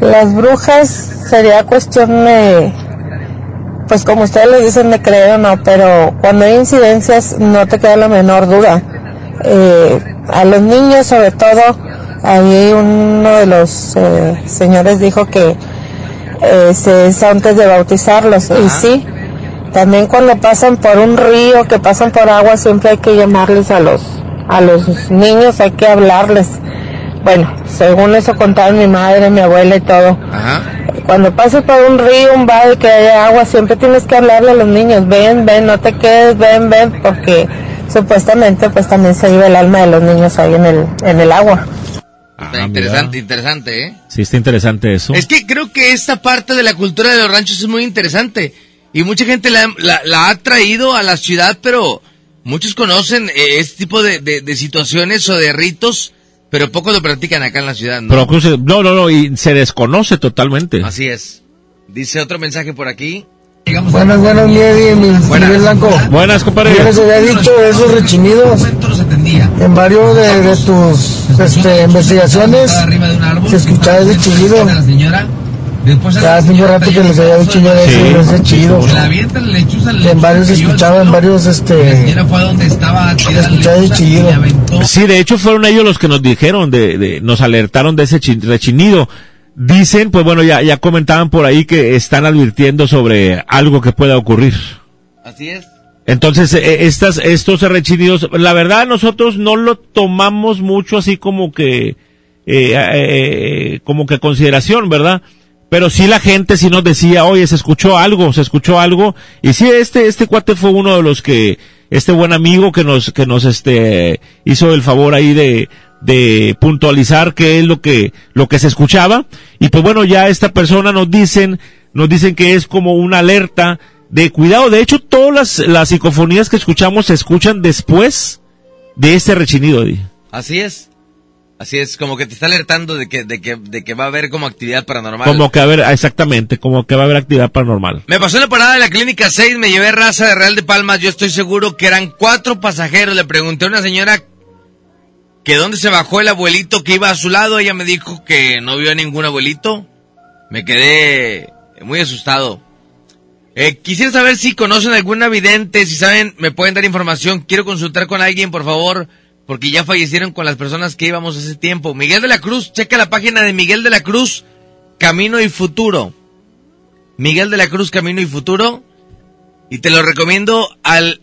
Las brujas sería cuestión de, pues como ustedes les dicen de creer o no, pero cuando hay incidencias no te queda la menor duda. Eh, a los niños sobre todo, ahí uno de los eh, señores dijo que eh, se es antes de bautizarlos, y sí, también cuando pasan por un río, que pasan por agua, siempre hay que llamarles a los, a los niños, hay que hablarles. Bueno, según eso contaron mi madre, mi abuela y todo. Cuando pases por un río, un valle que haya agua, siempre tienes que hablarle a los niños, ven, ven, no te quedes, ven, ven, porque supuestamente pues también se vive el alma de los niños ahí en el, en el agua. Está interesante, interesante, ¿eh? Sí, está interesante eso. Es que creo que esta parte de la cultura de los ranchos es muy interesante. Y mucha gente la, la- la ha traído a la ciudad, pero muchos conocen eh, este tipo de, de- de situaciones o de ritos, pero pocos lo practican acá en la ciudad, ¿no? Pero, cruce- no, no, no, y se desconoce totalmente. Así es. Dice otro mensaje por aquí. Buenas, buenas, Miedi, mi Miguel Blanco. Buenas, compadre. Yo les había dicho de esos rechinidos en varios de, de tus este, investigaciones. Se escuchaba ese Ya hace un rato que les había dicho yo de ese, de ese chillido. Que en varios se escuchaba, en varios este, se escuchaba ese chillido. Sí, de hecho fueron ellos los que nos dijeron, de, de- nos alertaron de ese chi- rechinido. Dicen, pues bueno, ya, ya comentaban por ahí que están advirtiendo sobre algo que pueda ocurrir. Así es. Entonces, eh, estas, estos rechinidos, la verdad nosotros no lo tomamos mucho así como que, eh, eh, como que consideración, ¿verdad? Pero sí la gente sí nos decía, oye, se escuchó algo, se escuchó algo. Y sí, este, este cuate fue uno de los que, este buen amigo que nos, que nos, este, hizo el favor ahí de, de puntualizar qué es lo que, lo que se escuchaba. Y pues bueno, ya esta persona nos dicen, nos dicen que es como una alerta de cuidado. De hecho, todas las, las psicofonías que escuchamos se escuchan después de ese rechinido. Así es. Así es, como que te está alertando de que, de que, de que va a haber como actividad paranormal. Como que a ver, exactamente, como que va a haber actividad paranormal. Me pasó en la parada de la clínica 6, me llevé raza de Real de Palmas, yo estoy seguro que eran cuatro pasajeros. Le pregunté a una señora que dónde se bajó el abuelito que iba a su lado, ella me dijo que no vio a ningún abuelito. Me quedé muy asustado. Eh, quisiera saber si conocen algún vidente, si saben, me pueden dar información. Quiero consultar con alguien, por favor, porque ya fallecieron con las personas que íbamos ese tiempo. Miguel de la Cruz, checa la página de Miguel de la Cruz, Camino y Futuro. Miguel de la Cruz, Camino y Futuro. Y te lo recomiendo al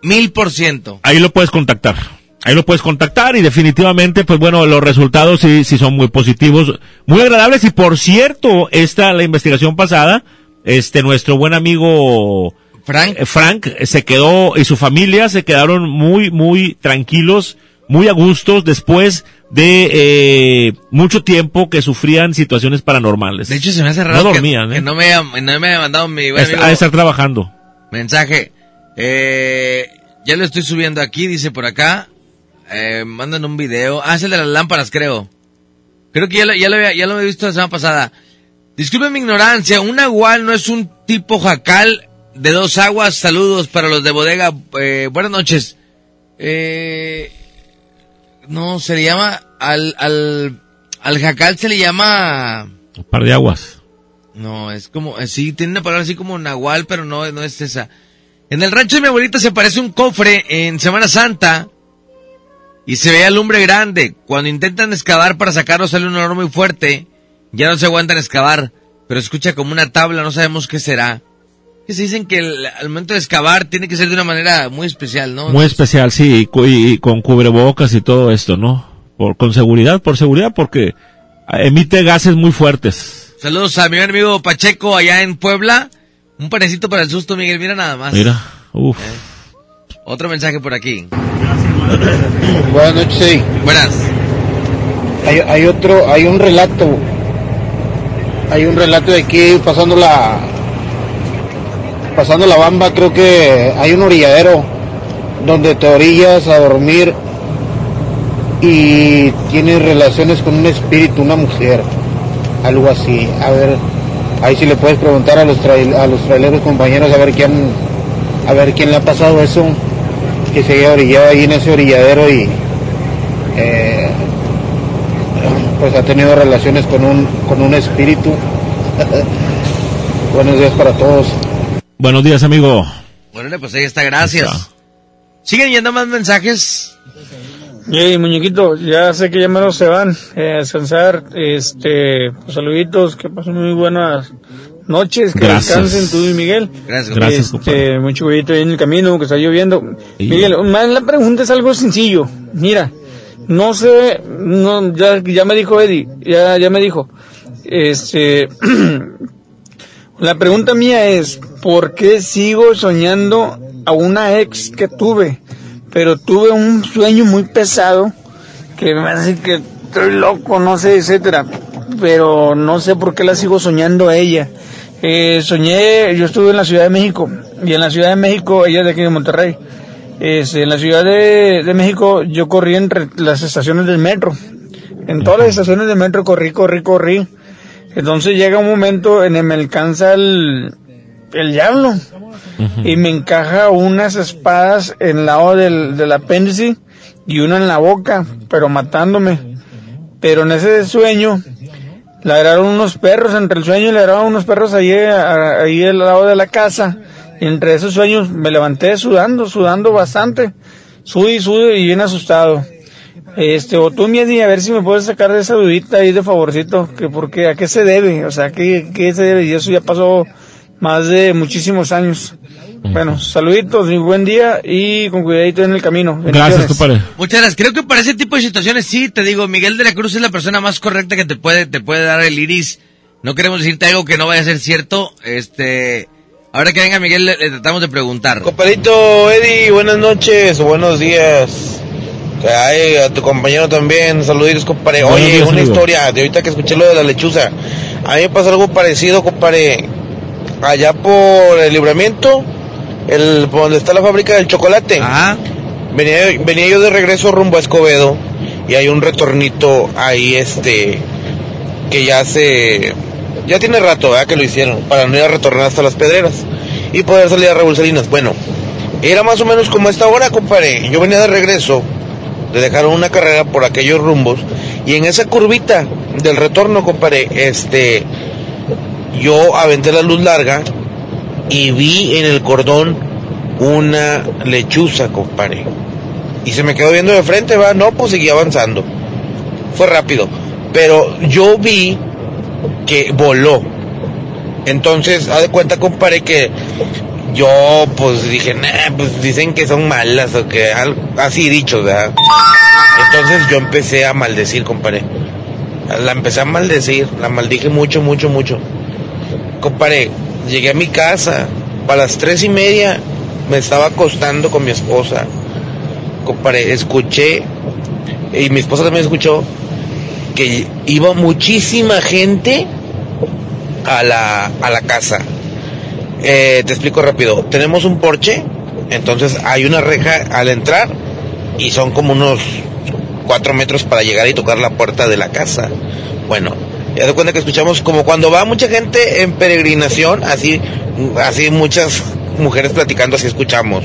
mil por ciento. Ahí lo puedes contactar. Ahí lo puedes contactar y definitivamente, pues bueno, los resultados sí, sí son muy positivos, muy agradables. Y por cierto, esta, la investigación pasada, este, nuestro buen amigo Frank, Frank eh, se quedó y su familia se quedaron muy, muy tranquilos, muy a gustos después de eh, mucho tiempo que sufrían situaciones paranormales. De hecho, se me hace raro No que- dormían, que, ¿eh? no, me haya, no me haya mandado mi buen amigo de estar trabajando. mensaje. Eh, ya lo estoy subiendo aquí, dice por acá. Eh, mandan un video. Ah, es el de las lámparas, creo. Creo que ya lo, ya lo, había, ya lo había visto la semana pasada. Disculpen mi ignorancia, un nahual no es un tipo jacal de dos aguas. Saludos para los de bodega. Eh, buenas noches. Eh, no, se le llama al, al, al jacal se le llama... Un par de aguas. No, es como, eh, sí, tiene una palabra así como nahual, pero no, no es esa. En el rancho de mi abuelita se parece un cofre en Semana Santa y se ve alumbre grande. Cuando intentan excavar para sacarlo sale un olor muy fuerte. Ya no se aguantan excavar, pero escucha como una tabla, no sabemos qué será. Que se dicen que el- al momento de excavar tiene que ser de una manera muy especial, ¿no? Muy especial, sí, y, cu- y- y con cubrebocas y todo esto, ¿no? Por, con seguridad, por seguridad, porque emite gases muy fuertes. Saludos a mi buen amigo Pacheco allá en Puebla. Un panecito para el susto, Miguel. Mira nada más. Mira, uff. Otro mensaje por aquí. Buenas noches, sí. Buenas. Hay, hay otro, hay un relato. Hay un relato de aquí pasando la pasando la bamba, creo que hay un orilladero donde te orillas a dormir y tienes relaciones con un espíritu, una mujer, algo así. A ver, ahí sí le puedes preguntar a los a los traileros compañeros a ver quién a ver quién le ha pasado eso, que se haya orillado ahí en ese orilladero y eh, pues ha tenido relaciones con un con un espíritu. Buenos días para todos. Buenos días, amigo. Bueno, pues ahí está, gracias. ¿Siguen yendo más mensajes? Hey, muñequito, ya sé que ya menos se van eh, a descansar. Este, pues, saluditos, que pasen muy buenas noches, que Gracias. descansen tú y Miguel. Gracias, Gracias, Este, mucho cuidado ahí en el camino, que está lloviendo. Sí. Miguel, más la pregunta es algo sencillo. Mira, no sé, no, ya, ya me dijo Eddie, ya, ya me dijo. Este, la pregunta mía es, ¿por qué sigo soñando a una ex que tuve? Pero tuve un sueño muy pesado que me hace que estoy loco, no sé, etcétera. Pero no sé por qué la sigo soñando a ella. Eh, soñé, yo estuve en la Ciudad de México y en la Ciudad de México, ella es de aquí de Monterrey. Este, en la Ciudad de, de México yo corrí entre las estaciones del metro. En todas las estaciones del metro corrí, corrí, corrí. Entonces llega un momento en el que me alcanza el, el diablo y me encaja unas espadas en el lado del, del apéndice y una en la boca, pero matándome. Pero en ese sueño le agarraron unos perros, entre el sueño le agarraron unos perros ahí, a- ahí al lado de la casa. Y entre esos sueños me levanté sudando, sudando bastante. Sude y sude y bien asustado. Este, o tú, mi Eddie, a ver si me puedes sacar de esa dudita ahí de favorcito, que porque, a qué se debe, o sea, qué, qué se debe, y eso ya pasó más de muchísimos años. Bueno, saluditos y buen día y con cuidadito en el camino. Gracias, Bendiciones. compadre. Muchas gracias. Creo que para ese tipo de situaciones sí, te digo, Miguel de la Cruz es la persona más correcta que te puede, te puede dar el iris. No queremos decirte algo que no vaya a ser cierto. Este, ahora que venga Miguel le, le tratamos de preguntar. Compadrito Eddie, buenas noches o buenos días. Ay, a tu compañero también, saluditos, compadre. Oye, una historia de ahorita que escuché lo de la lechuza. A mí me pasa algo parecido, compadre. Allá por el libramiento, el, por donde está la fábrica del chocolate. Venía, venía yo de regreso rumbo a Escobedo y hay un retornito ahí, este, que ya se, ya tiene rato, ¿verdad? Que lo hicieron para no ir a retornar hasta las pedreras y poder salir a Raúl Salinas. Bueno, era más o menos como esta hora, compadre. Yo venía de regreso de dejar una carrera por aquellos rumbos y en esa curvita del retorno, compadre, este, yo aventé la luz larga y vi en el cordón una lechuza, compadre. Y se me quedó viendo de frente, va, no, pues seguí avanzando. Fue rápido. Pero yo vi que voló. Entonces, haz de cuenta, compadre, que yo pues dije, pues dicen que son malas o que algo así dicho, ¿verdad? Entonces yo empecé a maldecir, compadre. La empecé a maldecir, la maldije mucho, mucho, mucho. Compadre, llegué a mi casa, para las tres y media me estaba acostando con mi esposa. Compadre, escuché, y mi esposa también escuchó, que iba muchísima gente a la, a la casa. Eh, te explico rápido. Tenemos un porche, entonces hay una reja al entrar y son como unos cuatro metros para llegar y tocar la puerta de la casa. Bueno, ya de cuenta que escuchamos como cuando va mucha gente en peregrinación, así, así muchas mujeres platicando, así escuchamos.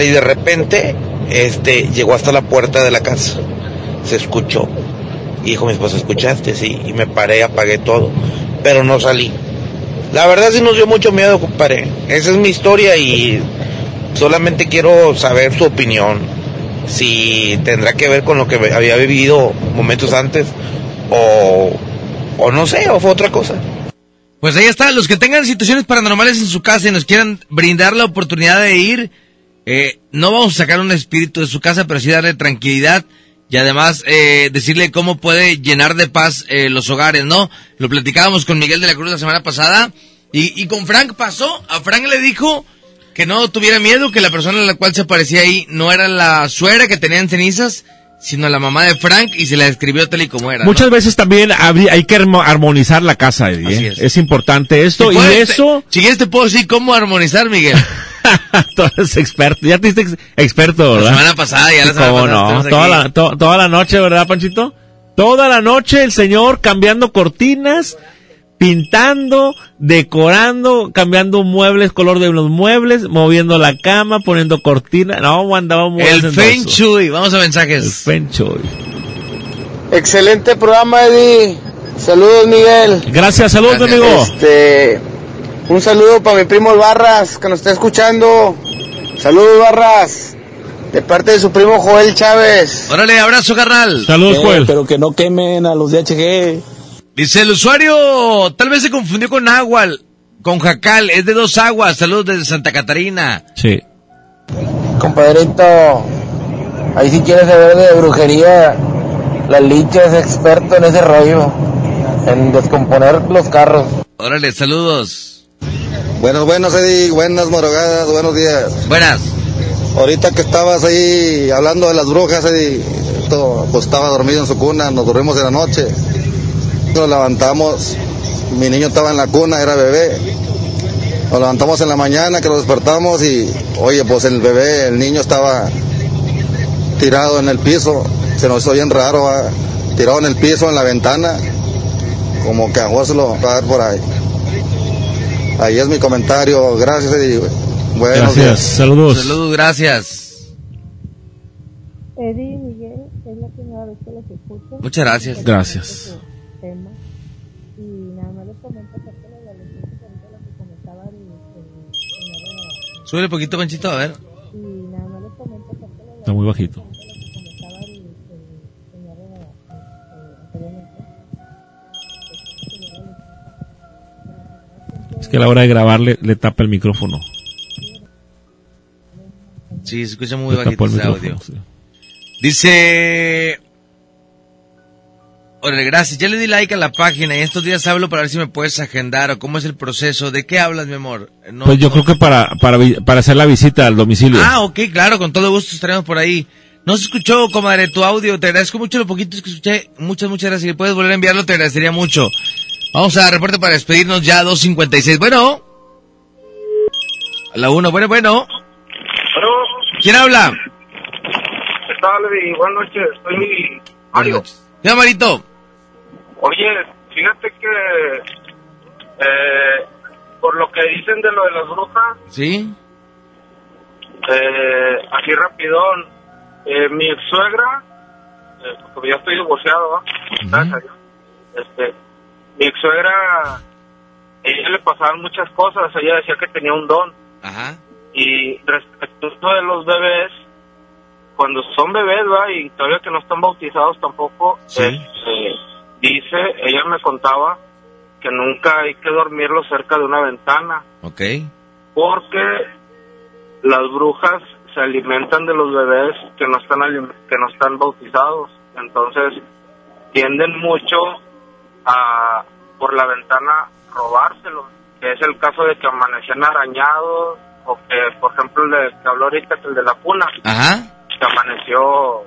Y de repente, este, llegó hasta la puerta de la casa. Se escuchó. Y dijo mi esposa, ¿escuchaste? Sí. Y me paré, apagué todo. Pero no salí. La verdad sí nos dio mucho miedo, compadre. Esa es mi historia y solamente quiero saber su opinión. Si tendrá que ver con lo que había vivido momentos antes o, o no sé, o fue otra cosa. Pues ahí está, los que tengan situaciones paranormales en su casa y nos quieran brindar la oportunidad de ir, eh, no vamos a sacar un espíritu de su casa, pero sí darle tranquilidad y además eh, decirle cómo puede llenar de paz eh, los hogares, ¿no? Lo platicábamos con Miguel de la Cruz la semana pasada y, y con Frank pasó, a Frank le dijo que no tuviera miedo, que la persona a la cual se aparecía ahí no era la suegra que tenía en cenizas, sino la mamá de Frank y se la describió tal y como era. Muchas veces también hay que armonizar la casa, Eddie. ¿eh? es. importante esto y eso... Si quieres te puedo decir cómo armonizar, Miguel. Tú eres experto, ya te diste experto, ¿verdad? La semana pasada, ya la semana pasada. No? Toda la, toda la noche, ¿verdad, Panchito? Toda la noche el señor cambiando cortinas, pintando, decorando, cambiando muebles, color de los muebles, moviendo la cama, poniendo cortinas. No, andaba muy El Feng Shui, vamos a mensajes. El Feng Shui. Excelente programa, Eddie. Saludos, Miguel. Gracias, saludos, amigo. Este, un saludo para mi primo Barras, que nos está escuchando. Saludos, Barras. De parte de su primo Joel Chávez. Órale, abrazo, carnal. Saludos, Joel. Pero que no quemen a los DHG. Dice el usuario, tal vez se confundió con agua, con jacal, es de dos aguas. Saludos desde Santa Catarina. Sí. Compadrito, ahí si quieres saber de brujería, la licha es experto en ese rollo, en descomponer los carros. Órale, saludos. Buenos, buenos, Eddie, buenas madrugadas, buenos días. Buenas. Ahorita que estabas ahí hablando de las brujas, Eddie, pues estaba dormido en su cuna, nos dormimos en la noche nos levantamos, mi niño estaba en la cuna, era bebé. Nos levantamos en la mañana, que lo despertamos y, oye, pues el bebé, el niño estaba tirado en el piso. Se nos hizo bien raro, tirado en el piso, en la ventana, como que a vos lo va a ver por ahí. Ahí es mi comentario. Gracias, Eddie. Buenos gracias. Saludos. Saludos, gracias. Eddie Miguel, es la primera vez que los escucho. Muchas gracias. Gracias. Sube un poquito, Panchito, a ver. Está muy bajito. Es que a la hora de grabarle le tapa el micrófono. Sí, se escucha muy bajito ese audio. Dice Órale, gracias. Ya le di like a la página y estos días hablo para ver si me puedes agendar o cómo es el proceso. ¿De qué hablas, mi amor? pues yo creo que para, para, para hacer la visita al domicilio. Ah, ok, claro, con todo gusto estaremos por ahí. No se escuchó, comadre, tu audio. Te agradezco mucho lo poquito que escuché. Muchas, muchas gracias. Si puedes volver a enviarlo, te agradecería mucho. Vamos a reporte para despedirnos ya, 2.56. Bueno. A la 1, bueno, bueno. ¿Quién habla? ¿Qué tal, Buenas noches. Soy Mario. ¿Qué Marito? Oye, fíjate que eh, por lo que dicen de lo de las brujas, sí, eh, así rapidón, eh, mi ex suegra, eh, porque ya estoy divorciado, este, mi ex suegra, ella le pasaban muchas cosas, ella decía que tenía un don, Ajá. y respecto de los bebés, cuando son bebés, ¿va? y todavía que no están bautizados tampoco, sí. Este, Dice, ella me contaba que nunca hay que dormirlo cerca de una ventana. Ok. Porque las brujas se alimentan de los bebés que no están que no están bautizados. Entonces tienden mucho a por la ventana robárselo. Que es el caso de que amanecían arañados o que, por ejemplo, el que habló ahorita, el de la cuna. Ajá. Que amaneció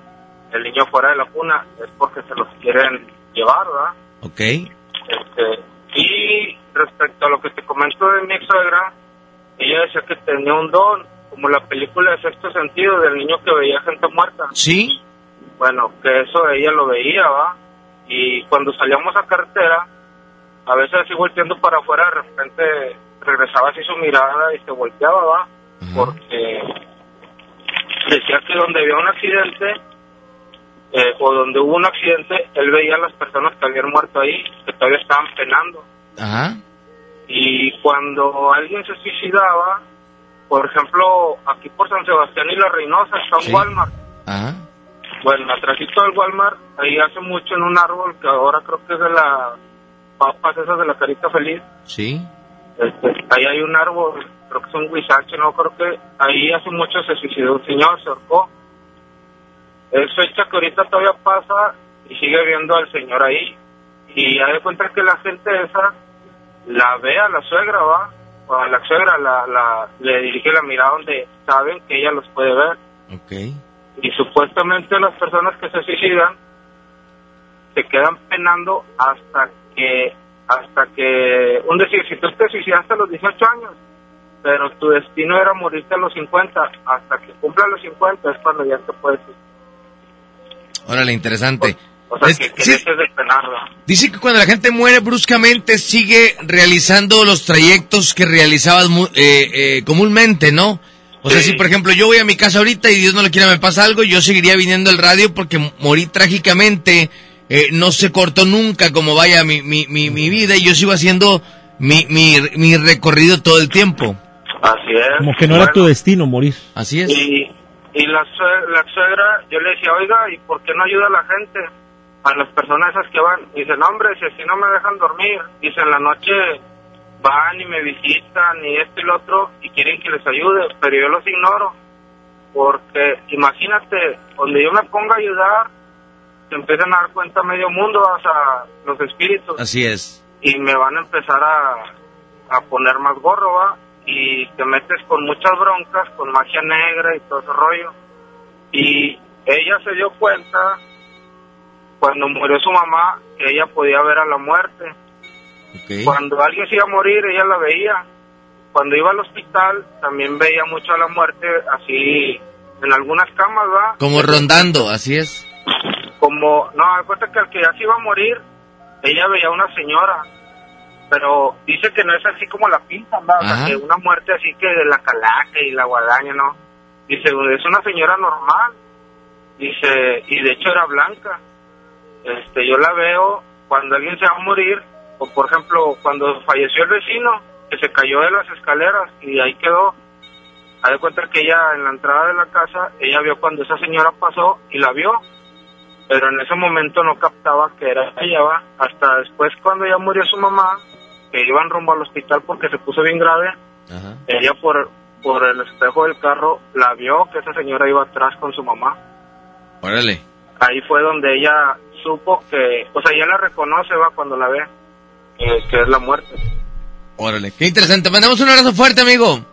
el niño fuera de la cuna. Es porque se los quieren llevar, ¿verdad? Ok. Este, y respecto a lo que te comentó de mi suegra, ella decía que tenía un don, como la película de sexto sentido del niño que veía gente muerta. Sí. Bueno, que eso ella lo veía, ¿va? Y cuando salíamos a carretera, a veces así volteando para afuera, de repente regresaba así su mirada y se volteaba, ¿va? Porque decía que donde había un accidente, eh, o donde hubo un accidente, él veía a las personas que habían muerto ahí, que todavía estaban penando. Ajá. Y cuando alguien se suicidaba, por ejemplo, aquí por San Sebastián y La Reynosa está un Walmart. Ajá. Bueno, atrásito del Walmart, ahí hace mucho en un árbol que ahora creo que es de la papas esas de la carita feliz. Sí. Este, ahí hay un árbol, creo que es un huizache, no creo que ahí hace mucho se suicidó un señor, se ahorcó. Es fecha que ahorita todavía pasa y sigue viendo al señor ahí. Y ya de cuenta que la gente esa la ve a la suegra, va, o a la suegra la, la, le dirige la mirada donde saben que ella los puede ver. Ok. Y supuestamente las personas que se suicidan se quedan penando hasta que, hasta que, un decir, si tú te suicidaste a los 18 años, pero tu destino era morirte a los 50, hasta que cumpla los 50 es cuando ya te puedes. Órale, interesante. O sea, Es- que, que sí. Dice que cuando la gente muere bruscamente sigue realizando los trayectos que realizabas eh, eh, comúnmente, ¿no? O sea, si por ejemplo yo voy a mi casa ahorita y Dios no lo quiera me pasa algo, yo seguiría viniendo al radio porque morí trágicamente, eh, no se cortó nunca como vaya mi, mi, mi, mi vida y yo sigo haciendo mi, mi, mi recorrido todo el tiempo. Así es. Como que no era tu destino morir. Así es. Y, y la, sue- la suegra, yo le decía, oiga, ¿y por qué no ayuda a la gente? A las personas esas que van. Dice, no, hombre, si así no me dejan dormir. Dice, en la noche van y me visitan y esto y lo otro y quieren que les ayude, pero yo los ignoro. Porque imagínate, donde yo me ponga a ayudar, se empiezan a dar cuenta medio mundo, o sea, los espíritus Así es. y me van a empezar a, a poner más gorro, ¿va? Y te metes con muchas broncas, con magia negra y todo ese rollo. Y ella se dio cuenta, cuando murió su mamá, que ella podía ver a la muerte. Cuando alguien se iba a morir, ella la veía. Cuando iba al hospital, también veía mucho a la muerte, así, en algunas camas, ¿va? Como rondando, así es. como, no, da cuenta que al que ya se iba a morir, ella veía a una señora, pero dice que no es así como la pintan, ¿verdad? O sea, Ajá. que una muerte así que de la calaca y la guadaña, ¿no? Dice, es una señora normal, dice, y de hecho era blanca. Este, yo la veo cuando alguien se va a morir, o por ejemplo, cuando falleció el vecino, que se cayó de las escaleras y ahí quedó. Haz de cuenta que ella en la entrada de la casa, ella vio cuando esa señora pasó y la vio, pero en ese momento no captaba que era ella, va. Hasta después cuando ya murió su mamá, que iban rumbo al hospital porque se puso bien grave, ella por, por el espejo del carro la vio que esa señora iba atrás con su mamá. Órale. Ahí fue donde ella supo que, o sea, ella la reconoce, va, cuando la ve, que, que es la muerte. Órale. Qué interesante. Mandamos un abrazo fuerte, amigo.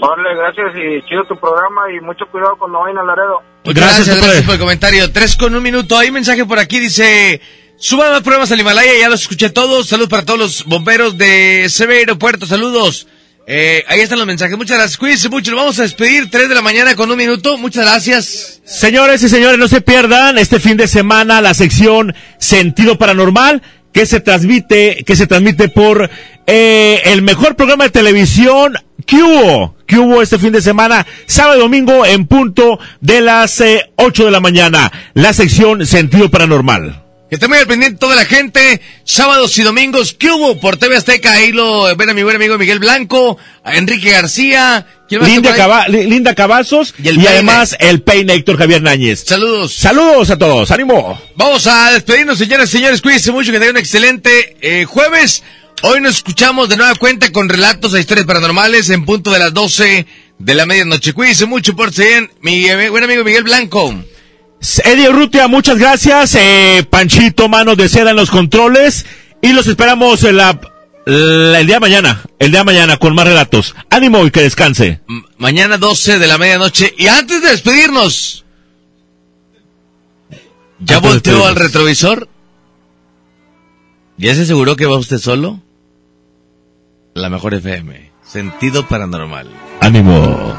Órale, gracias y chido tu programa y mucho cuidado cuando vayan a Laredo. Gracias, gracias, por el comentario. Tres con un minuto. Hay mensaje por aquí, dice... Suban más pruebas al Himalaya, ya los escuché todos. Saludos para todos los bomberos de CB Aeropuerto. Saludos. Eh, ahí están los mensajes. Muchas gracias. Cuídense mucho. Nos vamos a despedir. Tres de la mañana con un minuto. Muchas gracias. Señores y señores, no se pierdan este fin de semana la sección Sentido Paranormal que se transmite, que se transmite por eh, el mejor programa de televisión. Que hubo, que hubo este fin de semana, sábado y domingo en punto de las eh, 8 de la mañana, la sección Sentido Paranormal. Que esté muy al pendiente toda la gente. Sábados y domingos, ¿qué hubo? Por TV Azteca, ahí lo ven a mi buen amigo Miguel Blanco, a Enrique García. ¿quién más Linda? Cava- Li- Linda Cavazos y, el peine. además el peine Héctor Javier Náñez. Saludos. Saludos a todos, ánimo. Vamos a despedirnos, señoras y señores. Cuídense mucho, que tengan un excelente eh, jueves. Hoy nos escuchamos de nueva cuenta con relatos a historias paranormales en punto de las 12 de la medianoche. Cuídense mucho, por bien. Mi eh, buen amigo Miguel Blanco. Eddie Urrutia, muchas gracias. Eh, Panchito, manos de seda en los controles. Y los esperamos en la, la- el día de mañana. El día de mañana con más relatos. Ánimo y que descanse. M- Mañana 12 de la medianoche. Y antes de despedirnos, ¿ya Antes de volteó al retrovisor? ¿Ya se aseguró que va usted solo? La mejor FM. Sentido paranormal. Ánimo.